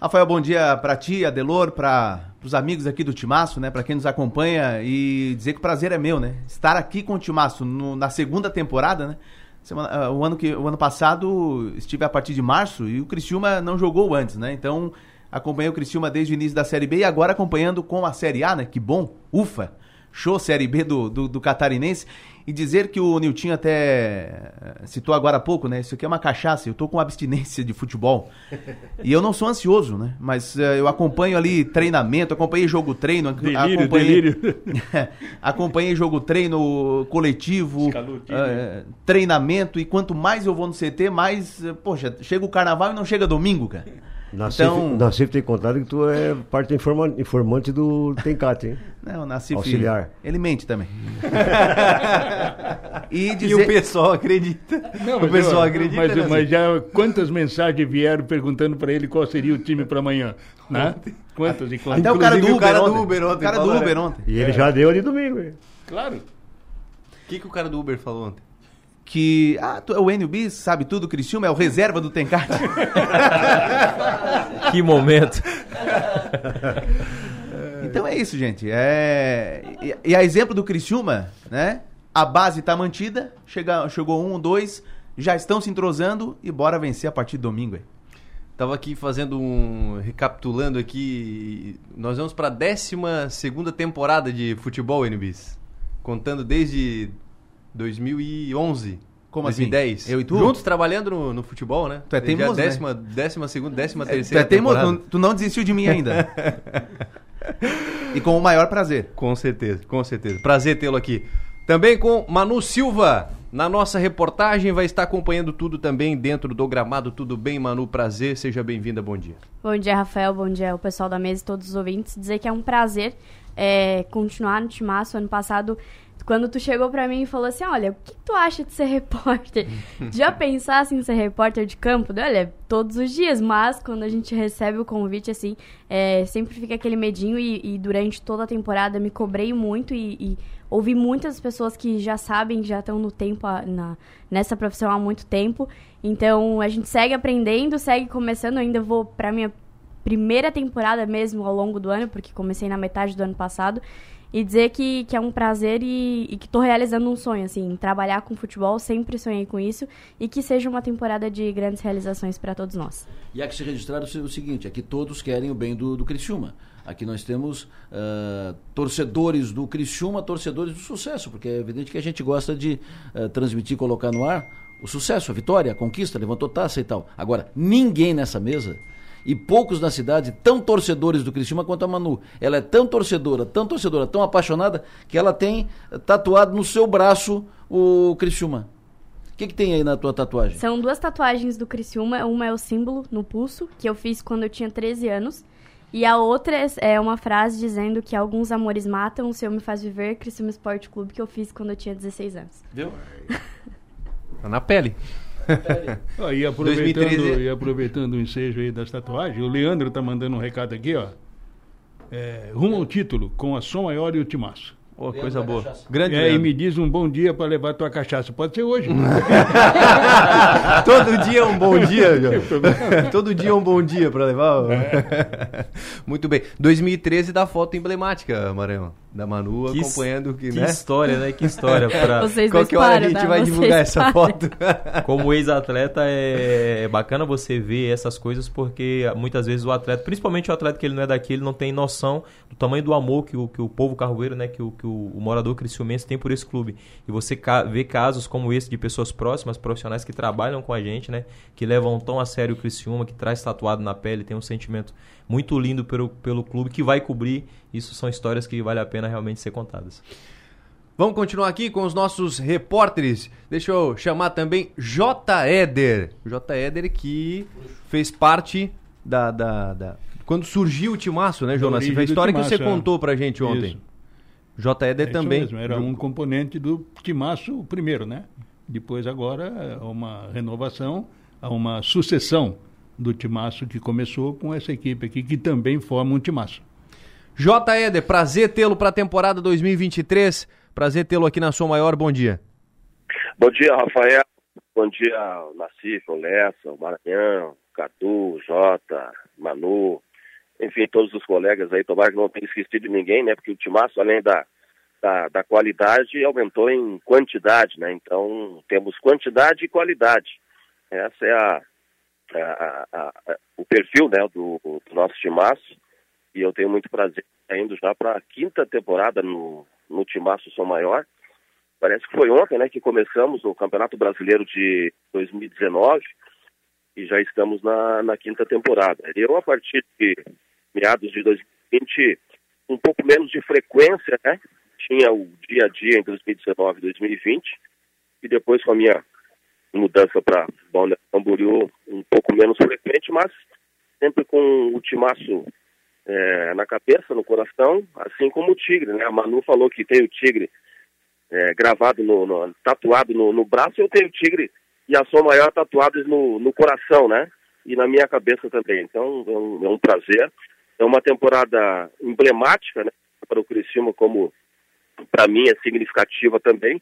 Rafael, bom dia pra ti, Adelor, para os amigos aqui do Timaço, né? Pra quem nos acompanha e dizer que o prazer é meu, né? Estar aqui com o Timaço no- na segunda temporada, né? Semana- ah, o, ano que, o ano passado estive a partir de março e o Criciúma não jogou antes, né? Então acompanhei o Criciúma desde o início da Série B e agora acompanhando com a Série A, né? Que bom, ufa! Show Série B do, do, do Catarinense. E dizer que o Niltinho até eh, citou agora há pouco, né? Isso aqui é uma cachaça, eu tô com abstinência de futebol. E eu não sou ansioso, né? Mas eh, eu acompanho ali treinamento, acompanhei jogo treino, Delírio, acompanhei, delírio. acompanhei jogo treino coletivo, eh, treinamento, e quanto mais eu vou no CT, mais, poxa, chega o carnaval e não chega domingo, cara. Nassif, Então- Nassif tem contado que tu é parte informa- informante do Tencat, hein? Não, Nassif, Auxiliar. Ele mente também. e, E dizer... o pessoal acredita. Não, o pessoal eu- acredita. Mas, né, mas já quantas mensagens vieram perguntando para ele qual seria o time para amanhã? Né? Quantas e quantas? Até o cara do Uber, cara do ontem. Uber ontem O cara do falou, Uber né? ontem. E ele já deu de domingo? Claro. O que, que o cara do Uber falou ontem? Que, ah, tu é o Enio Bis, sabe tudo, Criciúma é o reserva do Tencat. Que momento. Então é isso, gente. É... E, e a exemplo do Criciúma, né? A base tá mantida, chega, chegou um, dois, já estão se entrosando e bora vencer a partir de domingo. Aí. Tava aqui fazendo um. recapitulando aqui. Nós vamos pra 12 segunda temporada de futebol, NBs. Contando desde 2011. Como assim? 2010. Eu e tu? Juntos trabalhando no, no futebol, né? Tu é teimoso, né? décima, décima segunda, décima É, terceira tu é teimoso, temporada. tu, tu não desistiu de mim ainda. e com o maior prazer. Com certeza, com certeza. Prazer tê-lo aqui. Também com Manu Silva, na nossa reportagem, vai estar acompanhando tudo também dentro do gramado. Tudo bem, Manu? Prazer, seja bem-vinda, bom dia. Bom dia, Rafael. Bom dia ao pessoal da mesa e todos os ouvintes. Dizer que é um prazer é, continuar no Timaço. Ano passado, quando tu chegou pra mim e falou assim, olha, o que tu acha de ser repórter? Já pensasse em ser repórter de campo? Olha, todos os dias, mas quando a gente recebe o convite, assim, é, sempre fica aquele medinho e, e durante toda a temporada me cobrei muito e, e ouvi muitas pessoas que já sabem, já estão no tempo, a- na, nessa profissão há muito tempo. Então, a gente segue aprendendo, segue começando. Ainda vou pra minha primeira temporada mesmo ao longo do ano, porque comecei na metade do ano passado. E dizer que, que é um prazer e, e que estou realizando um sonho, assim, trabalhar com futebol, sempre sonhei com isso, e que seja uma temporada de grandes realizações para todos nós. E há que se registrar o se- o seguinte, é que todos querem o bem do, do Criciúma. Aqui nós temos ah, torcedores do Criciúma, torcedores do sucesso, porque é evidente que a gente gosta de ah, transmitir, colocar no ar o sucesso, a vitória, a conquista, levantou taça e tal. Agora, ninguém nessa mesa e poucos na cidade tão torcedores do Criciúma quanto a Manu. Ela é tão torcedora, tão torcedora, tão apaixonada que ela tem tatuado no seu braço o Criciúma. O que, que tem aí na tua tatuagem? São duas tatuagens do Criciúma. Uma é o símbolo no pulso, que eu fiz quando eu tinha 13 anos. E a outra é- é uma frase dizendo que alguns amores matam, o Senhor me faz viver, Criciúma Esporte Clube, que eu fiz quando eu tinha 16 anos. Viu? Tá na pele. Ó, e, aproveitando, 2013. e aproveitando o ensejo aí das tatuagens, o Leandro tá mandando um recado aqui, ó. É, rumo ao título, com a Som Maior e o Timaço. Ô, coisa boa. Grande é, e me diz um bom dia para levar tua cachaça. Pode ser hoje. Todo dia é um bom dia, João. Todo dia é um bom dia pra levar. É. Muito bem. 2013 da foto emblemática, Maranhão. Da Manu Que acompanhando que, que né? história, né? Que história. Pra... Vocês Qualquer dois hora a gente tá? vai Vocês divulgar essa foto. Como ex-atleta, é é bacana você ver essas coisas porque muitas vezes o atleta, principalmente o atleta que ele não é daqui, ele não tem noção do tamanho do amor que o, que o povo carvoeiro, né, que o, que o, o morador criciumense tem por esse clube. E você ca vê casos como esse de pessoas próximas, profissionais que trabalham com a gente, né, que levam tão a sério o Criciúma, que traz tatuado na pele, tem um sentimento muito lindo pelo, pelo clube que vai cobrir. Isso são histórias que vale a pena realmente ser contadas. Vamos continuar aqui com os nossos repórteres. Deixa eu chamar também J. Éder. J. Éder que fez parte da, da, da- Quando surgiu o Timaço, né, Jonas? Foi a história que você é. contou pra gente ontem. Isso. J. Éder É isso também. mesmo, era um componente do Timaço primeiro, né? Depois agora há uma renovação, há uma sucessão do Timaço que começou com essa equipe aqui, que também forma um Timaço. J. Éder, prazer tê-lo para a temporada 2023. Prazer tê-lo aqui na Som Maior. Bom dia. Bom dia, Rafael. Bom dia, ao Nassif, o Lessa, o Maranhão, o Cadu, o Jota, Manu, enfim, todos os colegas aí. Tomara que não tenha esquecido ninguém, né? Porque o Timaço, além da, da, da qualidade, aumentou em quantidade, né? Então, temos quantidade e qualidade. Essa é a, a- a- a- o perfil né, do, do nosso Timaço. E eu tenho muito prazer indo já para a quinta temporada no, no Timaço Som Maior. Parece que foi ontem, né, que começamos o Campeonato Brasileiro de 2019 e já estamos na, na quinta temporada. Eu, a partir de meados de 2020, um pouco menos de frequência, né? Tinha o dia a dia em 2019 e 2020 e depois com a minha mudança para Camboriú um pouco menos frequente, mas sempre com o timaço é, na cabeça, no coração, assim como o Tigre, né? A Manu falou que tem o Tigre é, gravado, no, no- tatuado no, no braço, eu tenho o Tigre e a Som Maior tatuados no, no coração, né? E na minha cabeça também. Então, é um, é um prazer. É uma temporada emblemática, né? Para o Criciúma, como para mim é significativa também,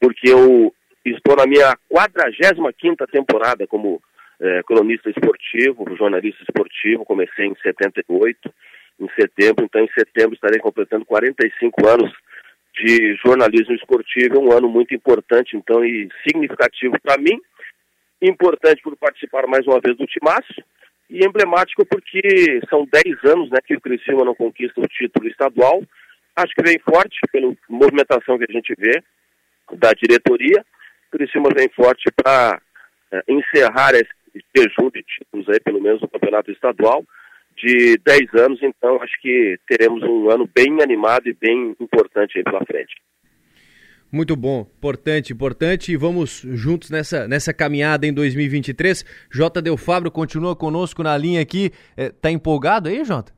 porque eu estou na minha 45ª temporada como eh, cronista esportivo, jornalista esportivo, comecei em 78, em setembro, então em setembro estarei completando 45 anos de jornalismo esportivo, é um ano muito importante então e significativo para mim, importante por participar mais uma vez do Timaço e emblemático porque são 10 anos né, que o Criciúma não conquista o título estadual, acho que vem forte pela movimentação que a gente vê da diretoria, o Criciúma vem forte para encerrar esse jejum de títulos aí, pelo menos no campeonato estadual, de 10 anos, então acho que teremos um ano bem animado e bem importante aí pela frente. Muito bom, importante, importante. E vamos juntos nessa, nessa caminhada em 2023. J. Del Fabro continua conosco na linha aqui. É, tá empolgado aí, Jota?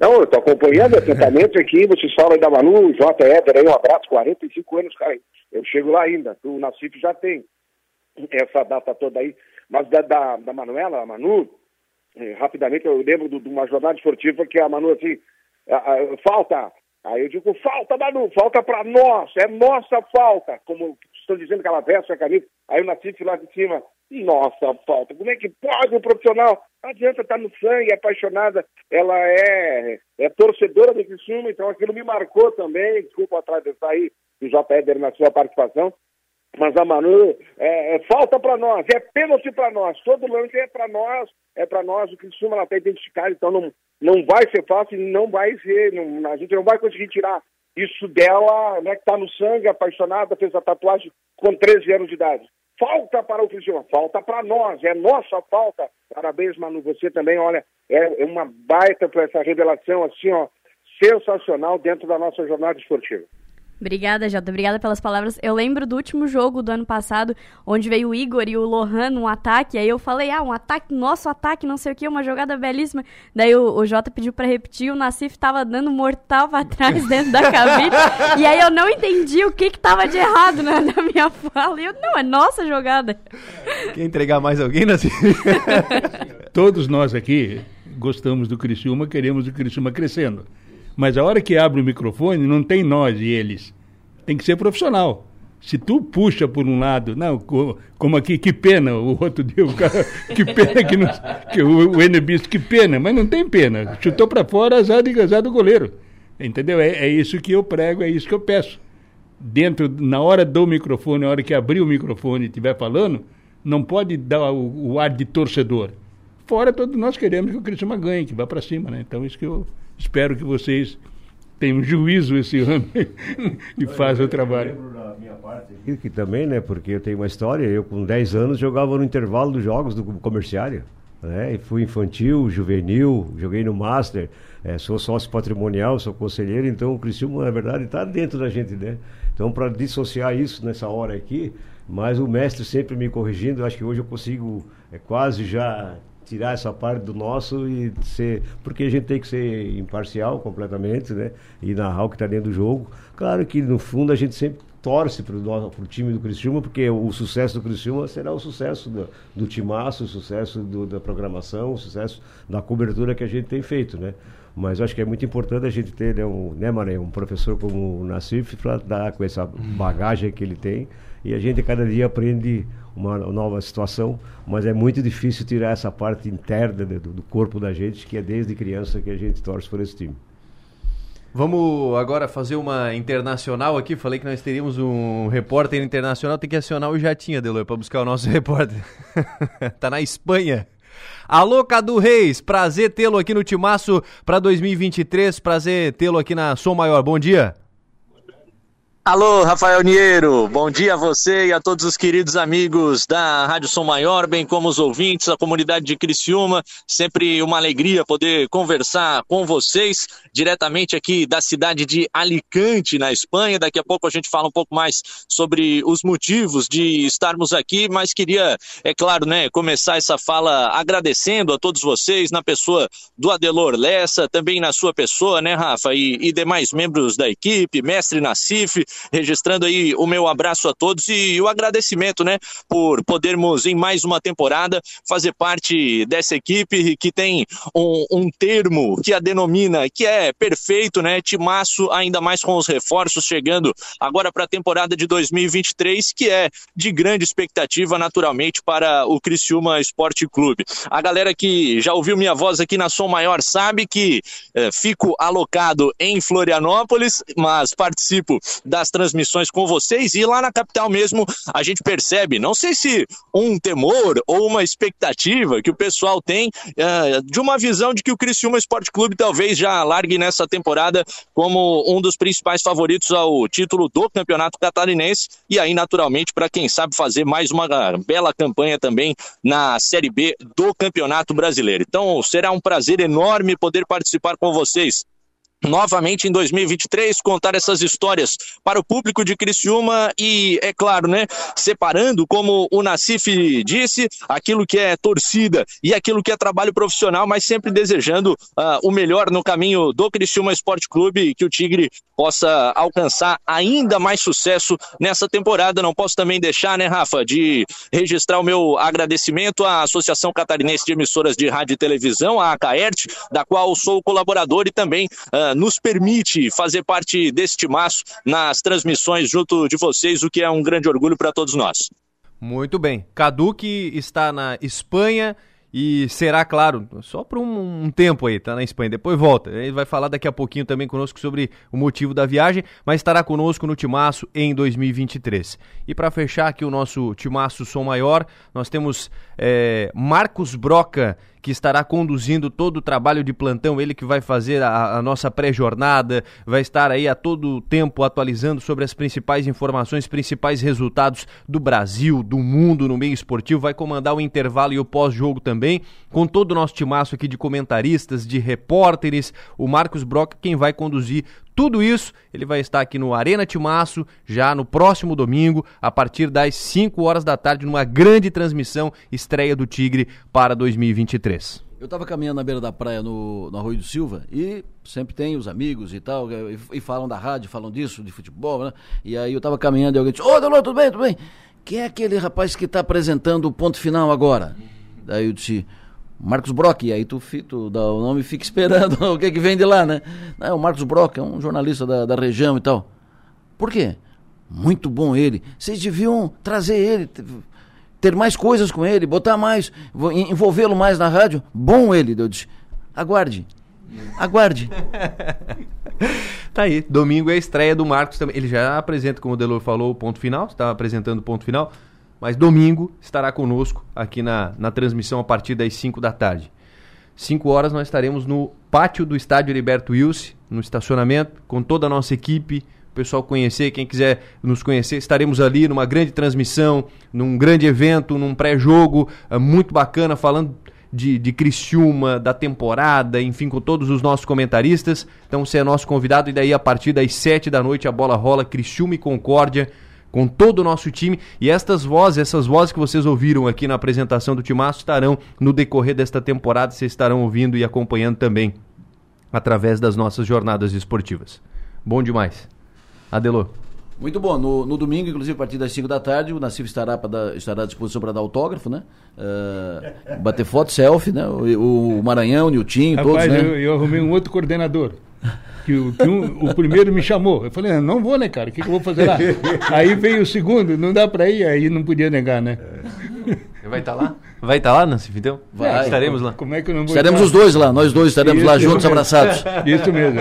Não, eu tô acompanhando atentamente aqui, vocês falam aí da Manu, J. Éder aí, um abraço, 45 anos, cara. Eu chego lá ainda, o Nassif já tem essa data toda aí. Mas da, da, da Manuela, a Manu, eh, rapidamente eu lembro de uma jornada esportiva que a Manu assim, ah, ah, falta. Aí eu digo, falta, Manu, falta para nós, é nossa falta. Como estão dizendo que ela veste a camisa. Aí o Nassif lá de cima, nossa falta. Como é que pode um profissional? Não adianta estar no sangue, é apaixonada. Ela é, é torcedora do Criciúma, então aquilo me marcou também. Desculpa atravessar aí o J. Éder na sua participação. Mas a Manu, é, é, falta para nós, é pênalti para nós. Todo lance é para nós, é para nós. O Criciúma está identificado, então não, não vai ser fácil, não vai ser, não, a gente não vai conseguir tirar isso dela, né, que está no sangue, apaixonada, fez a tatuagem com 13 anos de idade. Falta para o Criciúma, falta para nós, é nossa falta. Parabéns, Manu, você também, olha, é uma baita para essa revelação, assim, ó, sensacional dentro da nossa jornada esportiva. Obrigada, Jota. Obrigada pelas palavras. Eu lembro do último jogo do ano passado, onde veio o Igor e o Lohan num ataque. Aí eu falei, ah, um ataque, nosso ataque, não sei o que, uma jogada belíssima. Daí o, o Jota pediu para repetir, o Nassif tava dando mortal pra trás dentro da cabine. e aí eu não entendi o que que tava de errado na, na minha fala. E eu, não, é nossa jogada. Quer entregar mais alguém, Nassif? Todos nós aqui gostamos do Criciúma, queremos o Criciúma crescendo. Mas a hora que abre o microfone, não tem nós e eles. Tem que ser profissional. Se tu puxa por um lado, não, co- como aqui, que pena, o outro dia o cara, que pena que, não, que o, o Enebis, que pena, mas não tem pena. Chutou para fora, azar, de, azar do goleiro. Entendeu? É, é isso que eu prego, é isso que eu peço. Dentro, na hora do microfone, na hora que abrir o microfone e estiver falando, não pode dar o, o ar de torcedor. Fora, todos nós queremos que o Criciúma ganhe, que vá para cima, né? Então, isso que eu espero que vocês tenham juízo esse ano e façam o trabalho. E que também, né, porque eu tenho uma história, eu com 10 anos jogava no intervalo dos jogos do comerciário, né, e fui infantil, juvenil, joguei no Master, eh, sou sócio patrimonial, sou conselheiro, então o Criciúma, na verdade, está dentro da gente, né. Então, para dissociar isso nessa hora aqui, mas o mestre sempre me corrigindo, acho que hoje eu consigo eh, quase já tirar essa parte do nosso e ser. Porque a gente tem que ser imparcial completamente, né? E narrar o que está dentro do jogo. Claro que no fundo a gente sempre torce para o time do Criciúma, porque o sucesso do Criciúma será o sucesso do, do timaço, o sucesso do, da programação, o sucesso da cobertura que a gente tem feito, né? Mas acho que é muito importante a gente ter, né, um, né Mané, um professor como o Nassif para dar com essa bagagem que ele tem. E a gente cada dia aprende uma nova situação, mas é muito difícil tirar essa parte interna do, do corpo da gente, que é desde criança que a gente torce por esse time. Vamos agora fazer uma internacional aqui. Falei que nós teríamos um repórter internacional. Tem que acionar o Jatinha, Delor, para buscar o nosso repórter. tá na Espanha. Alô, Cadu Reis. Prazer tê-lo aqui no Timaço para 2023. Prazer tê-lo aqui na Som Maior. Bom dia. Alô, Rafael Niero, bom dia a você e a todos os queridos amigos da Rádio Som Maior, bem como os ouvintes, a comunidade de Criciúma. Sempre uma alegria poder conversar com vocês diretamente aqui da cidade de Alicante, na Espanha. Daqui a pouco a gente fala um pouco mais sobre os motivos de estarmos aqui, mas queria, é claro, né, começar essa fala agradecendo a todos vocês, na pessoa do Adelor Lessa, também na sua pessoa, né, Rafa, e, e demais membros da equipe, mestre Nassif, registrando aí o meu abraço a todos e o agradecimento, né, por podermos em mais uma temporada fazer parte dessa equipe que tem um, um termo que a denomina, que é perfeito, né, timaço, ainda mais com os reforços chegando agora para a temporada de 2023, que é de grande expectativa, naturalmente, para o Criciúma Esporte Clube. A galera que já ouviu minha voz aqui na Som Maior sabe que eh, fico alocado em Florianópolis, mas participo das transmissões com vocês e lá na capital mesmo a gente percebe, não sei se um temor ou uma expectativa que o pessoal tem eh, de uma visão de que o Criciúma Esporte Clube talvez já largue nessa temporada como um dos principais favoritos ao título do Campeonato Catarinense e aí naturalmente para quem sabe fazer mais uma bela campanha também na Série B do Campeonato Brasileiro. Então será um prazer enorme poder participar com vocês novamente em 2023 contar essas histórias para o público de Criciúma e é claro, né, separando como o Nassif disse, aquilo que é torcida e aquilo que é trabalho profissional, mas sempre desejando uh, o melhor no caminho do Criciúma Esporte Clube e que o Tigre possa alcançar ainda mais sucesso nessa temporada. Não posso também deixar, né, Rafa, de registrar o meu agradecimento à Associação Catarinense de Emissoras de Rádio e Televisão, a ACAERT, da qual sou colaborador e também uh, nos permite fazer parte desse timaço nas transmissões junto de vocês, o que é um grande orgulho para todos nós. Muito bem. Cadu que está na Espanha e será, claro, só por um, um, tempo aí, tá na Espanha, depois volta. Ele vai falar daqui a pouquinho também conosco sobre o motivo da viagem, mas estará conosco no Timaço em 2023. E para fechar aqui o nosso Timaço Som Maior, nós temos é, Marcos Broca que estará conduzindo todo o trabalho de plantão, ele que vai fazer a, a nossa pré-jornada, vai estar aí a todo tempo atualizando sobre as principais informações, principais resultados do Brasil, do mundo no meio esportivo, vai comandar o intervalo e o pós-jogo também, com todo o nosso timaço aqui de comentaristas, de repórteres, o Marcos Brock quem vai conduzir tudo isso, ele vai estar aqui no Arena Timaço, já no próximo domingo, a partir das 5 horas da tarde, numa grande transmissão, estreia do Tigre para 2023. Eu estava caminhando na beira da praia no, no Arroio do Silva e sempre tem os amigos e tal, e, e falam da rádio, falam disso, de futebol, né? E aí eu estava caminhando e alguém disse, ô, Delor, tudo bem, tudo bem? Quem é aquele rapaz que está apresentando o ponto final agora? Daí eu disse, Marcos Brock, e aí tu, tu dá o nome e fica esperando o que que vem de lá, né? Não, o Marcos Brock é um jornalista da, da região e tal. Por quê? Muito bom ele. Vocês deviam trazer ele, te- ter mais coisas com ele, botar mais, vo- en- envolvê-lo mais na rádio. Bom ele, eu disse. Aguarde. Aguarde. Tá aí, domingo é a estreia do Marcos também. Ele já apresenta, como o Delor falou, o ponto final, está apresentando o ponto final, mas domingo estará conosco aqui na, na transmissão a partir das 5 da tarde. 5 horas nós estaremos no pátio do estádio Heriberto Wilson, no estacionamento, com toda a nossa equipe, o pessoal conhecer, quem quiser nos conhecer, estaremos ali numa grande transmissão, num grande evento, num pré-jogo eh, muito bacana, falando de, de Criciúma, da temporada, enfim, com todos os nossos comentaristas. Então você é nosso convidado e daí a partir das 7 da noite a bola rola Criciúma e Concórdia com todo o nosso time e estas vozes, essas vozes que vocês ouviram aqui na apresentação do Timaço estarão no decorrer desta temporada, vocês estarão ouvindo e acompanhando também através das nossas jornadas esportivas. Bom demais. Adelô. Muito bom. No, no domingo, inclusive, a partir das 5 da tarde, o Nassif estará, dar- estará à disposição para dar autógrafo, né? Eh, bater foto, selfie, né? O, o Maranhão, o Niltinho, todos, né? eu, eu arrumei um outro coordenador. Que, o, que um- o primeiro me chamou. Eu falei, "Ah, não vou, né, cara? O que, que eu vou fazer lá? aí veio o segundo, não dá pra ir, aí não podia negar, né? Vai estar lá? Vai estar lá, Nancif, então? Vai. Estaremos lá. Como é que eu não vou Estaremos estar? os dois lá, nós dois estaremos lá juntos, mesmo. abraçados. Isso mesmo.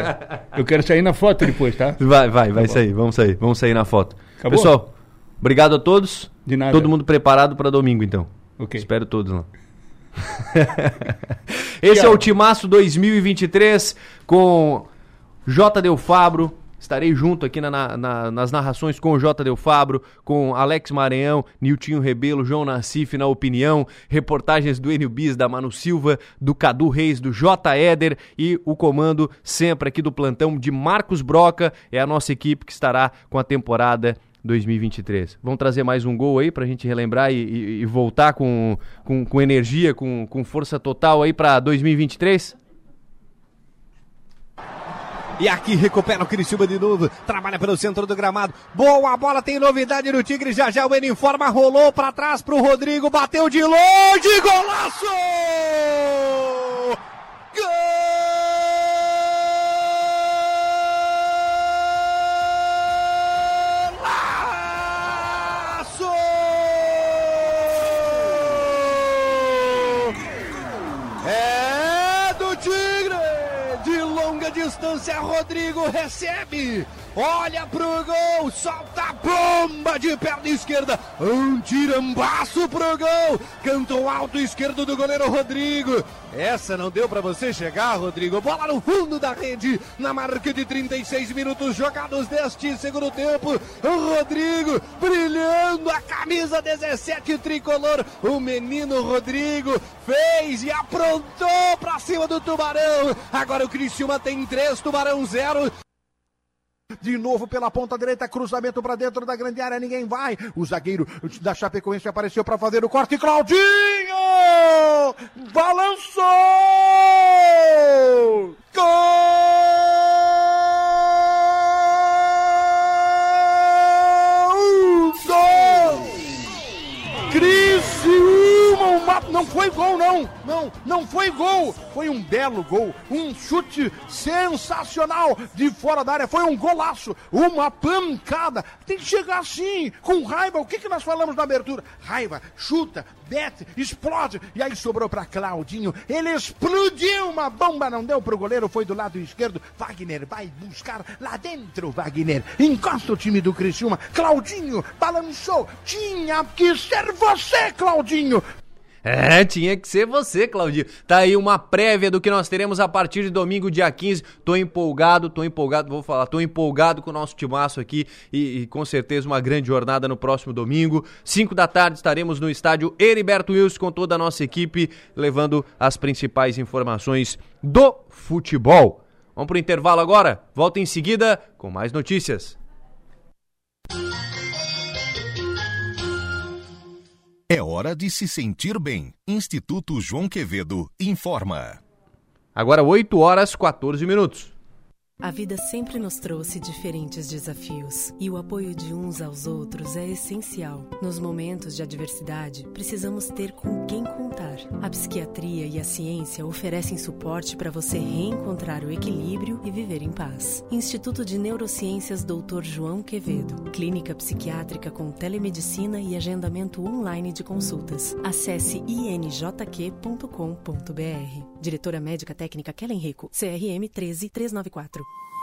Eu quero sair na foto depois, tá? Vai, vai, vai Tá bom. sair, vamos sair, vamos sair na foto. Acabou? Pessoal, obrigado a todos. De nada. Todo mundo preparado para domingo, então. Ok. Espero todos lá. Esse é o Timaço 2023 com J. Del Fabro. Estarei junto aqui na- na- na- nas narrações com o J. Del Fabro, com Alex Maranhão, Niltinho Rebelo, João Nassif na opinião, reportagens do Enio Bis, da Manu Silva, do Cadu Reis, do J. Éder e o comando sempre aqui do plantão de Marcos Broca. É a nossa equipe que estará com a temporada 2023. Vamos trazer mais um gol aí pra gente relembrar e, e- e voltar com, com, com energia, com, com força total aí pra 2023? E aqui recupera o Criciúma de novo. Trabalha pelo centro do gramado. Boa bola, tem novidade no Tigre. Já já o Eno informa. Rolou pra trás pro Rodrigo. Bateu de longe. Golaço! Golaço! Distância, Rodrigo recebe. Olha pro gol, solta a bomba de perna esquerda. Um tirambaço pro gol. Canto alto esquerdo do goleiro Rodrigo. Essa não deu pra você chegar, Rodrigo. Bola no fundo da rede, na marca de 36 minutos jogados deste segundo tempo. O Rodrigo brilhando a camisa 17 tricolor. O menino Rodrigo fez e aprontou pra cima do Tubarão. Agora o Criciúma tem três, Tubarão zero. De novo pela ponta direita, cruzamento para dentro da grande área, ninguém vai. O zagueiro da Chapecoense apareceu para fazer o corte. Claudinho! Balançou! Gol! Gol! Criciúma! Não foi gol, não! Não, não foi gol! Foi um belo gol, um chute sensacional de fora da área, foi um golaço, uma pancada. Tem que chegar assim, com raiva. O que, que nós falamos na abertura? Raiva, chuta, bete, explode. E aí sobrou para Claudinho. Ele explodiu uma bomba, não deu pro goleiro, foi do lado esquerdo. Wagner vai buscar lá dentro, Wagner. Encosta o time do Criciúma. Claudinho balançou. Tinha que ser você, Claudinho. É, tinha que ser você, Claudinho. Tá aí uma prévia do que nós teremos a partir de domingo, dia 15. Tô empolgado, tô empolgado, vou falar, tô empolgado com o nosso timaço aqui e, e com certeza uma grande jornada no próximo domingo. 5 da tarde estaremos no estádio Heriberto Wilson com toda a nossa equipe, levando as principais informações do futebol. Vamos pro intervalo agora? Volta em seguida com mais notícias. É hora de se sentir bem. Instituto João Quevedo informa. Agora 8 horas 14 minutos. A vida sempre nos trouxe diferentes desafios e o apoio de uns aos outros é essencial. Nos momentos de adversidade, precisamos ter com quem contar. A psiquiatria e a ciência oferecem suporte para você reencontrar o equilíbrio e viver em paz. Instituto de Neurociências Dr. João Quevedo. Clínica psiquiátrica com telemedicina e agendamento online de consultas. Acesse injq.com.br. Diretora Médica Técnica Kellen Rico, CRM 13394.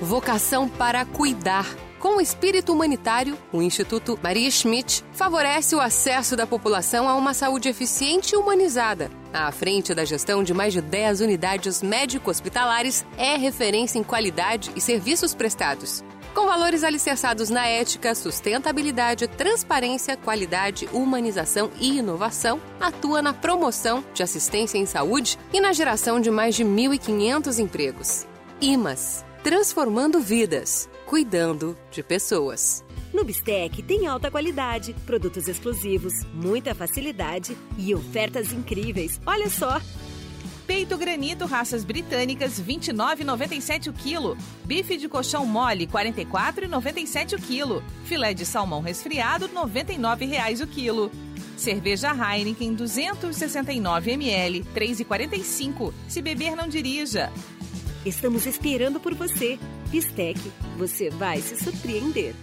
Vocação para cuidar. Com o espírito humanitário, o Instituto Maria Schmidt favorece o acesso da população a uma saúde eficiente e humanizada. À frente da gestão de mais de 10 unidades médico-hospitalares, é referência em qualidade e serviços prestados. Com valores alicerçados na ética, sustentabilidade, transparência, qualidade, humanização e inovação, atua na promoção de assistência em saúde e na geração de mais de 1.500 empregos. IMAS transformando vidas, cuidando de pessoas. No Bistec tem alta qualidade, produtos exclusivos, muita facilidade e ofertas incríveis. Olha só! Peito granito raças britânicas 29,97 o quilo. Bife de colchão mole 44,97 o quilo. Filé de salmão resfriado 99 reais o quilo. Cerveja Heineken 269 ml 3,45. Se beber não dirija. Estamos esperando por você. Bistec, você vai se surpreender.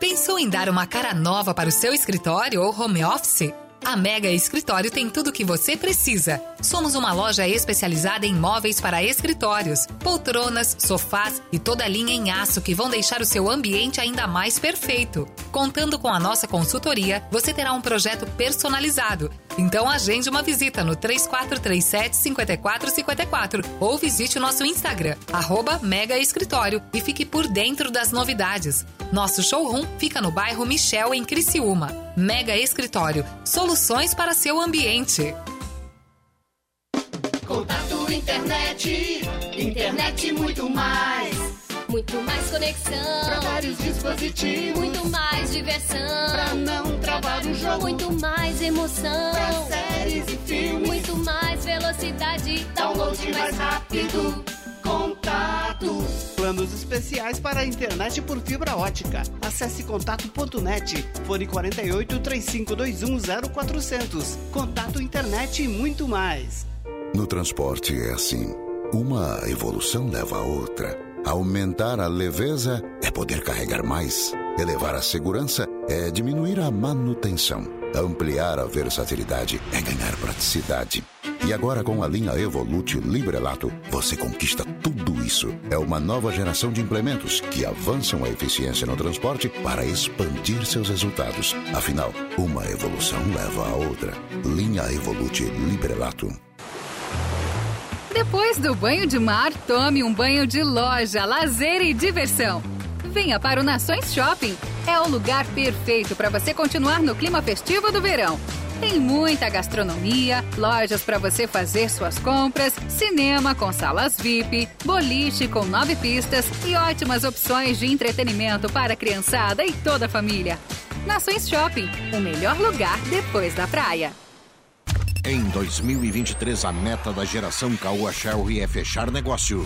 Pensou em dar uma cara nova para o seu escritório ou home office? A Mega Escritório tem tudo o que você precisa. Somos uma loja especializada em móveis para escritórios, poltronas, sofás e toda a linha em aço que vão deixar o seu ambiente ainda mais perfeito. Contando com a nossa consultoria, você terá um projeto personalizado. Então agende uma visita no 3437 5454 ou visite o nosso Instagram, arroba Mega Escritório e fique por dentro das novidades. Nosso showroom fica no bairro Michel, em Criciúma. Mega Escritório, soluções para seu ambiente. Contato internet, internet muito mais. Muito mais conexão. Pra vários dispositivos. Muito mais diversão. Pra não travar o jogo. Muito mais emoção. Pra séries e filmes. Muito mais velocidade. Download mais rápido. Contato. Planos especiais para a internet por fibra ótica. Acesse contato.net. Fone 48 3521 0400. Contato internet e muito mais. No transporte é assim. Uma evolução leva a outra. Aumentar a leveza é poder carregar mais. Elevar a segurança é diminuir a manutenção. Ampliar a versatilidade é ganhar praticidade. E agora com a linha Evolute Librelato, você conquista tudo isso. É uma nova geração de implementos que avançam a eficiência no transporte para expandir seus resultados. Afinal, uma evolução leva a outra. Linha Evolute Librelato. Depois do banho de mar, tome um banho de loja, lazer e diversão. Venha para o Nações Shopping. É o lugar perfeito para você continuar no clima festivo do verão. Tem muita gastronomia, lojas para você fazer suas compras, cinema com salas VIP, boliche com nove pistas e ótimas opções de entretenimento para a criançada e toda a família. Nações Shopping, o melhor lugar depois da praia. Em 2023, a meta da geração Caoa Sherry é fechar negócio.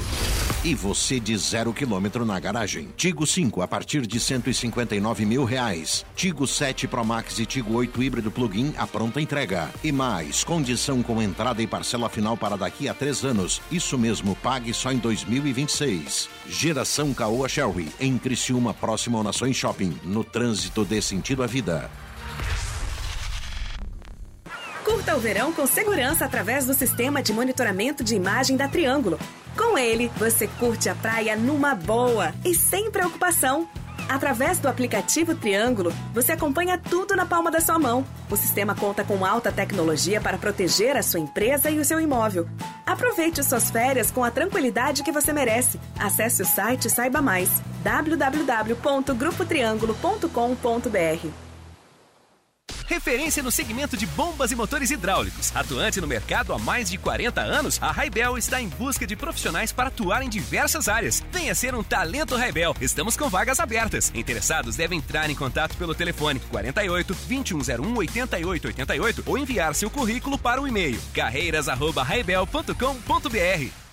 E você de zero quilômetro na garagem. Tigo 5 a partir de 159 mil reais. Tigo 7 Pro Max e Tigo 8 híbrido plug-in a pronta entrega. E mais, condição com entrada e parcela final para daqui a três anos. Isso mesmo, pague só em 2026. Geração Caoa Sherry, em Criciúma, próximo ao Nações Shopping. No trânsito dê sentido à vida. Curta o verão com segurança através do sistema de monitoramento de imagem da Triângulo. Com ele, você curte a praia numa boa e sem preocupação. Através do aplicativo Triângulo, você acompanha tudo na palma da sua mão. O sistema conta com alta tecnologia para proteger a sua empresa e o seu imóvel. Aproveite suas férias com a tranquilidade que você merece. Acesse o site e saiba mais. www.grupotriangulo.com.br Referência no segmento de bombas e motores hidráulicos. Atuante no mercado há mais de 40 anos, a Raibel está em busca de profissionais para atuar em diversas áreas. Venha ser um talento Raibel. Estamos com vagas abertas. Interessados devem entrar em contato pelo telefone 48 2101 8888 ou enviar seu currículo para o e-mail carreiras@raibel.com.br.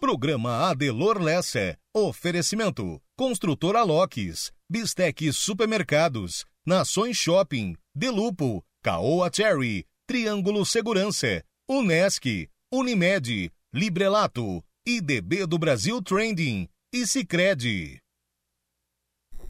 Programa Adelor Lessa. Oferecimento. Construtora Locks. Bistec Supermercados. Nações Shopping. Delupo. Caoa Cherry. Triângulo Segurança. Unesc. Unimed. Librelato. IDB do Brasil Trending. E Cicred.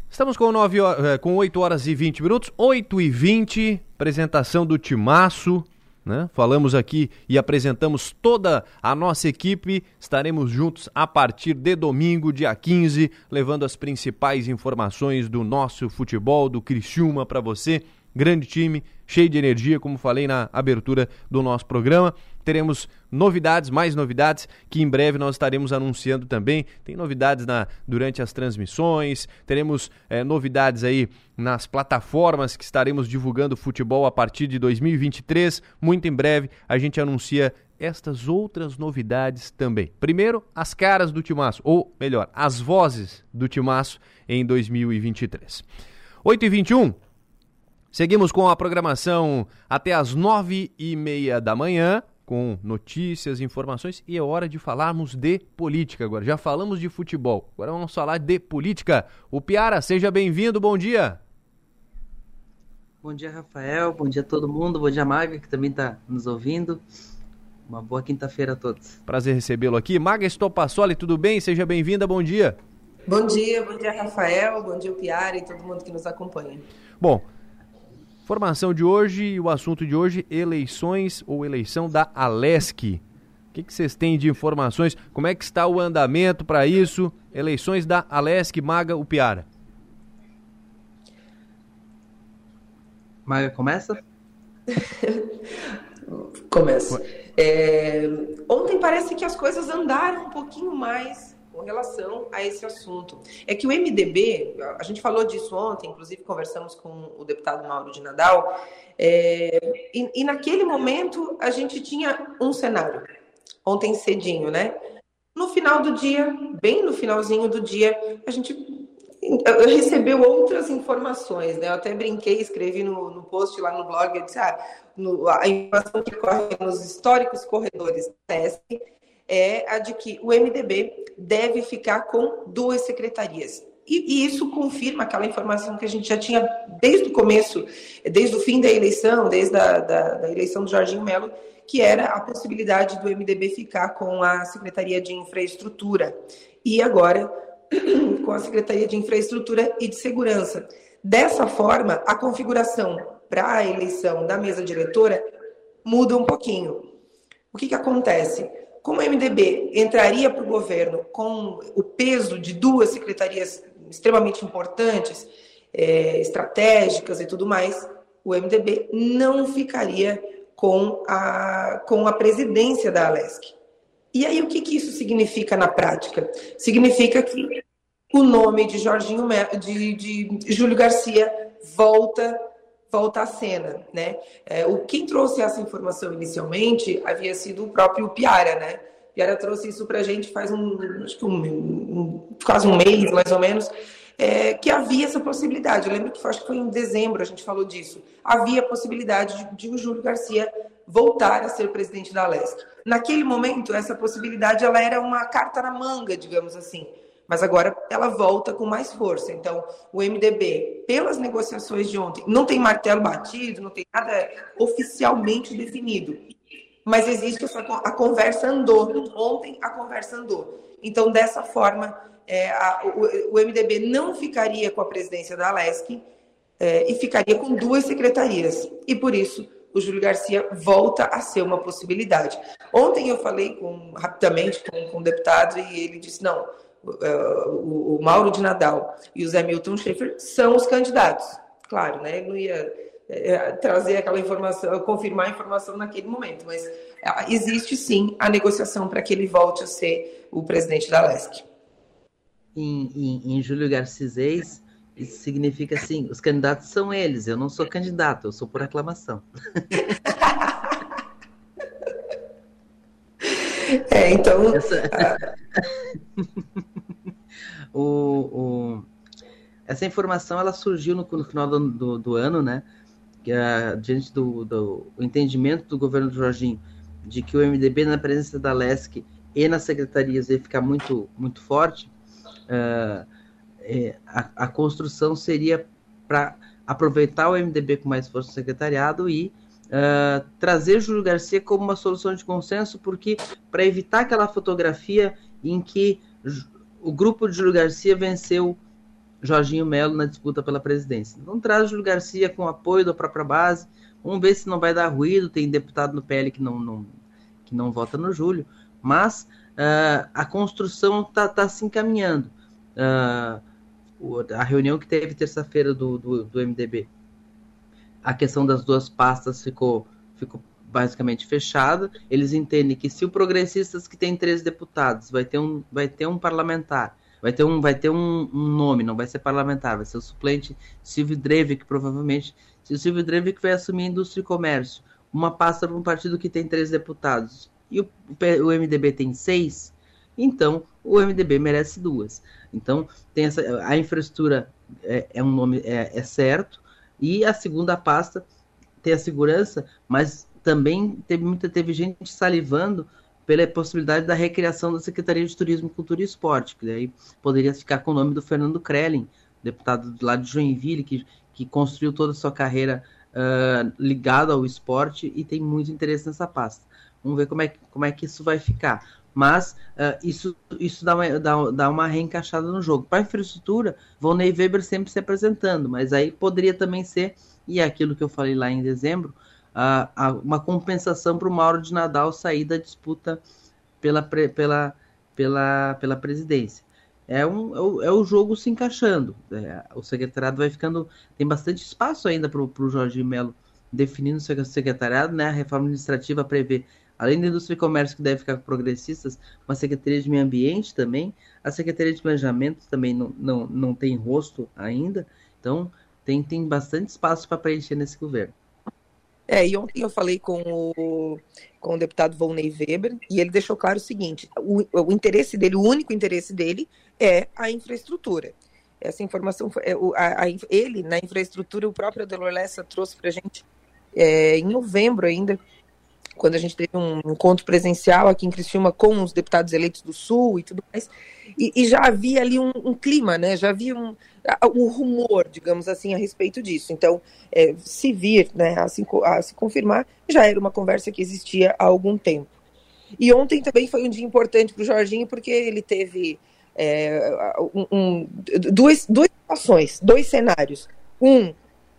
Estamos com, 9 horas, eh, com 8 horas e 20 minutos. 8 e 20, apresentação do Timaço. Né? Falamos aqui e apresentamos toda a nossa equipe. Estaremos juntos a partir de domingo, dia 15, levando as principais informações do nosso futebol, do Criciúma para você. Grande time, cheio de energia, como falei na abertura do nosso programa. Teremos novidades, mais novidades, que em breve nós estaremos anunciando também. Tem novidades na, durante as transmissões, teremos eh, novidades aí nas plataformas que estaremos divulgando futebol a partir de 2023. Muito em breve a gente anuncia estas outras novidades também. Primeiro, as caras do Timaço, ou melhor, as vozes do Timaço em 2023. 8 e 21 Seguimos com a programação até as nove e meia da manhã, com notícias, informações, e é hora de falarmos de política agora. Já falamos de futebol, agora vamos falar de política. O Piara, seja bem-vindo, bom dia. Bom dia, Rafael, bom dia a todo mundo, bom dia, Maga, que também está nos ouvindo. Uma boa quinta-feira a todos. Prazer recebê-lo aqui. Maga Estopassoli, tudo bem? Seja bem-vinda, bom dia. Bom dia, bom dia, Rafael, bom dia, Piara e todo mundo que nos acompanha. Bom, Formação de hoje e o assunto de hoje, eleições ou eleição da Alesc. O que, que vocês têm de informações? Como é que está o andamento para isso? Eleições da Alesc, Maga, o Piara. Maga, começa? começa. É, ontem parece que as coisas andaram um pouquinho mais com relação a esse assunto. É que o MDB, a gente falou disso ontem, inclusive conversamos com o deputado Mauro de Nadal, é, e, e naquele momento a gente tinha um cenário, ontem cedinho, né? No final do dia, bem no finalzinho do dia, a gente recebeu outras informações, né? Eu até brinquei, escrevi no, no post lá no blog, eu disse, ah, no, a informação que corre nos históricos corredores da é a de que o MDB deve ficar com duas secretarias. E, e, isso confirma aquela informação que a gente já tinha desde o começo, desde o fim da eleição, desde a da, da eleição do Jorginho Melo, que era a possibilidade do MDB ficar com a Secretaria de Infraestrutura. E agora, com a Secretaria de Infraestrutura e de Segurança. Dessa forma, a configuração para a eleição da mesa diretora muda um pouquinho. O que, que acontece? Como o MDB entraria para o governo com o peso de duas secretarias extremamente importantes, é, estratégicas e tudo mais, o MDB não ficaria com a, com a presidência da Alesc. E aí, o que, que isso significa na prática? Significa que o nome de Jorginho de, de Júlio Garcia volta volta à cena, né? É, o quem trouxe essa informação inicialmente havia sido o próprio Piara, né? Piara trouxe isso para a gente faz um, acho que um, um, quase um mês, mais ou menos, é, que havia essa possibilidade. Eu lembro que acho que foi em dezembro a gente falou disso. Havia a possibilidade de, de o Júlio Garcia voltar a ser presidente da Alesc. Naquele momento, essa possibilidade ela era uma carta na manga, digamos assim. Mas agora ela volta com mais força. Então, o MDB, pelas negociações de ontem, não tem martelo batido, não tem nada oficialmente definido. Mas existe essa, a conversa andou. Ontem a conversa andou. Então, dessa forma, é, a, o, o, MDB não ficaria com a presidência da Alesc é, e ficaria com duas secretarias. E por isso o Júlio Garcia volta a ser uma possibilidade. Ontem eu falei com, rapidamente com, com um deputado e ele disse: não, o, Mauro de Nadal e o Zé Milton Schaefer são os candidatos. Claro, né? Não ia é, trazer aquela informação, confirmar a informação naquele momento, mas uh, existe sim a negociação para que ele volte a ser o presidente da LESC. Em, em, em Júlio Garcês, isso significa assim: os candidatos são eles, eu não sou candidato, eu sou por aclamação. É, então. Essa, o, o, essa informação ela surgiu no, no final do, do, do, ano, né? Que, uh, diante do, do entendimento do governo do Jorginho de que o MDB, na presença da LESC e nas secretarias, ia ficar muito, muito forte. Uh, é, a, a, construção seria para aproveitar o MDB com mais força no secretariado e uh, trazer Júlio Garcia como uma solução de consenso, porque para evitar aquela fotografia em que o grupo de Júlio Garcia venceu Jorginho Melo na disputa pela presidência. Então traz Júlio Garcia com apoio da própria base. Vamos ver se não vai dar ruído. Tem deputado no PL que não, não que não vota no Júlio. Mas uh, a construção está tá se encaminhando. Uh, a reunião que teve terça-feira do, do, do, MDB, a questão das duas pastas ficou, ficou basicamente fechada. Eles entendem que se o progressistas que tem três deputados vai ter um, vai ter um parlamentar, vai ter um, vai ter um, um nome, não vai ser parlamentar, vai ser o suplente Silvio Drevik, provavelmente. Se o Silvio Drevik vai assumir indústria e comércio, uma pasta para um partido que tem três deputados e o, o MDB tem seis, então o MDB merece duas. Então, tem essa, a infraestrutura é, é um nome é, é, certo, e a segunda pasta tem a segurança, mas também teve, muita, teve gente salivando pela possibilidade da recriação da Secretaria de Turismo, Cultura e Esporte, que daí poderia ficar com o nome do Fernando Krellin, deputado lá de Joinville, que, que construiu toda a sua carreira uh, ligado ao esporte e tem muito interesse nessa pasta. Vamos ver como é, como é que isso vai ficar mas uh, isso, isso dá, uma, dá, dá uma reencaixada no jogo. Para a infraestrutura, Volney Weber sempre se apresentando, mas aí poderia também ser, e é aquilo que eu falei lá em dezembro, uh, uh, uma compensação para o Mauro de Nadal sair da disputa pela, pela, pela, pela presidência. É, um, é, o, é o jogo se encaixando. É, o secretariado vai ficando. Tem bastante espaço ainda para o Jorge Melo definindo o secretariado, né? A reforma administrativa prevê Além da indústria e comércio que deve ficar com progressistas, uma secretaria de meio ambiente também, a secretaria de planejamento também não, não, não tem rosto ainda, então tem, tem bastante espaço para preencher nesse governo. É, e ontem eu falei com o, com o deputado Volney Weber e ele deixou claro o seguinte: o, o interesse dele, o único interesse dele é a infraestrutura. Essa informação, é, a, a, ele, na infraestrutura, o próprio Adelor Lessa trouxe para a gente é, em novembro ainda, quando a gente teve um encontro presencial aqui em Criciúma com os deputados eleitos do Sul e tudo mais, e, e já havia ali um, um, clima, né? Já havia um, um rumor, digamos assim, a respeito disso. Então, é, se vir, né, a se, a se confirmar, já era uma conversa que existia há algum tempo. E ontem também foi um dia importante para o Jorginho, porque ele teve é, um, um, duas, duas situações, dois cenários. Um,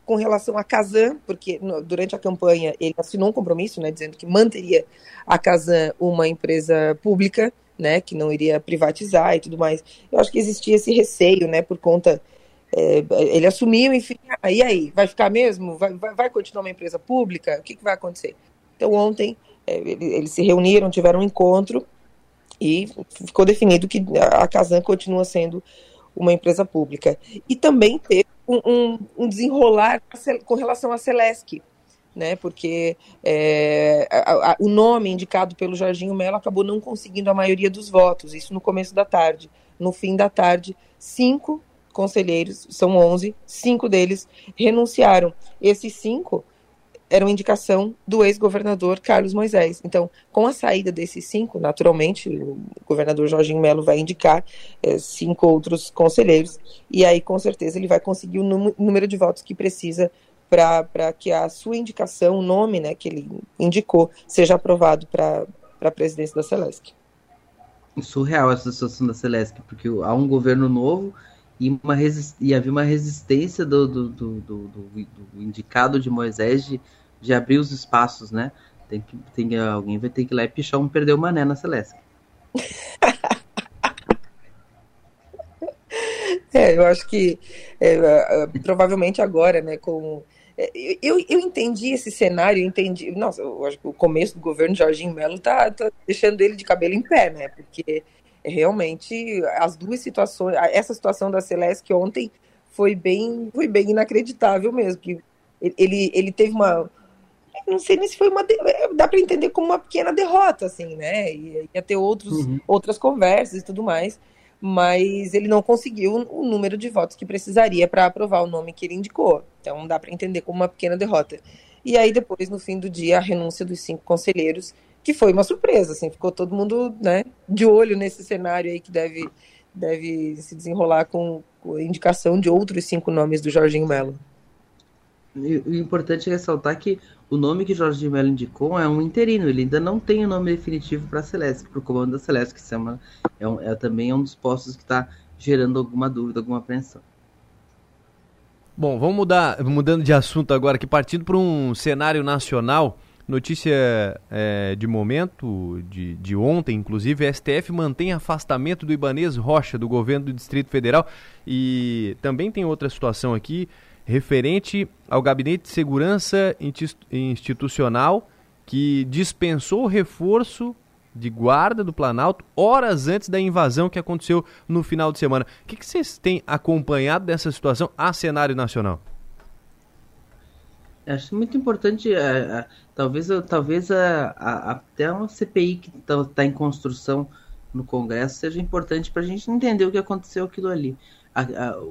com relação à Casan, porque no, durante a campanha ele assinou um compromisso, né, dizendo que manteria a Casan uma empresa pública, né, que não iria privatizar e tudo mais. Eu acho que existia esse receio, né, por conta é, ele assumiu, enfim, e aí, vai ficar mesmo? Vai, vai, vai, continuar uma empresa pública? O que, que vai acontecer? Então, ontem, é, eles se reuniram, tiveram um encontro e ficou definido que a Casan continua sendo uma empresa pública. E também teve um, um, desenrolar com relação à Celesc, né? Porque é, a, a, o nome indicado pelo Jorginho Melo acabou não conseguindo a maioria dos votos, isso no começo da tarde. No fim da tarde, cinco conselheiros, são 11, cinco deles renunciaram. Esses cinco eram indicação do ex-governador Carlos Moisés. Então, com a saída desses cinco, naturalmente, o governador Jorginho Melo vai indicar é, cinco outros conselheiros, e aí, com certeza, ele vai conseguir o número de votos que precisa para que a sua indicação, o nome né, que ele indicou, seja aprovado para a presidência da Celesc. Surreal essa situação da Celesc, porque há um governo novo e, uma e havia uma resistência do, do, do, do, do indicado de Moisés de, de abrir os espaços, né? Tem que, tem, alguém vai ter que ir lá e pichar um perdeu o mané na Celeste. é, eu acho que é, é, provavelmente agora, né, com é, eu, eu entendi esse cenário, eu entendi. Nossa, eu acho que o começo do governo Jorginho Melo tá, tá deixando ele de cabelo em pé, né? Porque realmente as duas situações, essa situação da Celeste ontem foi bem, foi bem inacreditável mesmo. Que ele, ele teve uma, não sei nem se foi uma. É, dá para entender como uma pequena derrota, assim, né? Ia ter outros, uhum. outras conversas e tudo mais, mas ele não conseguiu o número de votos que precisaria para aprovar o nome que ele indicou. Então dá para entender como uma pequena derrota. E aí, depois, no fim do dia, a renúncia dos cinco conselheiros, que foi uma surpresa, assim, ficou todo mundo né, de olho nesse cenário aí que deve, deve se desenrolar com, com a indicação de outros cinco nomes do Jorginho Melo. O importante é ressaltar que o nome que Jorge de Mello indicou é um interino, ele ainda não tem o nome definitivo para a Celeste, para o comando da Celeste, que chama, é, um, é também é um dos postos que está gerando alguma dúvida, alguma apreensão. Bom, vamos mudar, mudando de assunto agora, que partindo para um cenário nacional, notícia é, de momento, de, de ontem, inclusive, a STF mantém afastamento do Ibanês Rocha, do governo do Distrito Federal, e também tem outra situação aqui, referente ao Gabinete de Segurança Institucional que dispensou o reforço de guarda do Planalto horas antes da invasão que aconteceu no final de semana. O que, que vocês têm acompanhado dessa situação a cenário nacional? Acho muito importante, é, é, talvez, talvez a, até uma CPI que está tá em construção no Congresso seja importante para a gente entender o que aconteceu aquilo ali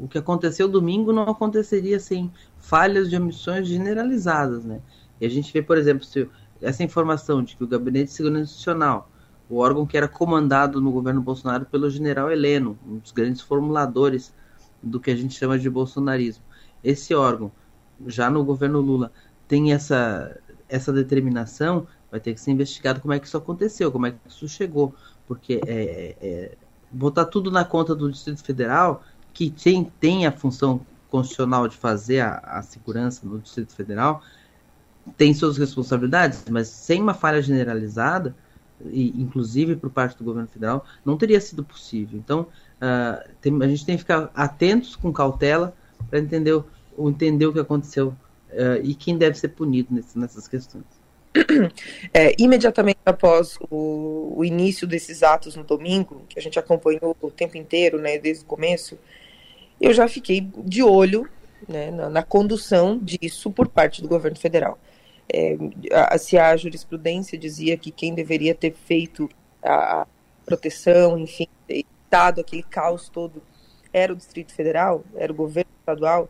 o que aconteceu domingo não aconteceria sem falhas de omissões generalizadas, né? E a gente vê, por exemplo, se essa informação de que o Gabinete de Segurança Institucional, o órgão que era comandado no governo Bolsonaro pelo general Heleno, um dos grandes formuladores do que a gente chama de bolsonarismo, esse órgão, já no governo Lula, tem essa, essa determinação, vai ter que ser investigado como é que isso aconteceu, como é que isso chegou, porque é, é, botar tudo na conta do Distrito Federal que tem, tem a função constitucional de fazer a, a segurança no Distrito Federal tem suas responsabilidades, mas sem uma falha generalizada, e, inclusive por parte do governo federal, não teria sido possível. Então, uh, tem, a gente tem que ficar atentos com cautela para entender, o, entender o que aconteceu uh, e quem deve ser punido nesse, nessas questões. É, imediatamente após o, o, início desses atos no domingo, que a gente acompanhou o tempo inteiro, né, desde o começo, eu já fiquei de olho né, na, na, condução disso por parte do governo federal. É, a, se a jurisprudência dizia que quem deveria ter feito a, proteção, enfim, dado aquele caos todo, era o Distrito Federal, era o governo estadual,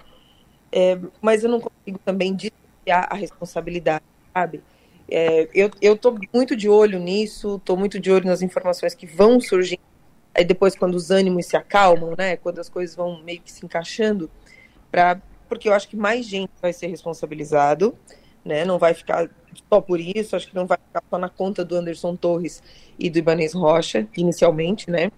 é, mas eu não consigo também dissociar a responsabilidade, sabe? É, eu estou muito de olho nisso, estou muito de olho nas informações que vão surgir Aí depois, quando os ânimos se acalmam, né? Quando as coisas vão meio que se encaixando, pra, porque eu acho que mais gente vai ser responsabilizado, né? Não vai ficar só por isso, acho que não vai ficar só na conta do Anderson Torres e do Ibanez Rocha, inicialmente, né?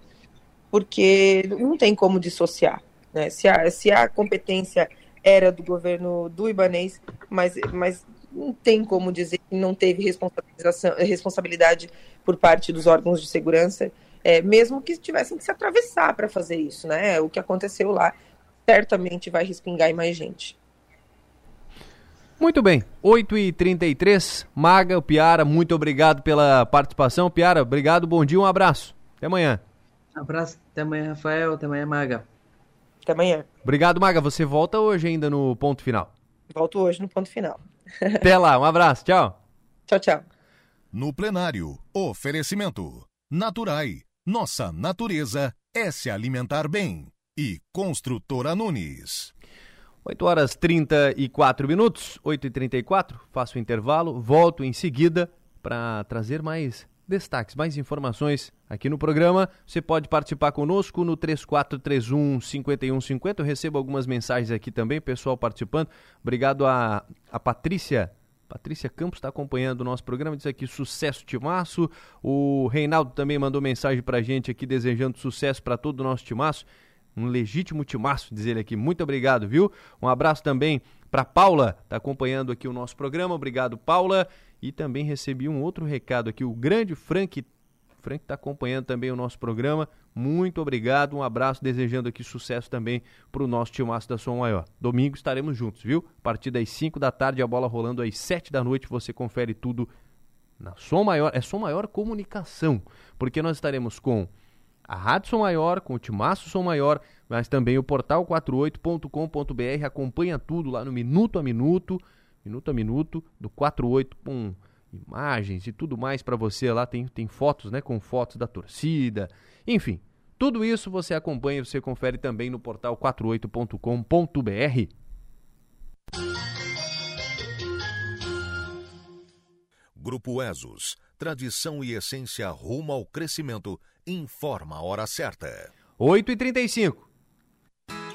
Porque não tem como dissociar, né? Se a, se a competência era do governo do Ibanez, mas, mas não tem como dizer que não teve responsabilização, responsabilidade por parte dos órgãos de segurança é, mesmo que tivessem que se atravessar para fazer isso, né? O que aconteceu lá certamente vai respingar em mais gente. Muito bem, 8h33, Maga, o Piara, muito obrigado pela participação. Piara, obrigado, bom dia, um abraço. Até amanhã. Um abraço, até amanhã, Rafael, até amanhã, Maga. Até amanhã. Obrigado, Maga. Você volta hoje ainda no ponto final? Volto hoje no ponto final. Até lá, um abraço, tchau. Tchau, tchau. No plenário, oferecimento. Naturai nossa natureza é se alimentar bem. e Construtora Nunes. 8 horas 34 minutos, 8 e 34 faço o intervalo, volto em seguida para trazer mais destaques, mais informações aqui no programa. Você pode participar conosco no 3431 5150. Eu recebo algumas mensagens aqui também, pessoal participando. Obrigado a, a Patrícia. Patrícia Campos está acompanhando o nosso programa, diz aqui sucesso timaço. O Reinaldo também mandou mensagem para a gente aqui desejando sucesso para todo o nosso timaço. Um legítimo timaço, diz ele aqui. Muito obrigado, viu? Um abraço também para Paula, está acompanhando aqui o nosso programa. Obrigado, Paula. E também recebi um outro recado aqui, o grande Frank. Frank está acompanhando também o nosso programa. Muito obrigado, um abraço, desejando aqui sucesso também para o nosso timaço da Som Maior. Domingo estaremos juntos, viu? A partir das 5 da tarde, a bola rolando às 7 da noite, você confere tudo na Som Maior. É Som Maior Comunicação, porque nós estaremos com a Rádio Som Maior, com o Timaço Som Maior, mas também o portal 48.com.br. Acompanha tudo lá no Minuto a Minuto minuto a minuto, do 48 com imagens e tudo mais para você lá. Tem, tem fotos, né? Com fotos da torcida. Enfim, tudo isso você acompanha você confere também no portal 48.com.br. Grupo ESOS, tradição e essência rumo ao crescimento, informa a hora certa. 8h35.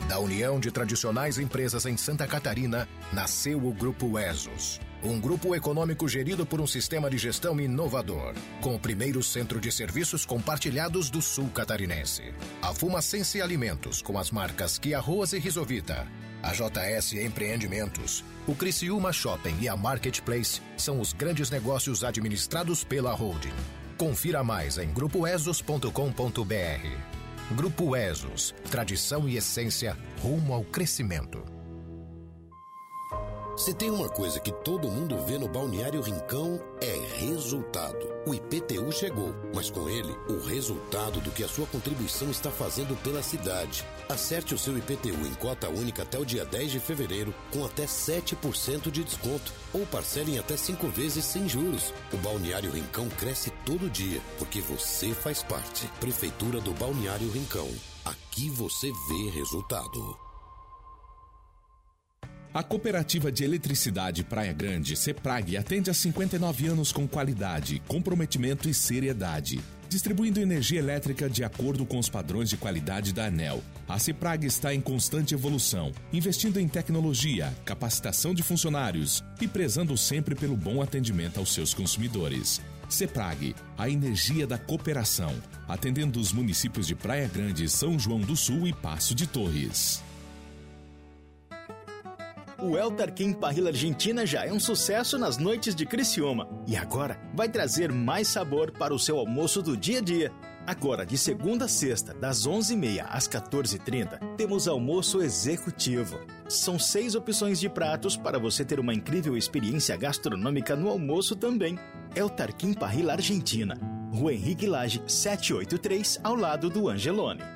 Da união de tradicionais empresas em Santa Catarina, nasceu o Grupo ESOS. Um grupo econômico gerido por um sistema de gestão inovador, com o primeiro centro de serviços compartilhados do sul catarinense. A Fumacense Alimentos, com as marcas Kia e Risovita. A JS Empreendimentos, o Criciúma Shopping e a Marketplace são os grandes negócios administrados pela holding. Confira mais em grupoesos.com.br. Grupo ESOS, tradição e essência rumo ao crescimento. Se tem uma coisa que todo mundo vê no Balneário Rincão é resultado. O IPTU chegou, mas com ele, o resultado do que a sua contribuição está fazendo pela cidade. Acerte o seu IPTU em cota única até o dia 10 de fevereiro, com até 7% de desconto, ou parcele em até 5 vezes sem juros. O Balneário Rincão cresce todo dia, porque você faz parte. Prefeitura do Balneário Rincão. Aqui você vê resultado. A Cooperativa de Eletricidade Praia Grande, CEPRAG, atende há 59 anos com qualidade, comprometimento e seriedade. Distribuindo energia elétrica de acordo com os padrões de qualidade da ANEL. A CEPRAG está em constante evolução, investindo em tecnologia, capacitação de funcionários e prezando sempre pelo bom atendimento aos seus consumidores. CEPRAG, a energia da cooperação, atendendo os municípios de Praia Grande, São João do Sul e Passo de Torres. O El Tarquim Parrilla Argentina já é um sucesso nas noites de Criciúma e agora vai trazer mais sabor para o seu almoço do dia a dia. Agora, de segunda a sexta, das 11h30 às 14h30, temos almoço executivo. São seis opções de pratos para você ter uma incrível experiência gastronômica no almoço também. El Tarquim Parrilla Argentina, Rua Henrique Lage, 783, ao lado do Angelone.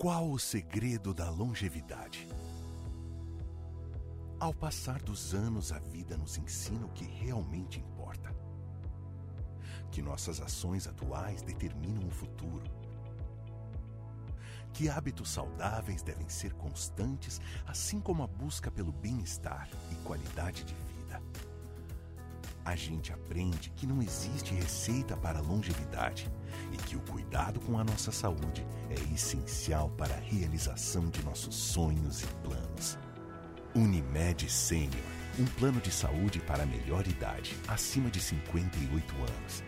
Qual o segredo da longevidade? Ao passar dos anos, a vida nos ensina o que realmente importa. Que nossas ações atuais determinam o futuro. Que hábitos saudáveis devem ser constantes, assim como a busca pelo bem-estar e qualidade de vida. A gente aprende que não existe receita para longevidade e que o cuidado com a nossa saúde é essencial para a realização de nossos sonhos e planos. Unimed Sênior, um plano de saúde para a melhor idade, acima de 58 anos.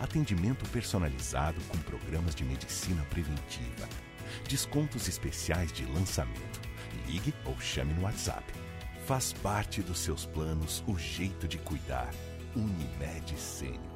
Atendimento personalizado com programas de medicina preventiva. Descontos especiais de lançamento. Ligue ou chame no WhatsApp. Faz parte dos seus planos o jeito de cuidar. Unimed Sênior.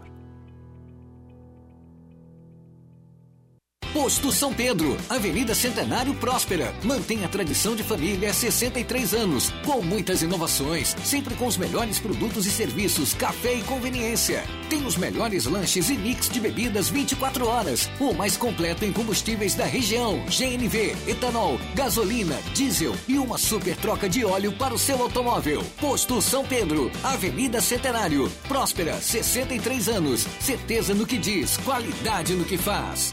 Posto São Pedro, Avenida Centenário Próspera. Mantém a tradição de família há 63 anos, com muitas inovações, sempre com os melhores produtos e serviços, café e conveniência. Tem os melhores lanches e mix de bebidas 24 horas, o mais completo em combustíveis da região, GNV, etanol, gasolina, diesel e uma super troca de óleo para o seu automóvel. Posto São Pedro, Avenida Centenário, Próspera, 63 anos, certeza no que diz, qualidade no que faz.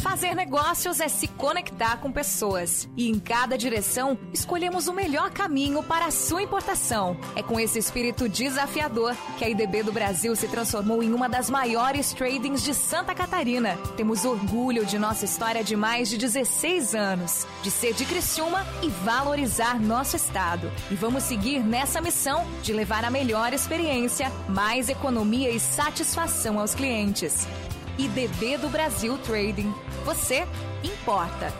Fazer negócios é se conectar com pessoas. E em cada direção, escolhemos o melhor caminho para a sua importação. É com esse espírito desafiador que a IDB do Brasil se transformou em uma das maiores tradings de Santa Catarina. Temos orgulho de nossa história de mais de 16 anos, de ser de Criciúma e valorizar nosso estado. E vamos seguir nessa missão de levar a melhor experiência, mais economia e satisfação aos clientes. IDB do Brasil Trading. Você importa.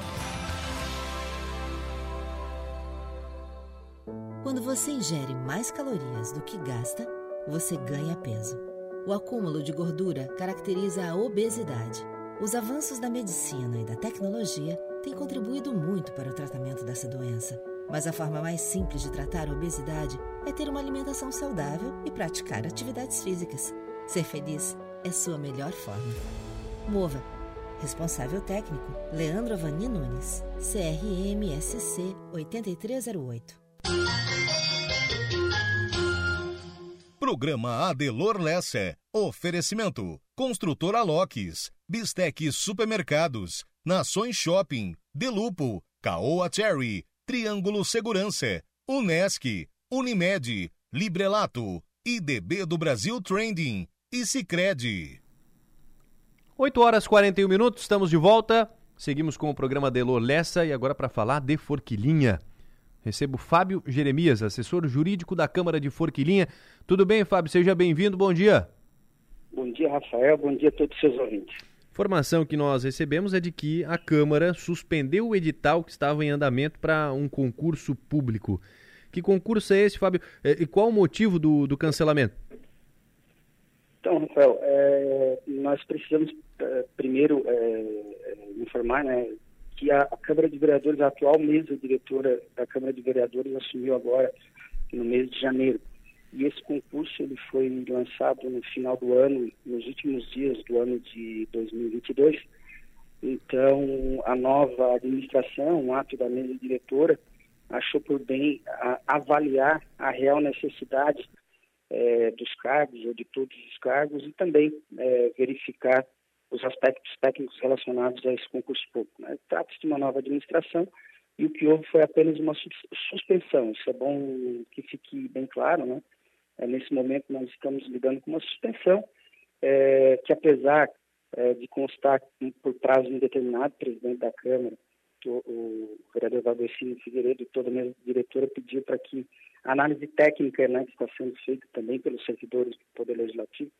Quando você ingere mais calorias do que gasta, você ganha peso. O acúmulo de gordura caracteriza a obesidade. Os avanços da medicina e da tecnologia têm contribuído muito para o tratamento dessa doença. Mas a forma mais simples de tratar a obesidade é ter uma alimentação saudável e praticar atividades físicas. Ser feliz é sua melhor forma. Mova. Responsável técnico: Leandro Avani Nunes. CRMSC 8308. Programa Adelor Lessa. Oferecimento: Construtora Locks, Bistec Supermercados, Nações Shopping, Delupo, Caoa Cherry, Triângulo Segurança, Unesc, Unimed, Librelato, IDB do Brasil Trending e Sicredi. 8 horas e 41 minutos, estamos de volta. Seguimos com o programa Delor Lessa e agora para falar de Forquilinha. Recebo Fábio Jeremias, assessor jurídico da Câmara de Forquilinha. Tudo bem, Fábio? Seja bem-vindo, bom dia. Bom dia, Rafael. Bom dia a todos os seus ouvintes. Informação que nós recebemos é de que a Câmara suspendeu o edital que estava em andamento para um concurso público. Que concurso é esse, Fábio? E qual o motivo do, do cancelamento? Então, Rafael, é, nós precisamos é, primeiro é, informar né, que a, a, Câmara de Vereadores, a atual mesa diretora da Câmara de Vereadores, assumiu agora no mês de janeiro. E esse concurso ele foi lançado no final do ano, nos últimos dias do ano de 2022. Então, a nova administração, um ato da mesa diretora, achou por bem a, avaliar a real necessidade é, dos cargos ou de todos os cargos e também é, verificar os aspectos técnicos relacionados a esse concurso público. Né? Trata-se de uma nova administração e o que houve foi apenas uma suspensão. Isso é bom que fique bem claro, né? É, nesse momento nós estamos lidando com uma suspensão é, que apesar é, de constar por prazo indeterminado, o presidente da Câmara, o, o vereador Valdecino Figueiredo e toda a minha diretora pediu para que análise técnica né, que está sendo feita também pelos servidores do Poder Legislativo,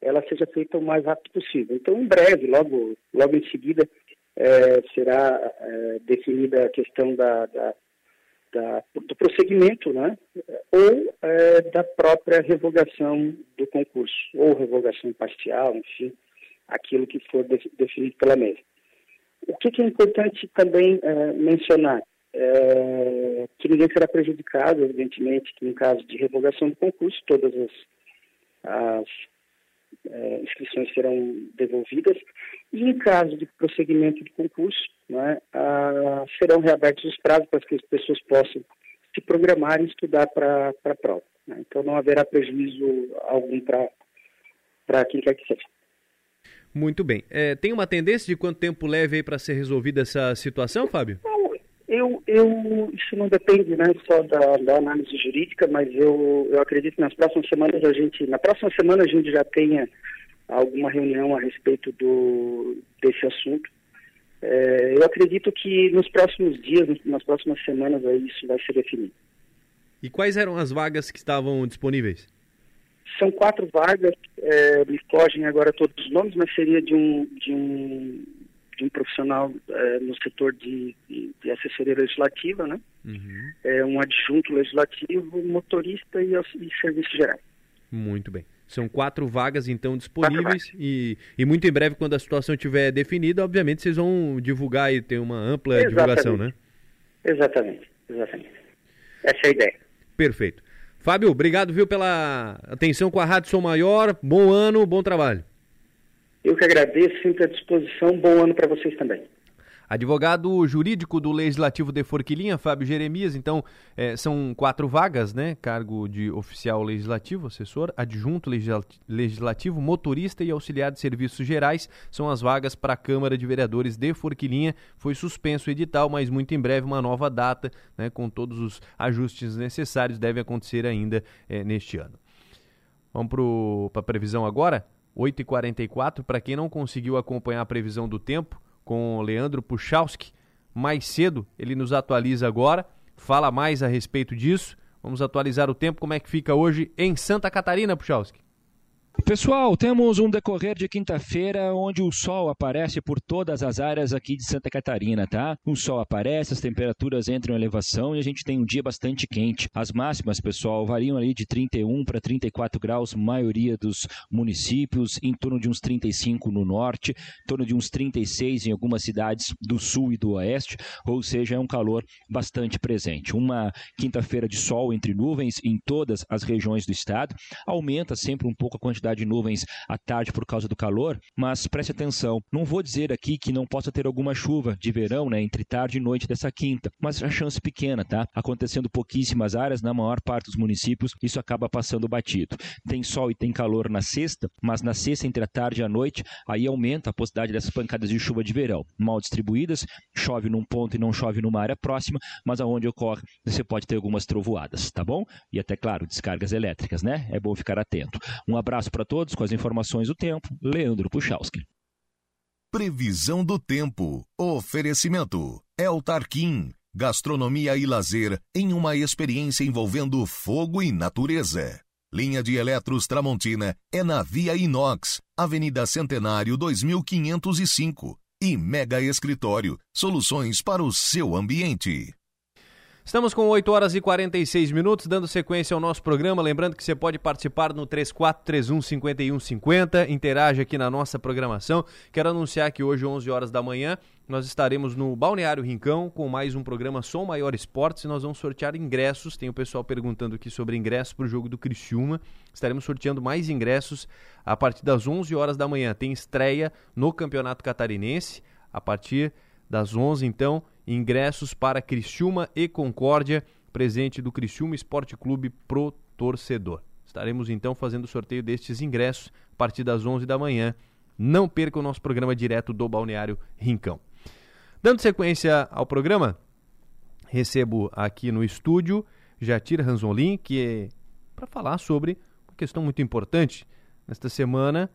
ela seja feita o mais rápido possível. Então, em breve, logo, logo em seguida, é, será é, definida a questão da, da, da, do prosseguimento, né, ou é, da própria revogação do concurso, ou revogação parcial, enfim, aquilo que for de, definido pela mesa. O que, que é importante também é, mencionar? É, que ninguém será prejudicado, evidentemente, que em caso de revogação do concurso, todas as, as é, inscrições serão devolvidas, e em caso de prosseguimento do concurso, né, a, serão reabertos os prazos para que as pessoas possam se programar e estudar para a prova. Né? Então não haverá prejuízo algum para quem quer que seja. Muito bem. É, tem uma tendência de quanto tempo leve para ser resolvida essa situação, Fábio? Eu, eu, isso não depende né, só da, da, análise jurídica, mas eu, eu acredito que nas próximas semanas a gente, na próxima semana a gente já tenha alguma reunião a respeito do, desse assunto. É, eu acredito que nos próximos dias, nas próximas semanas, aí, isso vai ser definido. E quais eram as vagas que estavam disponíveis? São quatro vagas, é, me fogem agora todos os nomes, mas seria de um, de um, de um profissional é, no setor de, de, de, assessoria legislativa, né? Uhum. É, um adjunto legislativo, motorista e, e serviço geral. Muito bem. São quatro vagas, então, disponíveis e, e muito em breve, quando a situação estiver definida, obviamente vocês vão divulgar e ter uma ampla Exatamente. divulgação, né? Exatamente, exatamente. Essa é a ideia. Perfeito. Fábio, obrigado, viu, pela atenção com a Rádio Som Maior. Bom ano, bom trabalho. Eu que agradeço, sempre à disposição. Bom ano para vocês também. Advogado jurídico do Legislativo de Forquilinha, Fábio Jeremias. Então, é, são quatro vagas, né? Cargo de oficial legislativo, assessor, adjunto legislativo, motorista e auxiliar de serviços gerais. São as vagas para a Câmara de Vereadores de Forquilinha. Foi suspenso o edital, mas muito em breve uma nova data, né? Com todos os ajustes necessários, deve acontecer ainda é, neste ano. Vamos para a previsão agora? 8h44. Para quem não conseguiu acompanhar a previsão do tempo, com o Leandro Puchalski. Mais cedo, ele nos atualiza agora, fala mais a respeito disso. Vamos atualizar o tempo, como é que fica hoje em Santa Catarina, Puchalski. Pessoal, temos um decorrer de quinta-feira onde o sol aparece por todas as áreas aqui de Santa Catarina, tá? O sol aparece, as temperaturas entram em elevação e a gente tem um dia bastante quente. As máximas, pessoal, variam ali de 31 para 34 graus, maioria dos municípios, em torno de uns 35 no norte, em torno de uns 36 em algumas cidades do sul e do oeste, ou seja, é um calor bastante presente. Uma quinta-feira de sol entre nuvens em todas as regiões do estado, aumenta sempre um pouco a quantidade quantidade de nuvens à tarde por causa do calor, mas preste atenção, não vou dizer aqui que não possa ter alguma chuva de verão, né, entre tarde e noite dessa quinta, mas a chance pequena, tá? Acontecendo pouquíssimas áreas, na maior parte dos municípios, isso acaba passando batido. Tem sol e tem calor na sexta, mas na sexta entre a tarde e a noite, aí aumenta a possibilidade dessas pancadas de chuva de verão, mal distribuídas, chove num ponto e não chove numa área próxima, mas aonde ocorre, você pode ter algumas trovoadas, tá bom? E até claro, descargas elétricas, né? É bom ficar atento. Um abraço para todos com as informações do tempo. Leandro Puchalski. Previsão do tempo. Oferecimento. El Tarquim. Gastronomia e lazer em uma experiência envolvendo fogo e natureza. Linha de Eletros Tramontina é na Via Inox, Avenida Centenário 2505. E Mega Escritório, soluções para o seu ambiente. Estamos com 8 horas e 46 minutos, dando sequência ao nosso programa. Lembrando que você pode participar no 3431 5150, interage aqui na nossa programação. Quero anunciar que hoje, 11 horas da manhã, nós estaremos no Balneário Rincão com mais um programa Som Maior Esportes e nós vamos sortear ingressos. Tem o pessoal perguntando aqui sobre ingressos para o jogo do Criciúma. Estaremos sorteando mais ingressos a partir das 11 horas da manhã. Tem estreia no Campeonato Catarinense a partir das 11, então ingressos para Criciúma e Concórdia, presente do Criciúma Esporte Clube pro torcedor. Estaremos então fazendo o sorteio destes ingressos a partir das 11 da manhã. Não perca o nosso programa direto do Balneário Rincão. Dando sequência ao programa, recebo aqui no estúdio Jatir Ranzolin, que é para falar sobre uma questão muito importante. Nesta semana,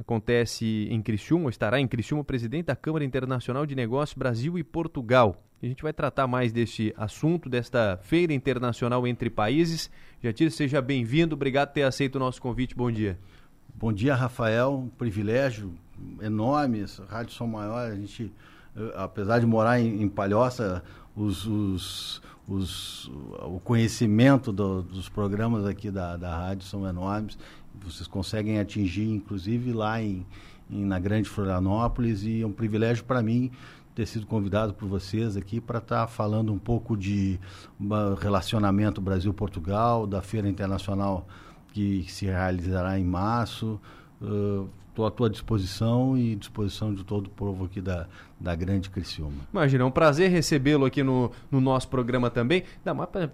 acontece em Criciúma, estará em Criciúma, presidente da Câmara Internacional de Negócios Brasil e Portugal. A gente vai tratar mais deste assunto, desta feira internacional entre países. Jatir, seja bem-vindo, obrigado por ter aceito o nosso convite, bom dia. Bom dia, Rafael, um privilégio enorme, Rádio Som Maior, a gente, apesar de morar em, em Palhoça, os, os, os, o conhecimento do, dos programas aqui da, da rádio são enormes vocês conseguem atingir, inclusive lá em, em na Grande Florianópolis, e é um privilégio para mim ter sido convidado por vocês aqui para estar tá falando um pouco de relacionamento Brasil-Portugal, da Feira Internacional que, se realizará em março. Uh, estou à tua disposição e disposição de todo o povo aqui da, da Grande Criciúma. Imagina, é um prazer recebê-lo aqui no, no nosso programa também,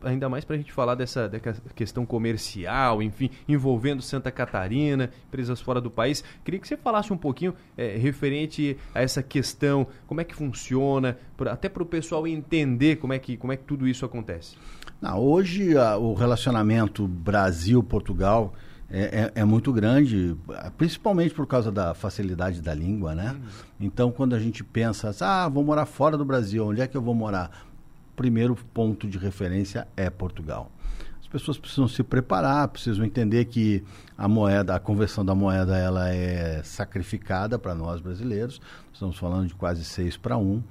ainda mais para a gente falar dessa, dessa questão comercial, enfim, envolvendo Santa Catarina, empresas fora do país. Queria que você falasse um pouquinho é, referente a essa questão, como é que funciona, até para o pessoal entender como é, que, como é que tudo isso acontece. Não, hoje a, o relacionamento Brasil-Portugal é, é, é, muito grande, principalmente por causa da facilidade da língua, né? Uhum. Então, quando a gente pensa, ah, vou morar fora do Brasil, onde é que eu vou morar? Primeiro ponto de referência é Portugal. As pessoas precisam se preparar, precisam entender que a moeda, a conversão da moeda, ela é sacrificada para nós brasileiros. Estamos falando de quase 6 para 1.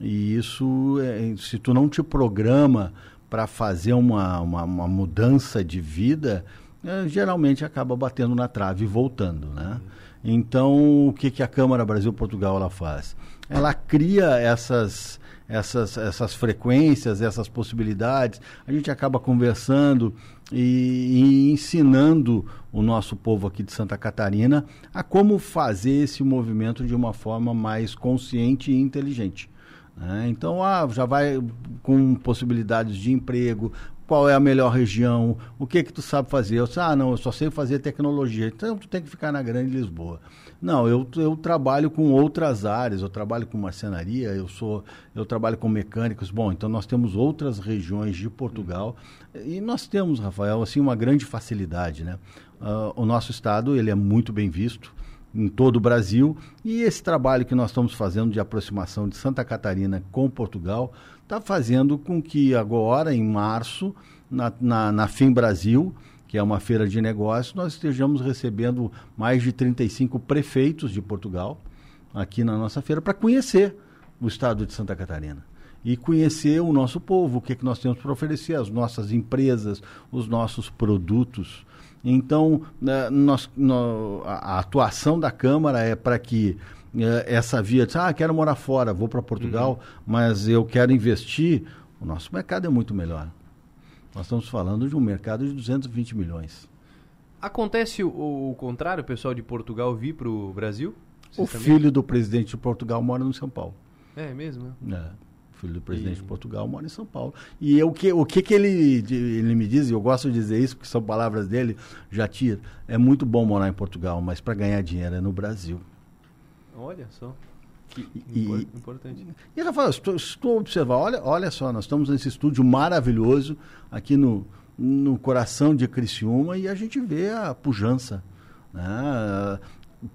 E isso, é, se tu não te programa para fazer uma, uma, uma mudança de vida, eh, geralmente acaba batendo na trave e voltando, né? Então, o que, que a Câmara Brasil-Portugal ela faz? Ela cria essas, essas, essas frequências, essas possibilidades. A gente acaba conversando e, e, ensinando o nosso povo aqui de Santa Catarina a como fazer esse movimento de uma forma mais consciente e inteligente. Né? Então, ah, já vai com possibilidades de emprego, qual é a melhor região, o que que tu sabe fazer. Eu disse, ah, não, eu só sei fazer tecnologia. Então, tu tem que ficar na Grande Lisboa. Não, eu, eu trabalho com outras áreas, eu trabalho com marcenaria, eu sou eu trabalho com mecânicos. Bom, então nós temos outras regiões de Portugal e nós temos, Rafael, assim uma grande facilidade, né? Uh, o nosso estado ele é muito bem visto em todo o Brasil e esse trabalho que nós estamos fazendo de aproximação de Santa Catarina com Portugal está fazendo com que agora, em março, na, na, na FIM Brasil, que é uma feira de negócios, nós estejamos recebendo mais de 35 prefeitos de Portugal aqui na nossa feira para conhecer o estado de Santa Catarina e conhecer o nosso povo, o que, é que nós temos para oferecer, as nossas empresas, os nossos produtos. Então, né, nós, a atuação da Câmara é para que essa via de, ah, quero morar fora, vou para Portugal, uhum. mas eu quero investir, o nosso mercado é muito melhor. Nós estamos falando de um mercado de 220 milhões. Acontece o, o contrário, o pessoal de Portugal vir para o Brasil? Vocês o também? filho do presidente de Portugal mora no São Paulo. É mesmo? É. O filho do presidente e... de Portugal mora em São Paulo. E o que, o que, que ele, ele me diz, e eu gosto de dizer isso, porque são palavras dele, já tira, é muito bom morar em Portugal, mas para ganhar dinheiro é no Brasil. Olha só. Que e, importante. E, Rafael, estou, estou observar, olha, olha só, nós estamos nesse estúdio maravilhoso aqui no, no coração de Criciúma e a gente vê a pujança. Né?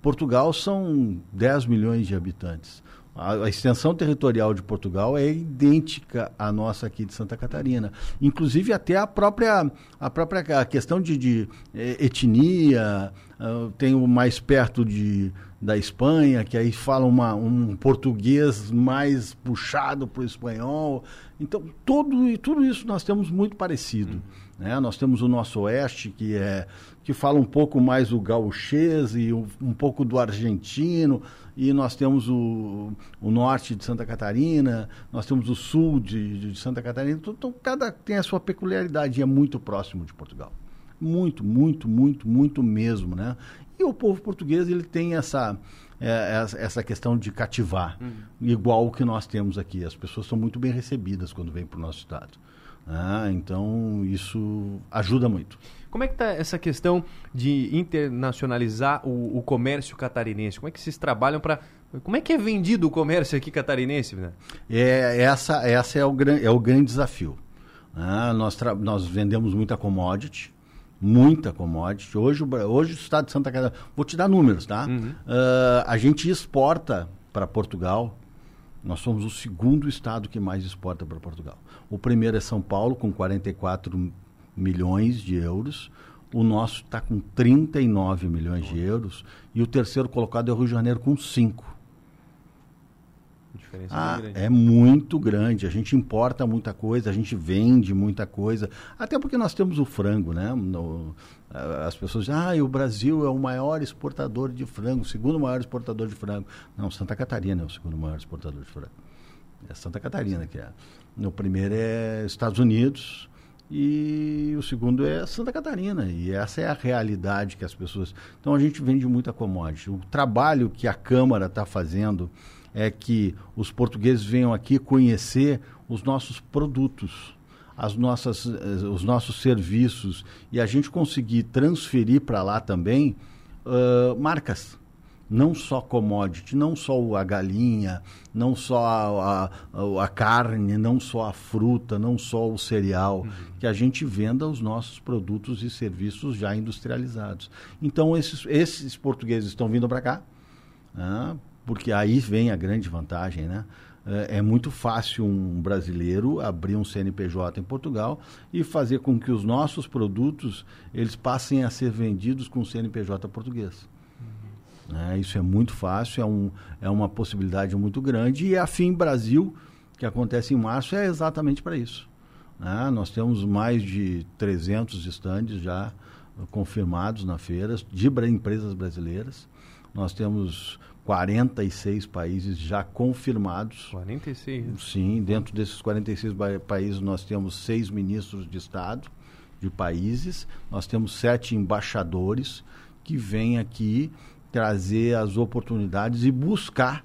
Portugal são 10 milhões de habitantes. A, a, extensão territorial de Portugal é idêntica à nossa aqui de Santa Catarina. Inclusive até a própria, a própria questão de, de eh, etnia, uh, tem o mais perto de da Espanha, que aí fala uma, um português mais puxado para o espanhol. Então, todo, tudo isso nós temos muito parecido. Uhum. Né? Nós temos o nosso oeste, que, é, que fala um pouco mais o gauchês e um, um pouco do argentino, e nós temos o, o norte de Santa Catarina, nós temos o sul de, de Santa Catarina. Então, então, cada tem a sua peculiaridade e é muito próximo de Portugal muito, muito, muito, muito mesmo, né? E o povo português ele tem essa é, essa questão de cativar, uhum. igual o que nós temos aqui. As pessoas são muito bem recebidas quando vêm para o nosso estado. Ah, então isso ajuda muito. Como é que está essa questão de internacionalizar o, o, comércio catarinense? Como é que vocês trabalham para como é que é vendido o comércio aqui catarinense? Né? É, essa essa é o, gran, é o grande desafio. Ah, nós, nós vendemos muita commodity, muita commodity. Hoje, hoje o estado de Santa Catarina, vou te dar números, tá? Uhum. Uh, a gente exporta para Portugal, nós somos o segundo estado que mais exporta para Portugal. O primeiro é São Paulo, com 44 milhões de euros. O nosso está com 39 milhões de euros. E o terceiro colocado é o Rio de Janeiro, com 5 diferença ah, é, é muito grande. A gente importa muita coisa, a gente vende muita coisa. Até porque nós temos o frango, né? No, as pessoas dizem, ah, o Brasil é o maior exportador de frango, o segundo maior exportador de frango. Não, Santa Catarina é o segundo maior exportador de frango. É Santa Catarina que é. O primeiro é Estados Unidos e o segundo é Santa Catarina. E essa é a realidade que as pessoas. Então a gente vende muita commodity. O trabalho que a Câmara está fazendo é que os portugueses venham aqui conhecer os nossos produtos, as nossas, eh, os nossos serviços e a gente conseguir transferir para lá também uh, marcas. Não só commodity, não só a galinha, não só a, a, a, carne, não só a fruta, não só o cereal, uhum. que a gente venda os nossos produtos e serviços já industrializados. Então, esses, esses portugueses estão vindo para cá, né, porque aí vem a grande vantagem, né? É, é muito fácil um brasileiro abrir um CNPJ em Portugal e fazer com que os nossos produtos eles passem a ser vendidos com CNPJ português. Uhum. É, isso é muito fácil, é, um, é uma possibilidade muito grande e a FIM Brasil, que acontece em março, é exatamente para isso. Né? Nós temos mais de 300 estandes já confirmados na feira, de empresas brasileiras. Nós temos 46 países já confirmados. 46? Sim, dentro desses 46 países nós temos seis ministros de Estado de países, nós temos sete embaixadores que vêm aqui trazer as oportunidades e buscar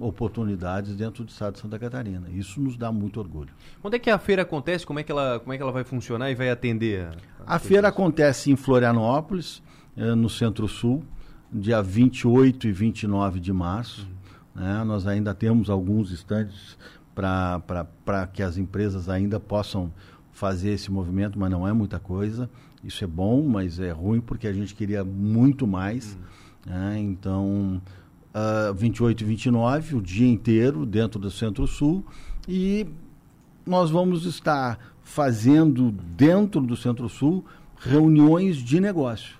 oportunidades dentro do estado de Santa Catarina. Isso nos dá muito orgulho. Onde é que a feira acontece? Como é que ela, como é que ela vai funcionar e vai atender? A, a feira acontece em Florianópolis, eh, no Centro-Sul, dia 28 e 29 de março. Uhum. Né? Nós ainda temos alguns estandes para que as empresas ainda possam fazer esse movimento, mas não é muita coisa. Isso é bom, mas é ruim porque a gente queria muito mais. Uhum. Né? Então, uh, 28 e 29, o dia inteiro dentro do Centro-Sul. E nós vamos estar fazendo dentro do Centro-Sul reuniões de negócio.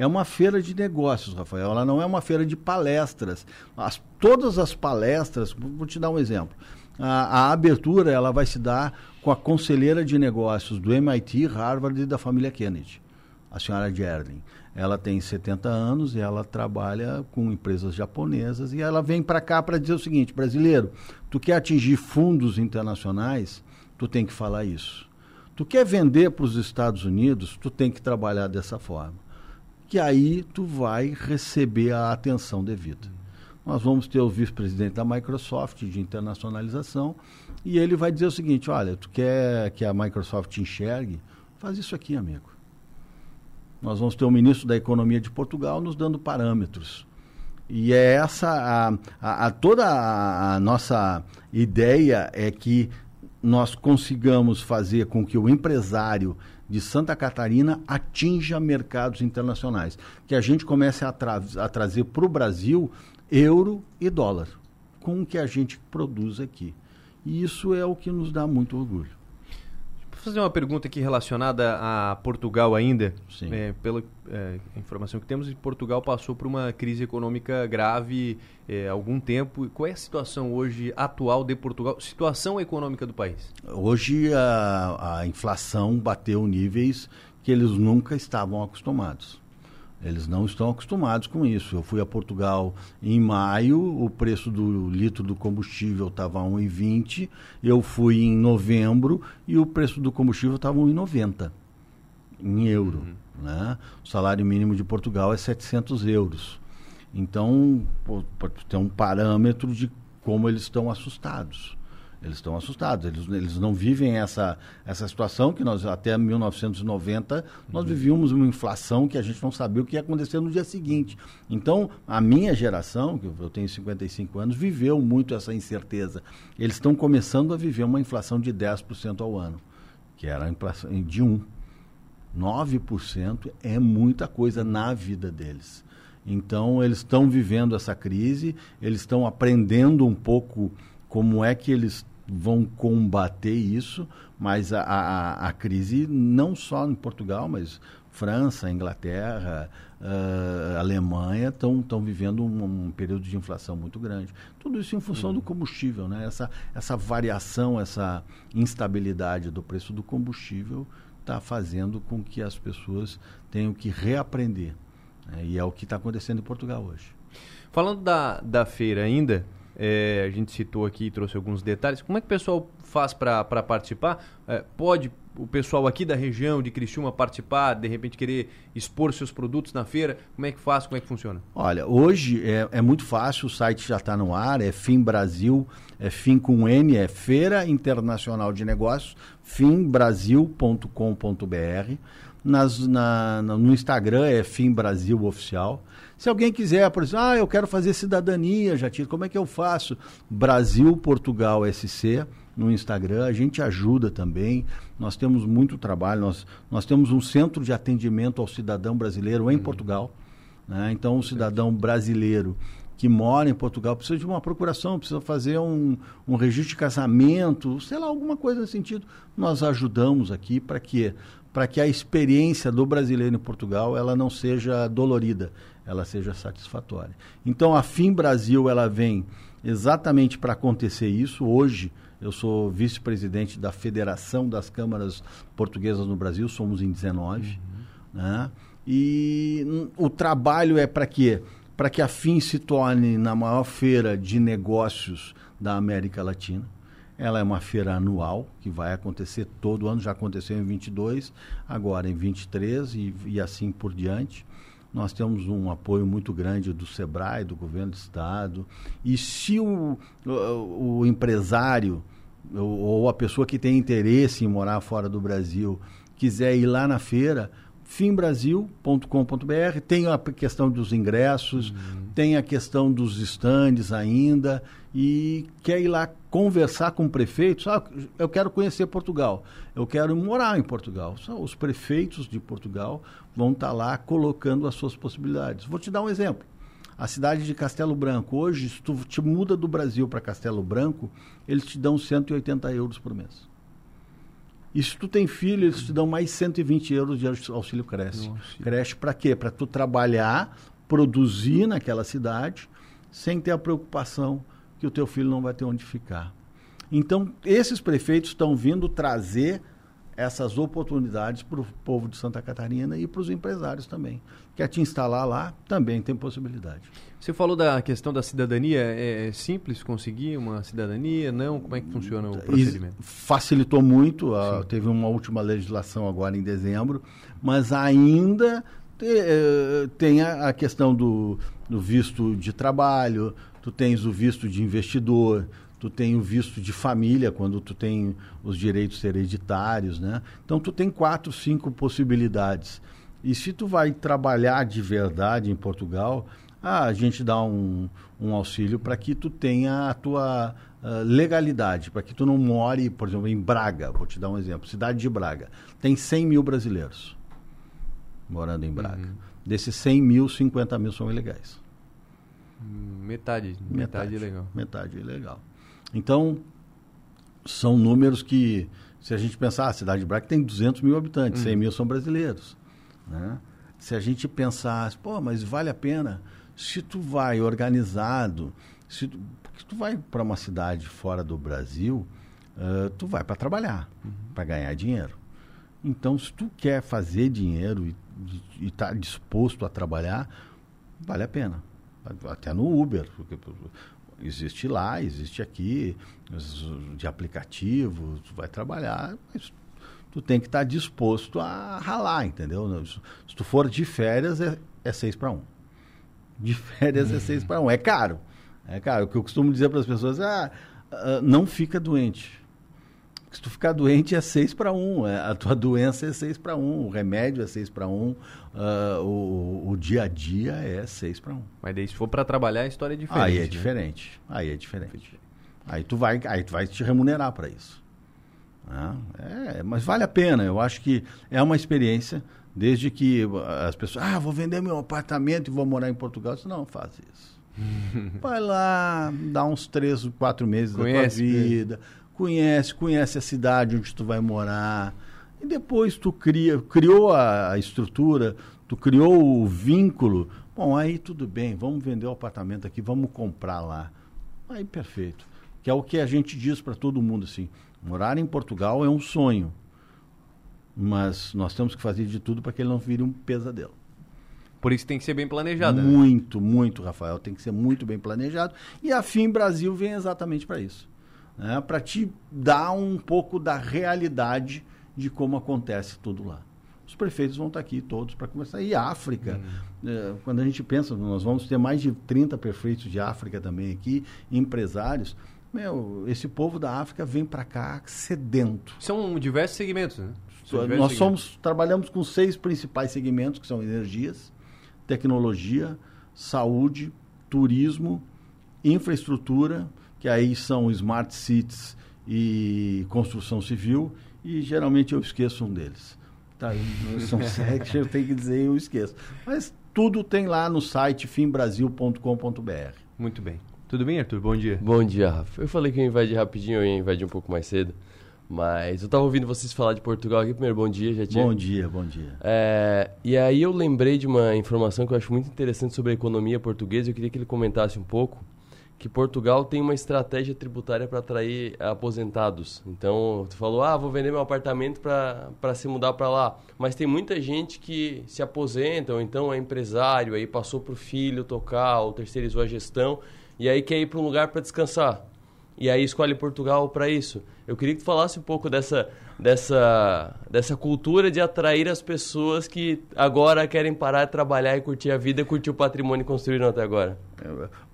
É uma feira de negócios, Rafael. Ela não é uma feira de palestras. As, todas as palestras, vou te dar um exemplo. A, a, abertura ela vai se dar com a conselheira de negócios do MIT, Harvard e da família Kennedy, a senhora Gerling. Ela tem 70 anos e ela trabalha com empresas japonesas e ela vem para cá para dizer o seguinte, brasileiro, tu quer atingir fundos internacionais, tu tem que falar isso. Tu quer vender para os Estados Unidos, tu tem que trabalhar dessa forma que aí tu vai receber a atenção devida. Nós vamos ter o vice-presidente da Microsoft de internacionalização e ele vai dizer o seguinte: olha, tu quer que a Microsoft enxergue? Faz isso aqui, amigo. Nós vamos ter o ministro da Economia de Portugal nos dando parâmetros. E é essa a, a, a toda a, a nossa ideia é que nós consigamos fazer com que o empresário de Santa Catarina atinja mercados internacionais. Que a gente comece a, tra a trazer para o Brasil euro e dólar, com o que a gente produz aqui. E isso é o que nos dá muito orgulho. Vou fazer uma pergunta aqui relacionada a Portugal ainda. Sim. É, pela é, informação que temos, Portugal passou por uma crise econômica grave é, há algum tempo. Qual é a situação hoje atual de Portugal? Situação econômica do país? Hoje a, a inflação bateu níveis que eles nunca estavam acostumados. Eles não estão acostumados com isso. Eu fui a Portugal em maio, o preço do litro do combustível estava 1,20. Eu fui em novembro e o preço do combustível estava 1,90 em euro. Uhum. Né? O salário mínimo de Portugal é 700 euros. Então, tem um parâmetro de como eles estão assustados. Eles estão assustados, eles, eles não vivem essa, essa situação que nós, até 1990, nós uhum. vivíamos uma inflação que a gente não sabia o que ia acontecer no dia seguinte. Então, a minha geração, que eu tenho 55 anos, viveu muito essa incerteza. Eles estão começando a viver uma inflação de 10% ao ano, que era a inflação de 1%. 9% é muita coisa na vida deles. Então, eles estão vivendo essa crise, eles estão aprendendo um pouco como é que eles vão combater isso, mas a, a, a crise não só em Portugal, mas França, Inglaterra, uh, Alemanha estão vivendo um, um, período de inflação muito grande. Tudo isso em função uhum. do combustível, né? Essa, essa variação, essa instabilidade do preço do combustível está fazendo com que as pessoas tenham que reaprender. Né? E é o que está acontecendo em Portugal hoje. Falando da, da feira ainda, é, a gente citou aqui e trouxe alguns detalhes. Como é que o pessoal faz para participar? É, pode o pessoal aqui da região de Criciúma participar, de repente querer expor seus produtos na feira? Como é que faz? Como é que funciona? Olha, hoje é, é muito fácil, o site já está no ar, é FIM Brasil, é FIM com N, é Feira Internacional de Negócios, fimbrasil.com.br. Nas, na, no Instagram é FIM Brasil Oficial. Se alguém quiser, por exemplo, ah, eu quero fazer cidadania, já tiro, como é que eu faço? Brasil Portugal SC no Instagram, a gente ajuda também. Nós temos muito trabalho, nós, nós temos um centro de atendimento ao cidadão brasileiro em uhum. Portugal. Né? Então, o cidadão brasileiro que mora em Portugal precisa de uma procuração, precisa fazer um, um registro de casamento, sei lá, alguma coisa nesse sentido. Nós ajudamos aqui para que para que a experiência do brasileiro em Portugal ela não seja dolorida, ela seja satisfatória. Então a FIM Brasil ela vem exatamente para acontecer isso. Hoje eu sou vice-presidente da Federação das Câmaras Portuguesas no Brasil, somos em 19. Uhum. Né? E o trabalho é para quê? Para que a FIM se torne na maior feira de negócios da América Latina. Ela é uma feira anual que vai acontecer todo ano, já aconteceu em 22, agora em 23 e, e assim por diante. Nós temos um apoio muito grande do SEBRAE, do governo do estado. E se o, o, o empresário ou, ou a pessoa que tem interesse em morar fora do Brasil quiser ir lá na feira, fimbrasil.com.br, tem a questão dos ingressos, uhum. tem a questão dos estandes ainda, e quer ir lá conversar com o prefeito, ah, eu quero conhecer Portugal, eu quero morar em Portugal. Os prefeitos de Portugal vão estar tá lá colocando as suas possibilidades. Vou te dar um exemplo. A cidade de Castelo Branco, hoje, se tu te muda do Brasil para Castelo Branco, eles te dão 180 euros por mês. E se tu tem filho, eles te dão mais 120 euros de auxílio creche. Nossa. Creche para quê? Para tu trabalhar, produzir naquela cidade, sem ter a preocupação que o teu filho não vai ter onde ficar. Então, esses prefeitos estão vindo trazer essas oportunidades para o povo de Santa Catarina e para os empresários também. Quer te instalar lá, também tem possibilidade. Você falou da questão da cidadania. É simples conseguir uma cidadania? Não? Como é que funciona o procedimento? facilitou muito. A, teve uma última legislação agora em dezembro, mas ainda te, eh, tem a, a questão do, do visto de trabalho, tu tens o visto de investidor, tu tem o visto de família, quando tu tem os direitos hereditários, né? Então tu tem quatro, cinco possibilidades. E se tu vai trabalhar de verdade em Portugal, ah, a gente dá um, um auxílio para que tu tenha a tua uh, legalidade, para que tu não more, por exemplo, em Braga, vou te dar um exemplo, cidade de Braga, tem 100 mil brasileiros morando em Braga. Uhum. Desses 100 mil, 50 mil são ilegais. Metade, metade, metade legal. Metade ilegal. Então, são números que, se a gente pensar, a cidade de Braga tem 200 mil habitantes, uhum. 100 mil são brasileiros. Né? Se a gente pensar, pô, mas vale a pena, se tu vai organizado, se tu, porque tu vai para uma cidade fora do Brasil, uh, tu vai para trabalhar, uhum. para ganhar dinheiro. Então, se tu quer fazer dinheiro e está disposto a trabalhar, vale a pena. Até no Uber, porque existe lá, existe aqui, de aplicativo, tu vai trabalhar, mas tu tem que estar tá disposto a ralar, entendeu? Se tu for de férias, é, é seis para um. De férias é seis para um. É caro. É caro. O que eu costumo dizer para as pessoas é, ah, não fica doente. Se tu ficar doente é 6 para 1, é, a tua doença é 6 para 1, o remédio é 6 para 1, uh, o, o dia a dia é 6 para 1. Mas daí se for para trabalhar a história é diferente. Aí é né? diferente, aí é diferente. Aí tu vai, aí tu vai te remunerar para isso. É, é, mas vale a pena, eu acho que é uma experiência, desde que as pessoas, ah, vou vender meu apartamento e vou morar em Portugal. disse, não, faz isso. Vai lá, dá uns três, quatro meses Conhece, da tua vida. Né? conhece, conhece a cidade onde tu vai morar. E depois tu cria, criou a, a estrutura, tu criou o vínculo. Bom, aí tudo bem, vamos vender o apartamento aqui, vamos comprar lá. Aí perfeito. Que é o que a gente diz para todo mundo assim. Morar em Portugal é um sonho. Mas nós temos que fazer de tudo para que ele não vire um pesadelo. Por isso tem que ser bem planejado. Né? Muito, né? muito, Rafael. Tem que ser muito bem planejado. E a FIM Brasil vem exatamente para isso né, para te dar um pouco da realidade de como acontece tudo lá. Os prefeitos vão estar aqui todos para conversar. E África, uhum. é, quando a gente pensa, nós vamos ter mais de 30 prefeitos de África também aqui, empresários. Meu, esse povo da África vem para cá sedento. São diversos segmentos, né? Nós somos, trabalhamos com seis principais segmentos, que são energias, tecnologia, saúde, turismo, infraestrutura, que aí são smart cities e construção civil, e geralmente eu esqueço um deles. Tá, são sete, eu tenho que dizer, eu esqueço. Mas tudo tem lá no site fimbrasil.com.br. Muito bem. Tudo bem, Arthur? Bom dia. Bom dia, Rafa. Eu falei que eu ia invadir rapidinho, eu ia invadir um pouco mais cedo. Mas eu estava ouvindo vocês falar de Portugal aqui. Primeiro, bom dia, já tinha. Bom dia, bom dia. É, e aí eu lembrei de uma informação que eu acho muito interessante sobre a economia portuguesa. Eu queria que ele comentasse um pouco que Portugal tem uma estratégia tributária para atrair aposentados. Então, tu falou, ah, vou vender meu apartamento para se mudar para lá. Mas tem muita gente que se aposenta, ou então é empresário, aí passou para o filho tocar, ou terceirizou a gestão, e aí quer ir para um lugar para descansar. E aí escolhe Portugal para isso. Eu queria que tu falasse um pouco dessa, dessa, dessa cultura de atrair as pessoas que agora querem parar de trabalhar e curtir a vida, curtir o patrimônio construído até agora.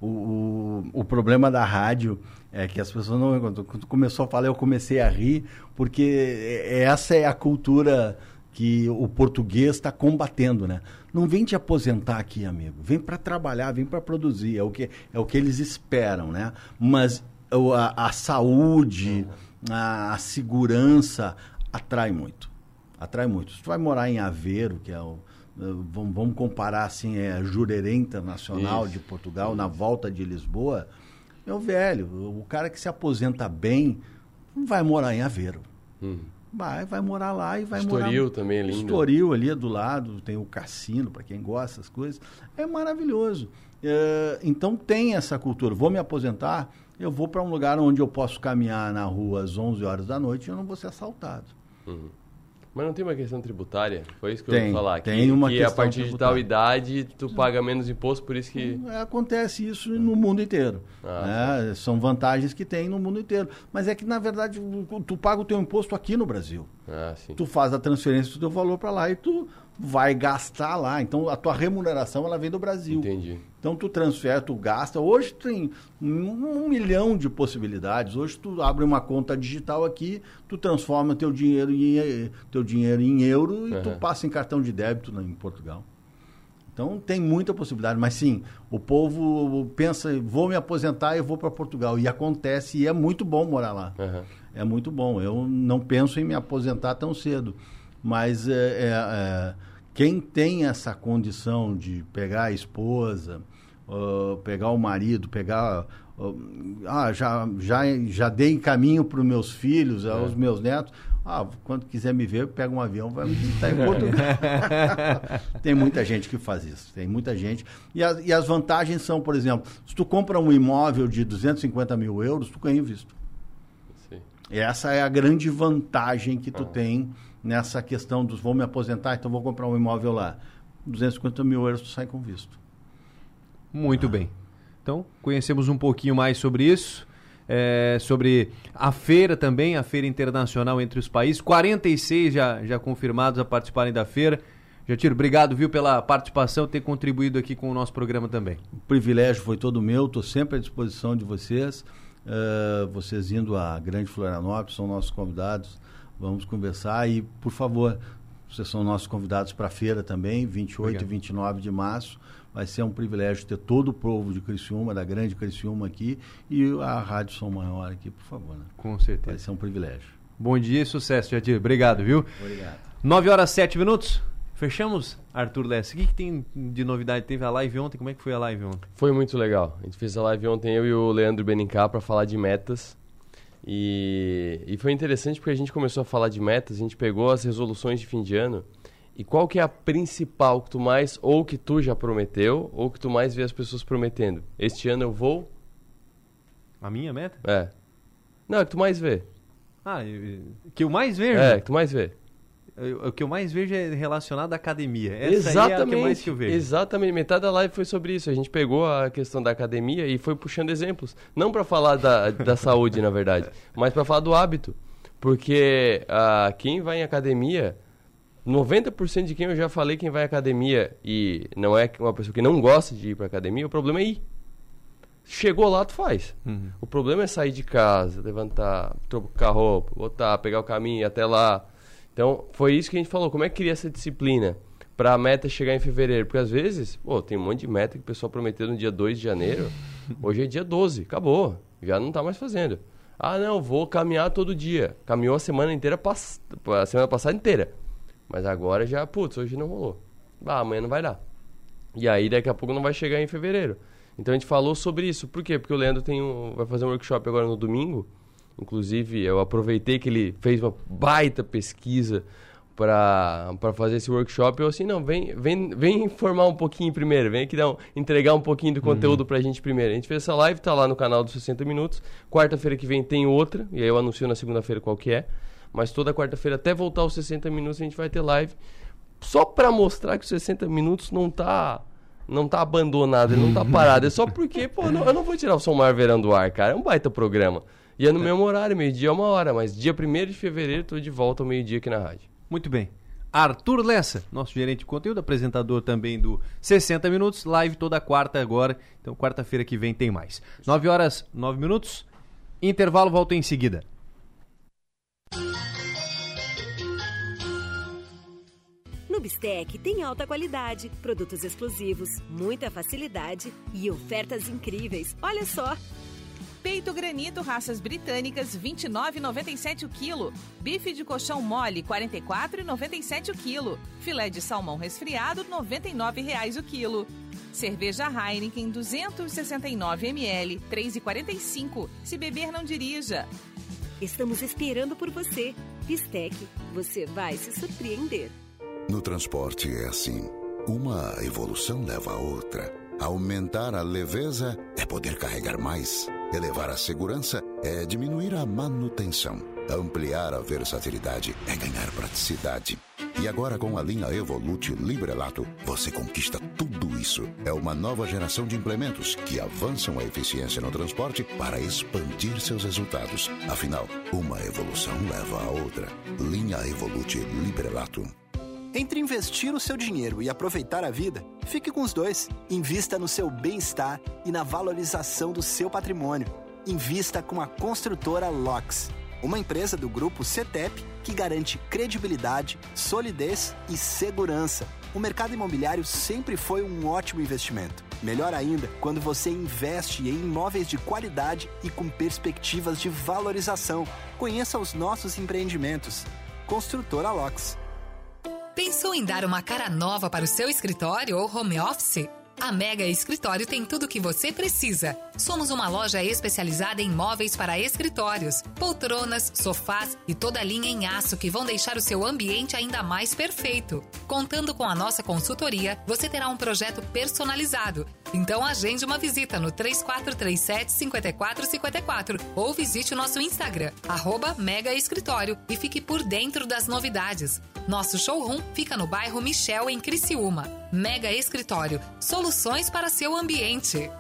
O, o, o problema da rádio é que as pessoas não. Quando começou a falar, eu comecei a rir, porque essa é a cultura que o português está combatendo, né? Não vem te aposentar aqui, amigo. Vem para trabalhar, vem para produzir. É o que é o que eles esperam, né? Mas a, a saúde, a, a, segurança atrai muito. Atrai muito. Se tu vai morar em Aveiro, que é o. Vamos, vamos comparar assim, é a Jurerê Internacional Isso. de Portugal, Isso. na volta de Lisboa. Meu velho, o cara que se aposenta bem vai morar em Aveiro. Hum. Vai, vai morar lá e vai Estoril morar. Estoril também é lindo. Estoril ali do lado, tem o cassino, para quem gosta das coisas. É maravilhoso. É, então tem essa cultura. Vou me aposentar, eu vou para um lugar onde eu posso caminhar na rua às 11 horas da noite e eu não vou ser assaltado. Uhum. Mas não tem uma questão tributária? Foi isso que tem, eu ia falar. Tem que, uma que questão a partir tributária. de tal idade tu paga menos imposto, por isso que... É, acontece isso no mundo inteiro. Ah, né? São vantagens que tem no mundo inteiro. Mas é que, na verdade, tu paga o teu imposto aqui no Brasil. Ah, tu faz a transferência do teu valor para lá e tu vai gastar lá. Então, a tua remuneração ela vem do Brasil. Entendi. Então, tu transfere, tu gasta. Hoje tem um, milhão de possibilidades. Hoje, tu abre uma conta digital aqui, tu transforma teu dinheiro em, teu dinheiro em euro e uhum. tu passa em cartão de débito em Portugal. Então, tem muita possibilidade. Mas, sim, o povo pensa, vou me aposentar e vou para Portugal. E acontece, e é muito bom morar lá. Uhum. É muito bom. Eu não penso em me aposentar tão cedo. Mas é, é, é, quem tem essa condição de pegar a esposa, uh, pegar o marido, pegar. Uh, ah, já, já, já dei caminho para os meus filhos, é. aos meus netos. Ah, quando quiser me ver, pega um avião, vai me visitar em Portugal. tem muita gente que faz isso, tem muita gente. E as, e as vantagens são, por exemplo, se tu compra um imóvel de 250 mil euros, tu ganha visto. Essa é a grande vantagem que tu ah. tem nessa questão dos vou me aposentar, então vou comprar um imóvel lá. 250 mil euros tu sai com visto. Muito ah. bem. Então, conhecemos um pouquinho mais sobre isso. É, sobre a feira também, a feira internacional entre os países. 46 já, já confirmados a participarem da feira. Jatiro, obrigado, viu, pela participação, ter contribuído aqui com o nosso programa também. O privilégio foi todo meu, estou sempre à disposição de vocês. Uh, vocês indo à Grande Florianópolis, são nossos convidados Vamos conversar e, por favor, vocês são nossos convidados para a feira também, 28 Obrigado. e 29 de março. Vai ser um privilégio ter todo o povo de Criciúma, da grande Criciúma aqui, e a Rádio Som Maior aqui, por favor. Né? Com certeza. Vai ser um privilégio. Bom dia e sucesso, Jadir. Obrigado, viu? Obrigado. 9 horas 7 minutos. Fechamos, Arthur Lessa. O que, que, tem de novidade? Teve a live ontem? Como é que foi a live ontem? Foi muito legal. A gente fez a live ontem, eu e o Leandro Benincá, para falar de metas. E, e foi interessante porque a gente começou a falar de metas, a gente pegou as resoluções de fim de ano. E qual que é a principal que tu mais, ou que tu já prometeu, ou que tu mais vê as pessoas prometendo? Este ano eu vou... A minha meta? É. Não, é que tu mais vê. Ah, que eu mais vejo? É, que tu mais vê o que eu mais vejo é relacionado à academia. Essa exatamente, é a que mais que eu vejo. Exatamente. Metade da live foi sobre isso. A gente pegou a questão da academia e foi puxando exemplos. Não para falar da, da saúde, na verdade, mas para falar do hábito. Porque uh, quem vai em academia, 90% de quem eu já falei quem vai à academia e não é uma pessoa que não gosta de ir para academia, o problema é ir. Chegou lá, tu faz. Uhum. O problema é sair de casa, levantar, trocar roupa, botar, pegar o caminho até lá então, foi isso que a gente falou. Como é que cria essa disciplina para a meta chegar em fevereiro? Porque às vezes, pô, tem um monte de meta que o pessoal prometeu no dia 2 de janeiro. Hoje é dia 12, acabou. Já não está mais fazendo. Ah, não, vou caminhar todo dia. Caminhou a semana inteira, pass... a semana passada inteira. Mas agora já, putz, hoje não rolou. Ah, amanhã não vai dar. E aí daqui a pouco não vai chegar em fevereiro. Então a gente falou sobre isso. Por quê? Porque o Leandro tem um, vai fazer um workshop agora no domingo Inclusive, eu aproveitei que ele fez uma baita pesquisa pra, pra fazer esse workshop, eu assim, não, vem, vem, vem informar um pouquinho primeiro, vem aqui dar um, entregar um pouquinho do conteúdo Uhum. pra gente primeiro. A gente fez essa live, tá lá no canal dos 60 Minutos. Quarta-feira que vem tem outra, e aí eu anuncio na segunda-feira qual que é. Mas toda quarta-feira, até voltar aos 60 minutos, a gente vai ter live. Só pra mostrar que os 60 minutos não tá. Não tá abandonado, ele não tá parado. É só porque, pô, não- eu não vou tirar o Som Mar Verão do ar, cara. É um baita programa. E é no mesmo horário, meio-dia, uma hora. Mas dia 1 de fevereiro, tô de volta ao meio-dia aqui na rádio. Muito bem. Arthur Lessa, nosso gerente de conteúdo, apresentador também do 60 Minutos, live toda quarta agora. Então, quarta-feira que vem tem mais. 9 horas, 9 minutos. Intervalo, volta em seguida. No Bistec tem alta qualidade, produtos exclusivos, muita facilidade e ofertas incríveis. Olha só! Peito granito raças britânicas 29,97 o quilo. Bife de colchão mole 44,97 o quilo. Filé de salmão resfriado 99 reais o quilo. Cerveja Heineken 269 ml 3,45. Se beber não dirija. Estamos esperando por você. Bistec, você vai se surpreender. No transporte é assim. Uma evolução leva a outra. Aumentar a leveza é poder carregar mais. Elevar a segurança é diminuir a manutenção. Ampliar a versatilidade é ganhar praticidade. E agora com a linha Evolute Librelato, você conquista tudo isso. É uma nova geração de implementos que avançam a eficiência no transporte para expandir seus resultados. Afinal, uma evolução leva a outra. Linha Evolute Librelato. Entre investir o seu dinheiro e aproveitar a vida, fique com os dois. Invista no seu bem-estar e na valorização do seu patrimônio. Invista com a construtora LOX, uma empresa do grupo CETEP que garante credibilidade, solidez e segurança. O mercado imobiliário sempre foi um ótimo investimento. Melhor ainda quando você investe em imóveis de qualidade e com perspectivas de valorização. Conheça os nossos empreendimentos. Construtora LOX. Pensou em dar uma cara nova para o seu escritório ou home office? A Mega Escritório tem tudo o que você precisa. Somos uma loja especializada em móveis para escritórios, poltronas, sofás e toda linha em aço que vão deixar o seu ambiente ainda mais perfeito. Contando com a nossa consultoria, você terá um projeto personalizado. Então agende uma visita no 3437 5454 ou visite o nosso Instagram, arroba Mega Escritório e fique por dentro das novidades. Nosso showroom fica no bairro Michel, em Criciúma. Mega Escritório, soluções para seu ambiente.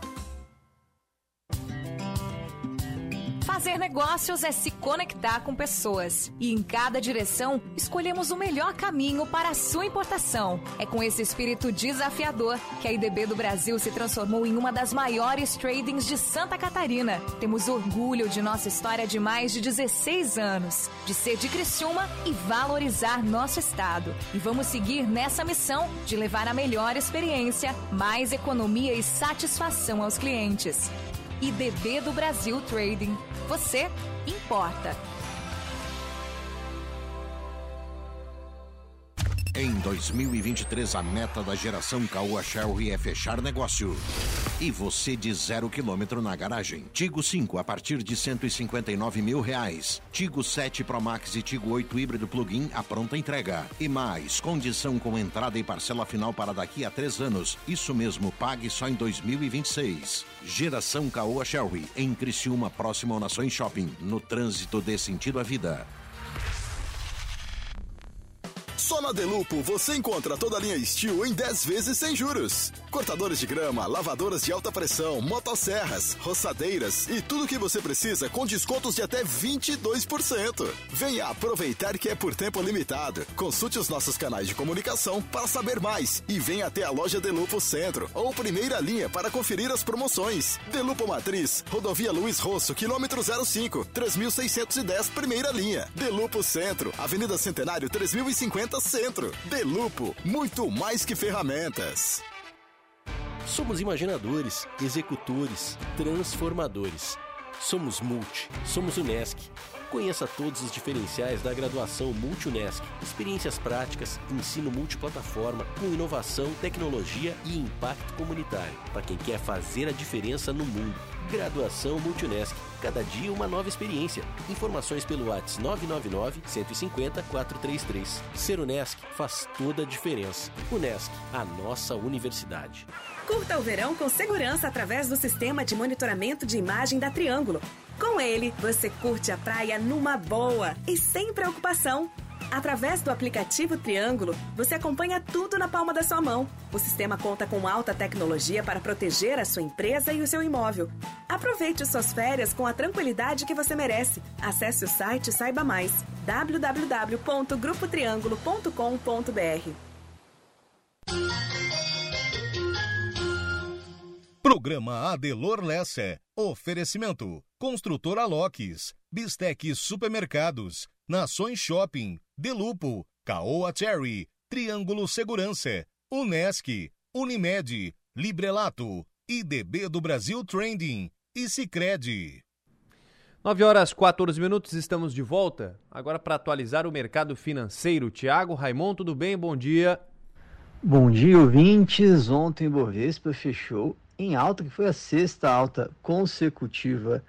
Fazer negócios é se conectar com pessoas. E em cada direção, escolhemos o melhor caminho para a sua importação. É com esse espírito desafiador que a IDB do Brasil se transformou em uma das maiores tradings de Santa Catarina. Temos orgulho de nossa história de mais de 16 anos, de ser de Criciúma e valorizar nosso estado. E vamos seguir nessa missão de levar a melhor experiência, mais economia e satisfação aos clientes. IDB do Brasil Trading. Você importa. Em 2023, a meta da geração Caoa Sherry é fechar negócio. E você de zero quilômetro na garagem. Tigo 5 a partir de 159 mil reais. Tigo 7 Pro Max e Tigo 8 híbrido plug-in a pronta entrega. E mais, condição com entrada e parcela final para daqui a três anos. Isso mesmo, pague só em 2026. Geração Caoa Sherry, em Criciúma, próximo ao Nações Shopping. No trânsito dê sentido à vida. Só na Delupo você encontra toda a linha Steel em 10 vezes sem juros. Cortadores de grama, lavadoras de alta pressão, motosserras, roçadeiras e tudo o que você precisa com descontos de até 22%. Venha aproveitar que é por tempo limitado. Consulte os nossos canais de comunicação para saber mais e venha até a loja Delupo Centro ou Primeira Linha para conferir as promoções. Delupo Matriz, Rodovia Luiz Rosso, quilômetro 05, 3610, Primeira Linha. Delupo Centro, Avenida Centenário 3050 Centro. Delupo, muito mais que ferramentas. Somos imaginadores, executores, transformadores. Somos Multi, somos Unesc. Conheça todos os diferenciais da graduação Multunesc. Experiências práticas, ensino multiplataforma, com inovação, tecnologia e impacto comunitário. Para quem quer fazer a diferença no mundo. Graduação Multunesc. Cada dia uma nova experiência. Informações pelo WhatsApp 999 150 433. Ser Unesc faz toda a diferença. Unesc, a nossa universidade. Curta o verão com segurança através do sistema de monitoramento de imagem da Triângulo. Com ele, você curte a praia numa boa e sem preocupação. Através do aplicativo Triângulo, você acompanha tudo na palma da sua mão. O sistema conta com alta tecnologia para proteger a sua empresa e o seu imóvel. Aproveite suas férias com a tranquilidade que você merece. Acesse o site e saiba mais. www.grupotriangulo.com.br Programa Adelor Lessa. Oferecimento. Construtora Locks. Bistec Supermercados. Nações Shopping. Delupo. Caoa Cherry. Triângulo Segurança. Unesc. Unimed. Librelato. IDB do Brasil Trending. E Sicredi. 9 horas 14 minutos, estamos de volta. Agora para atualizar o mercado financeiro. Tiago Raimundo, tudo bem? Bom dia. Bom dia, ouvintes. Ontem o Bovespa fechou em alta, que foi a sexta alta consecutiva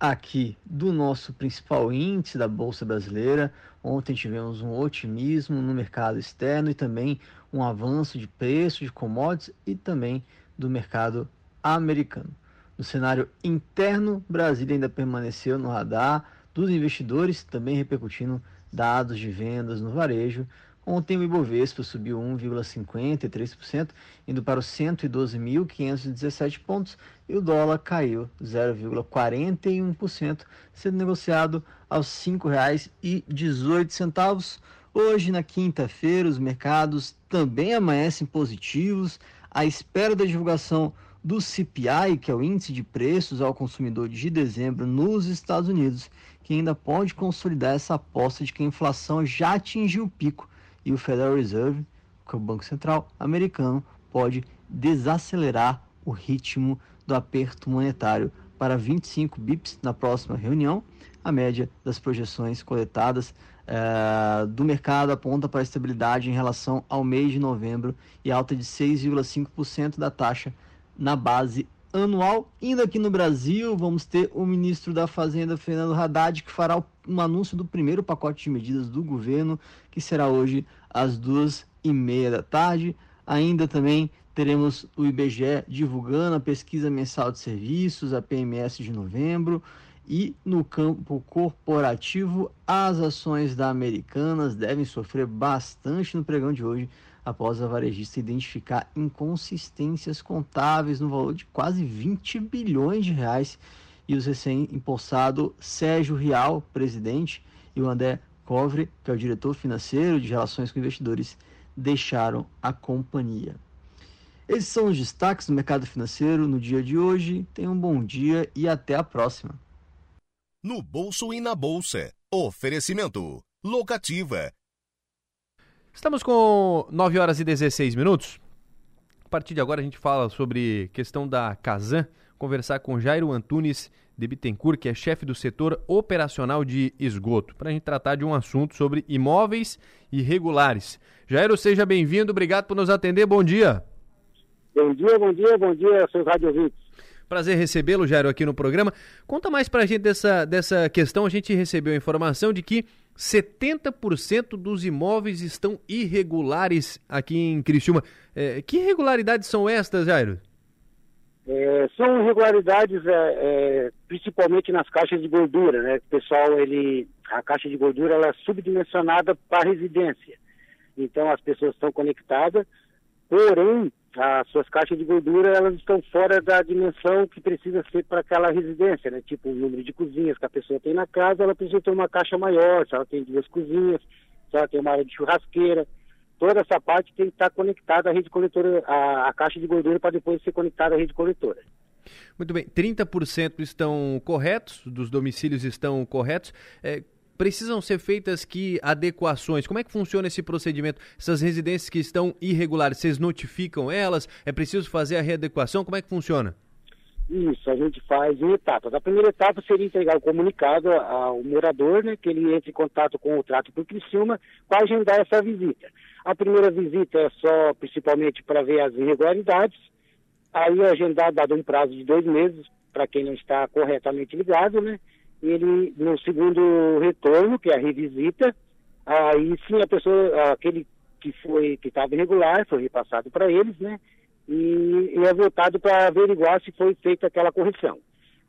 aqui do nosso principal índice da Bolsa Brasileira. Ontem tivemos um otimismo no mercado externo e também um avanço de preço de commodities e também do mercado americano. No cenário interno, Brasília ainda permaneceu no radar dos investidores, também repercutindo dados de vendas no varejo, Ontem o Ibovespa subiu 1,53%, indo para os 112.517 pontos, e o dólar caiu 0,41%, sendo negociado aos R$ 5,18. Hoje, na quinta-feira, os mercados também amanhecem positivos, à espera da divulgação do CPI, que é o Índice de Preços ao Consumidor de dezembro nos Estados Unidos, que ainda pode consolidar essa aposta de que a inflação já atingiu o pico e o Federal Reserve, que é o Banco Central americano, pode desacelerar o ritmo do aperto monetário para 25 bips na próxima reunião. A média das projeções coletadas uh, do mercado aponta para estabilidade em relação ao mês de novembro e alta de 6,5% da taxa na base anual. Indo aqui no Brasil, vamos ter o ministro da Fazenda, Fernando Haddad, que fará um anúncio do primeiro pacote de medidas do governo, que será hoje às duas e meia da tarde. Ainda também teremos o IBGE divulgando a pesquisa mensal de serviços, a PMS de novembro. E no campo corporativo, as ações da Americanas devem sofrer bastante no pregão de hoje, após a varejista identificar inconsistências contábeis no valor de quase 20 bilhões de reais. E o recém-impulsado Sérgio Rial, presidente, e o André Covre, que é o diretor financeiro de relações com investidores, deixaram a companhia. Esses são os destaques do mercado financeiro no dia de hoje. Tenham um bom dia e até a próxima. No bolso e na bolsa. Oferecimento. Locativa. Estamos com 9 horas e 16 minutos. A partir de agora a gente fala sobre questão da Casan, conversar com Jairo Antunes de Bittencourt, que é chefe do setor operacional de esgoto, para a gente tratar de um assunto sobre imóveis irregulares. Jairo, seja bem-vindo, obrigado por nos atender, bom dia. Bom dia, bom dia, bom dia, seus radiovintes. Prazer recebê-lo, Jairo, aqui no programa. Conta mais para a gente dessa, dessa questão. A gente recebeu a informação de que 70% dos imóveis estão irregulares aqui em Criciúma. É, que irregularidades são estas, Jairo? É, são irregularidades é, é, principalmente nas caixas de gordura, né? O pessoal, ele, a caixa de gordura ela é subdimensionada para residência. Então as pessoas estão conectadas, porém as suas caixas de gordura elas estão fora da dimensão que precisa ser para aquela residência, né? Tipo o número de cozinhas que a pessoa tem na casa, ela precisa ter uma caixa maior, se ela tem duas cozinhas, se ela tem uma área de churrasqueira, toda essa parte tem que estar conectada à rede coletora, à, à caixa de gordura para depois ser conectada à rede coletora. Muito bem, 30% estão corretos, dos domicílios estão corretos. É, precisam ser feitas que adequações? Como é que funciona esse procedimento? Essas residências que estão irregulares, vocês notificam elas? É preciso fazer a readequação? Como é que funciona? Isso, a gente faz em etapas. A primeira etapa seria entregar o comunicado ao morador, né, que ele entre em contato com o trato por Criciúma para agendar essa visita. A primeira visita é só, principalmente, para ver as irregularidades. Aí é agendar, dado um prazo de dois meses, para quem não está corretamente ligado, né? Ele, no segundo retorno, que é a revisita, aí sim a pessoa, aquele que foi, que estava irregular, foi repassado para eles, né? E, e é voltado para averiguar se foi feita aquela correção.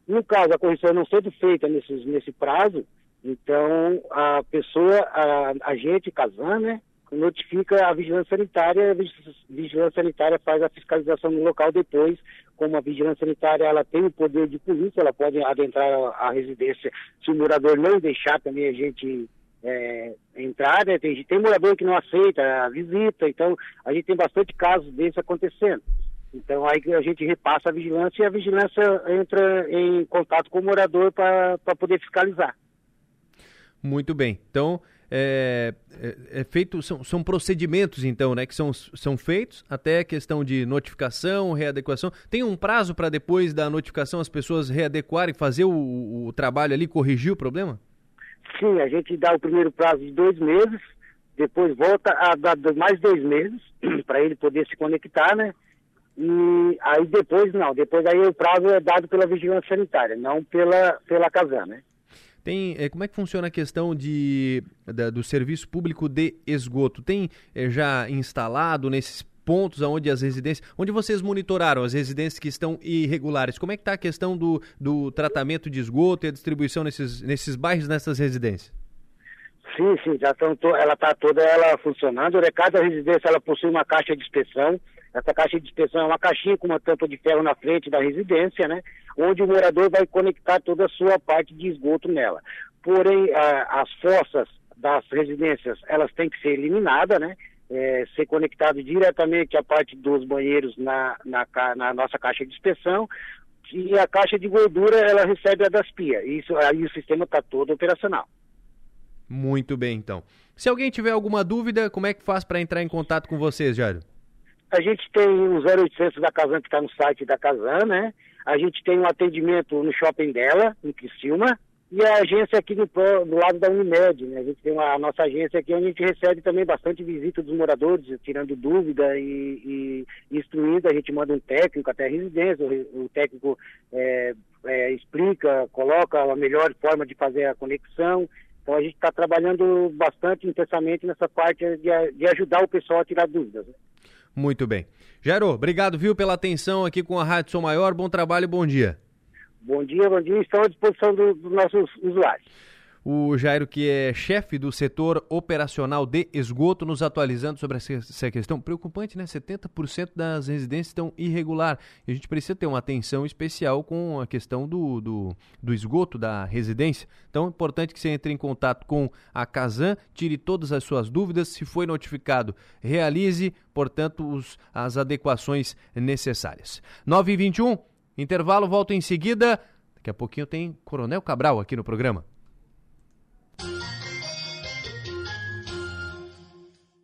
No caso, a correção não sendo feita nesse, nesse prazo, então a pessoa, a, a gente, Casan, né? Notifica a vigilância sanitária, a vigilância sanitária faz a fiscalização no local depois, como a vigilância sanitária ela tem o poder de polícia, ela pode adentrar a residência se o morador não deixar também a gente é, entrar, né? tem, tem morador que não aceita a visita, então a gente tem bastante casos desses acontecendo. Então aí a gente repassa a vigilância e a vigilância entra em contato com o morador para poder fiscalizar. Muito bem. Então, é, é, é, feito, são, são procedimentos, então, né, que são, são feitos até questão de notificação, readequação. Tem um prazo para depois da notificação as pessoas readequarem, fazer o, o trabalho ali, corrigir o problema? Sim, a gente dá o primeiro prazo de dois meses, depois volta a dar mais dois meses para ele poder se conectar, né? E aí depois não, depois aí o prazo é dado pela vigilância sanitária, não pela, pela Casan, né? Tem, é, como é que funciona a questão de, da, do serviço público de esgoto? Tem é, já instalado nesses pontos onde as residências, onde vocês monitoraram as residências que estão irregulares, como é que está a questão do, do tratamento de esgoto e a distribuição nesses, nesses bairros, nessas residências? Sim, sim, já estão ela está toda ela funcionando. Cada residência ela possui uma caixa de inspeção. Essa caixa de inspeção é uma caixinha com uma tampa de ferro na frente da residência, né? Onde o morador vai conectar toda a sua parte de esgoto nela. Porém, a, as fossas das residências, elas têm que ser eliminadas, né? É, ser conectado diretamente à parte dos banheiros na, na, na, nossa caixa de inspeção e a caixa de gordura ela recebe a das pias. Isso aí o sistema está todo operacional. Muito bem, então. Se alguém tiver alguma dúvida, como é que faz para entrar em contato com vocês, Jário? A gente tem o 0800 da Casan que está no site da Casan, né? A gente tem um atendimento no shopping dela, em Criciúma, e a agência aqui do, do lado da Unimed, né? A gente tem uma, a nossa agência aqui onde a gente recebe também bastante visita dos moradores, tirando dúvida e, e instruindo. A gente manda um técnico até a residência, o, o técnico é, é, explica, coloca a melhor forma de fazer a conexão. Então a gente está trabalhando bastante intensamente nessa parte de, de ajudar o pessoal a tirar dúvidas. Né? Muito bem. Jairo, obrigado, viu, pela atenção aqui com a Rádio Som Maior. Bom trabalho e bom dia. Bom dia, bom dia. Estão à disposição dos do nossos usuários o Jairo, que é chefe do setor operacional de esgoto, nos atualizando sobre essa questão preocupante, né? 70% das residências estão irregular. E a gente precisa ter uma atenção especial com a questão do, do, do esgoto da residência. Então é importante que você entre em contato com a Casan, tire todas as suas dúvidas. Se foi notificado, realize, portanto, os, as adequações necessárias. 9 h 21 intervalo, volto em seguida. Daqui a pouquinho tem Coronel Cabral aqui no programa.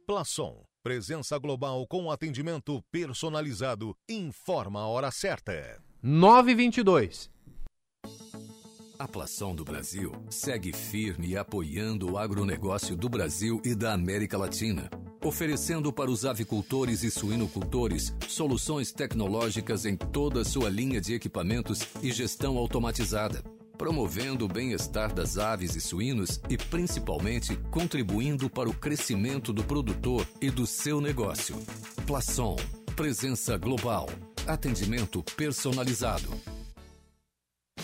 Plaçom, presença global com atendimento personalizado, informa a hora certa. 922. A Plação do Brasil segue firme apoiando o agronegócio do Brasil e da América Latina, oferecendo para os avicultores e suinocultores soluções tecnológicas em toda a sua linha de equipamentos e gestão automatizada promovendo o bem-estar das aves e suínos e principalmente contribuindo para o crescimento do produtor e do seu negócio. Plaçon, presença global, atendimento personalizado.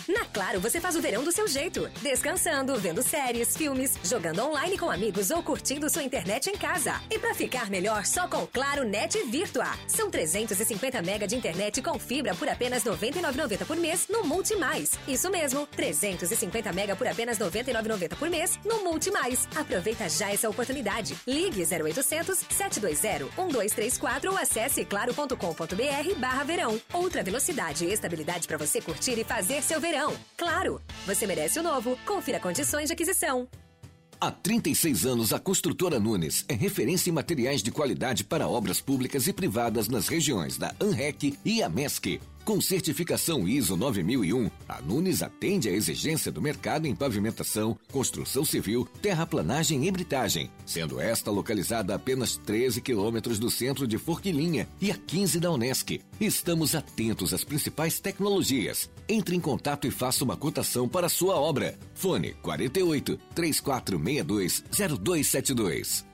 Na Claro, você faz o verão do seu jeito. Descansando, vendo séries, filmes, jogando online com amigos ou curtindo sua internet em casa. E para ficar melhor, só com Claro Net Virtua. São 350 mega de internet com fibra por apenas R$ 99,90 por mês no Multi Mais. Isso mesmo, 350 mega por apenas R$ 99,90 por mês no Multi Mais. Aproveita já essa oportunidade. Ligue 0800 720 1234 ou acesse claro.com.br barra verão. Outra velocidade e estabilidade para você curtir e fazer seu verão. Claro, você merece o novo. Confira condições de aquisição. Há 36 anos, a construtora Nunes é referência em materiais de qualidade para obras públicas e privadas nas regiões da ANREC e AMESC. Com certificação ISO 9001, a Nunes atende à exigência do mercado em pavimentação, construção civil, terraplanagem e britagem, sendo esta localizada a apenas 13 quilômetros do centro de Forquilinha e a 15 da Unesc. Estamos atentos às principais tecnologias. Entre em contato e faça uma cotação para a sua obra. Fone 48 3462 0272.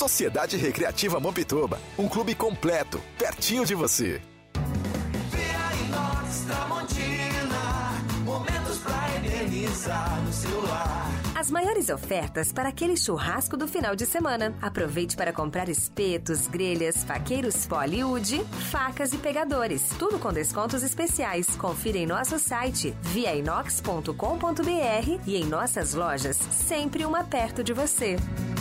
Sociedade Recreativa Mampituba, um clube completo, pertinho de você. Inox Tramontina, momentos pra eternizar no celular. As maiores ofertas para aquele churrasco do final de semana. Aproveite para comprar espetos, grelhas, faqueiros Poliwood, facas e pegadores. Tudo com descontos especiais. Confira em nosso site viainox.com.br e em nossas lojas, sempre uma perto de você.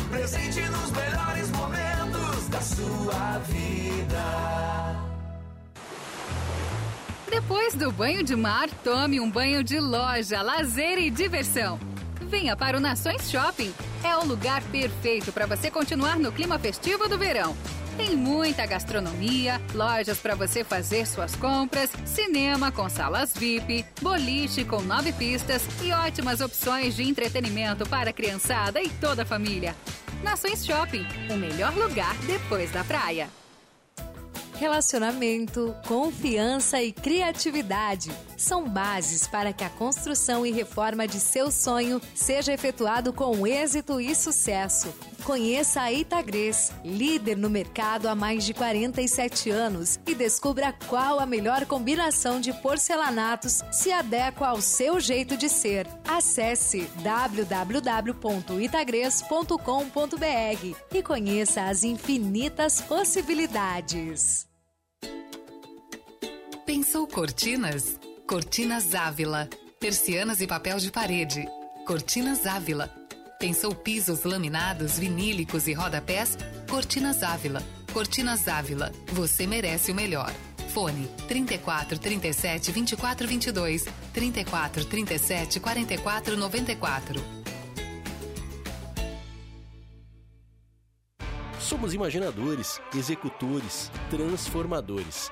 Presente nos melhores momentos da sua vida. Depois do banho de mar, tome um banho de loja, lazer e diversão. Venha para o Nações Shopping. É o lugar perfeito para você continuar no clima festivo do verão. Tem muita gastronomia, lojas para você fazer suas compras, cinema com salas VIP, boliche com nove pistas e ótimas opções de entretenimento para a criançada e toda a família. Nações Shopping, o melhor lugar depois da praia. Relacionamento, confiança e criatividade são bases para que a construção e reforma de seu sonho seja efetuado com êxito e sucesso. Conheça a Itagres, líder no mercado há mais de 47 anos, e descubra qual a melhor combinação de porcelanatos se adequa ao seu jeito de ser. Acesse www.itagres.com.br e conheça as infinitas possibilidades. Pensou cortinas? Cortinas Ávila. Persianas e papel de parede. Cortinas Ávila. Pensou pisos laminados, vinílicos e rodapés? Cortinas Ávila. Cortinas Ávila. Você merece o melhor. Fone 34 37 24 22 34 37 44 94. Somos imaginadores, executores, transformadores.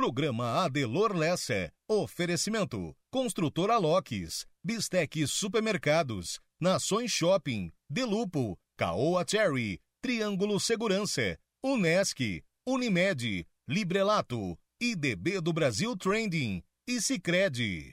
Programa Adelor Lessa. Oferecimento. Construtora Locks. Bistec Supermercados. Nações Shopping. Delupo. Caoa Cherry. Triângulo Segurança. Unesc. Unimed. Librelato. IDB do Brasil Trending. E Cicred.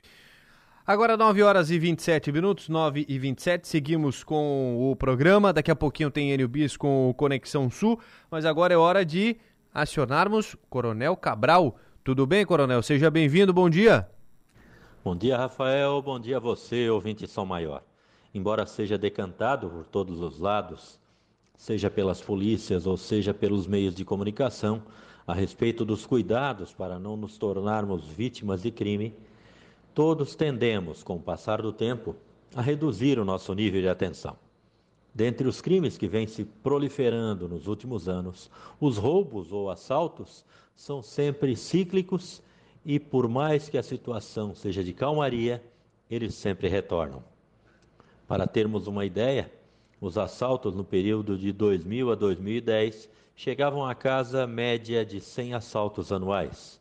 Agora 9 horas e 27 minutos, 9 e 27, seguimos com o programa, daqui a pouquinho tem Enio com Conexão Sul, mas agora é hora de acionarmos Coronel Cabral. Tudo bem, Coronel? Seja bem-vindo, bom dia. Bom dia, Rafael, bom dia a você, ouvinte São Maior. Embora seja decantado por todos os lados, seja pelas polícias ou seja pelos meios de comunicação, a respeito dos cuidados para não nos tornarmos vítimas de crime, todos tendemos, com o passar do tempo, a reduzir o nosso nível de atenção. Dentre os crimes que vêm se proliferando nos últimos anos, os roubos ou assaltos são sempre cíclicos e, por mais que a situação seja de calmaria, eles sempre retornam. Para termos uma ideia, os assaltos no período de 2000 a 2010 chegavam a casa média de 100 assaltos anuais.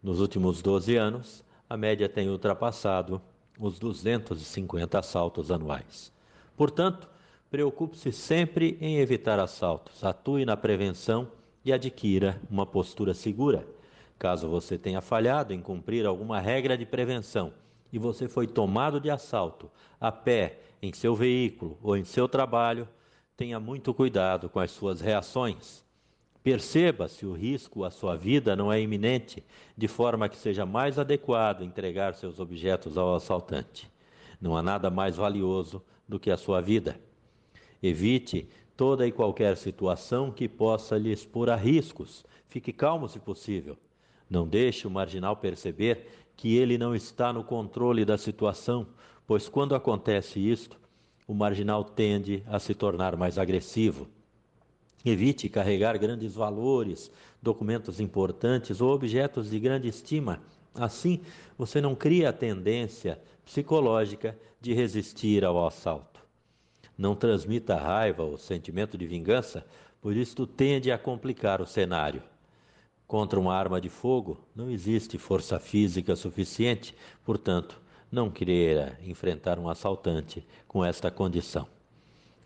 Nos últimos 12 anos, a média tem ultrapassado os 250 assaltos anuais. Portanto, preocupe-se sempre em evitar assaltos, atue na prevenção e adquira uma postura segura. Caso você tenha falhado em cumprir alguma regra de prevenção e você foi tomado de assalto a pé, em seu veículo ou em seu trabalho, tenha muito cuidado com as suas reações. Perceba se o risco à sua vida não é iminente, de forma que seja mais adequado entregar seus objetos ao assaltante. Não há nada mais valioso do que a sua vida. Evite toda e qualquer situação que possa lhe expor a riscos. Fique calmo se possível. Não deixe o marginal perceber que ele não está no controle da situação, pois quando acontece isto, o marginal tende a se tornar mais agressivo. Evite carregar grandes valores, documentos importantes ou objetos de grande estima. Assim, você não cria a tendência psicológica de resistir ao assalto. Não transmita raiva ou sentimento de vingança, por isto tende a complicar o cenário. Contra uma arma de fogo não existe força física suficiente, portanto, não queira enfrentar um assaltante com esta condição.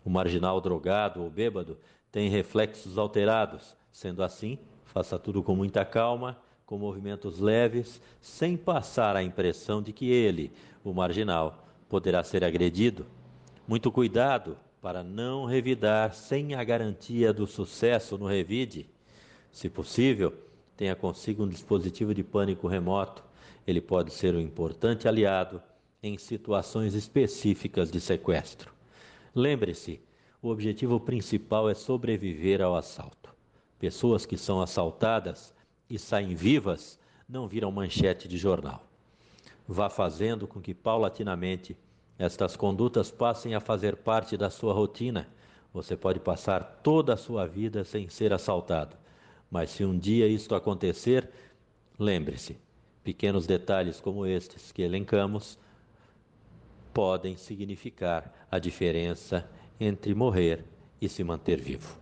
O marginal drogado ou bêbado tem reflexos alterados, sendo assim, faça tudo com muita calma, com movimentos leves, sem passar a impressão de que ele, o marginal, poderá ser agredido. Muito cuidado para não revidar sem a garantia do sucesso no revide. Se possível, tenha consigo um dispositivo de pânico remoto. Ele pode ser um importante aliado em situações específicas de sequestro. Lembre-se, o objetivo principal é sobreviver ao assalto. Pessoas que são assaltadas e saem vivas não viram manchete de jornal. Vá fazendo com que paulatinamente estas condutas passem a fazer parte da sua rotina. Você pode passar toda a sua vida sem ser assaltado mas se um dia isto acontecer, lembre-se: pequenos detalhes como estes que elencamos podem significar a diferença entre morrer e se manter vivo.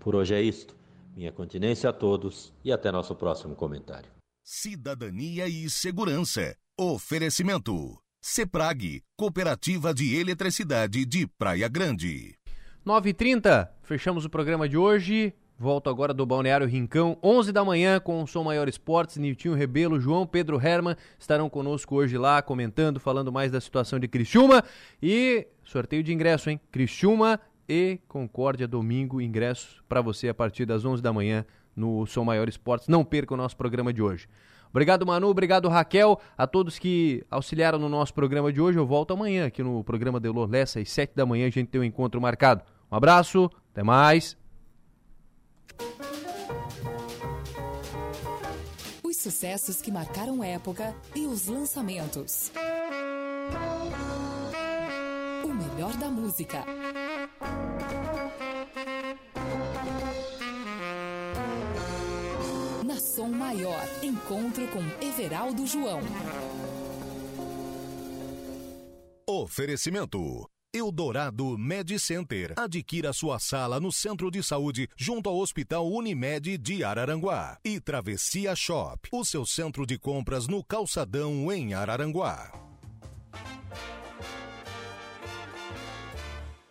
Por hoje é isto. Minha continência a todos e até nosso próximo comentário. Cidadania e Segurança. Oferecimento. CEPRAG, Cooperativa de Eletricidade de Praia Grande. 9h30, fechamos o programa de hoje. Volto agora do Balneário Rincão, 11 da manhã, com o Som Maior Esportes. Niltinho Rebelo, João Pedro Herman estarão conosco hoje lá, comentando, falando mais da situação de Criciúma. E sorteio de ingresso, hein? Criciúma e Concórdia, domingo, ingresso para você a partir das 11 da manhã no Som Maior Esportes. Não perca o nosso programa de hoje. Obrigado, Manu. Obrigado, Raquel. A todos que auxiliaram no nosso programa de hoje. Eu volto amanhã aqui no programa Delor Lessa, às 7 da manhã. A gente tem um encontro marcado. Um abraço, até mais. Os sucessos que marcaram época e os lançamentos. O melhor da música. Som Maior, encontro com Everaldo João. Oferecimento. Eldorado Med Center. Adquira sua sala no Centro de Saúde junto ao Hospital Unimed de Araranguá. E Travessia Shop, o seu centro de compras no Calçadão em Araranguá.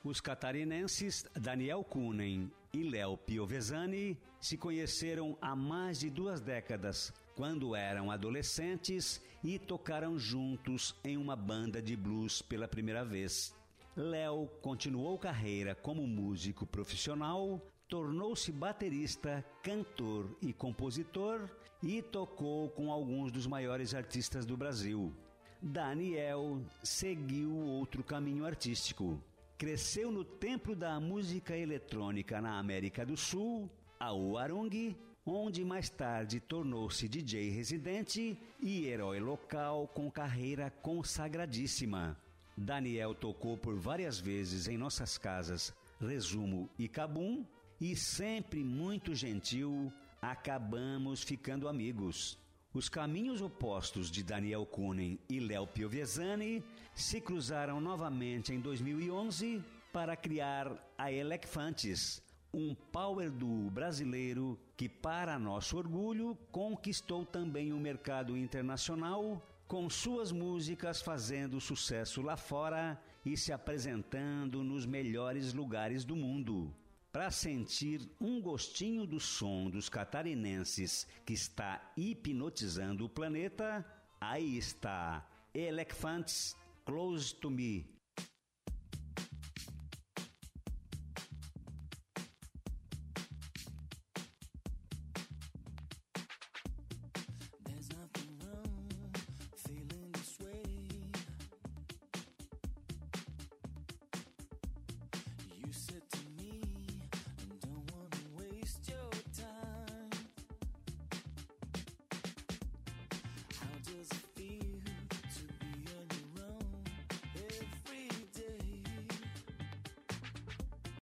Os catarinenses Daniel Kunen e Léo Piovesani se conheceram há mais de duas décadas, quando eram adolescentes e tocaram juntos em uma banda de blues pela primeira vez. Léo continuou carreira como músico profissional, tornou-se baterista, cantor e compositor e tocou com alguns dos maiores artistas do Brasil. Daniel seguiu outro caminho artístico. Cresceu no templo da música eletrônica na América do Sul, a Uarung, onde mais tarde tornou-se DJ residente e herói local com carreira consagradíssima. Daniel tocou por várias vezes em nossas casas Resumo e Cabum e sempre muito gentil, acabamos ficando amigos. Os caminhos opostos de Daniel Kunen e Léo Piovesani se cruzaram novamente em 2011 para criar a Elecfantes, um power duo brasileiro que, para nosso orgulho, conquistou também o mercado internacional com suas músicas fazendo sucesso lá fora e se apresentando nos melhores lugares do mundo. Para sentir um gostinho do som dos catarinenses que está hipnotizando o planeta, aí está. Elephants Close to Me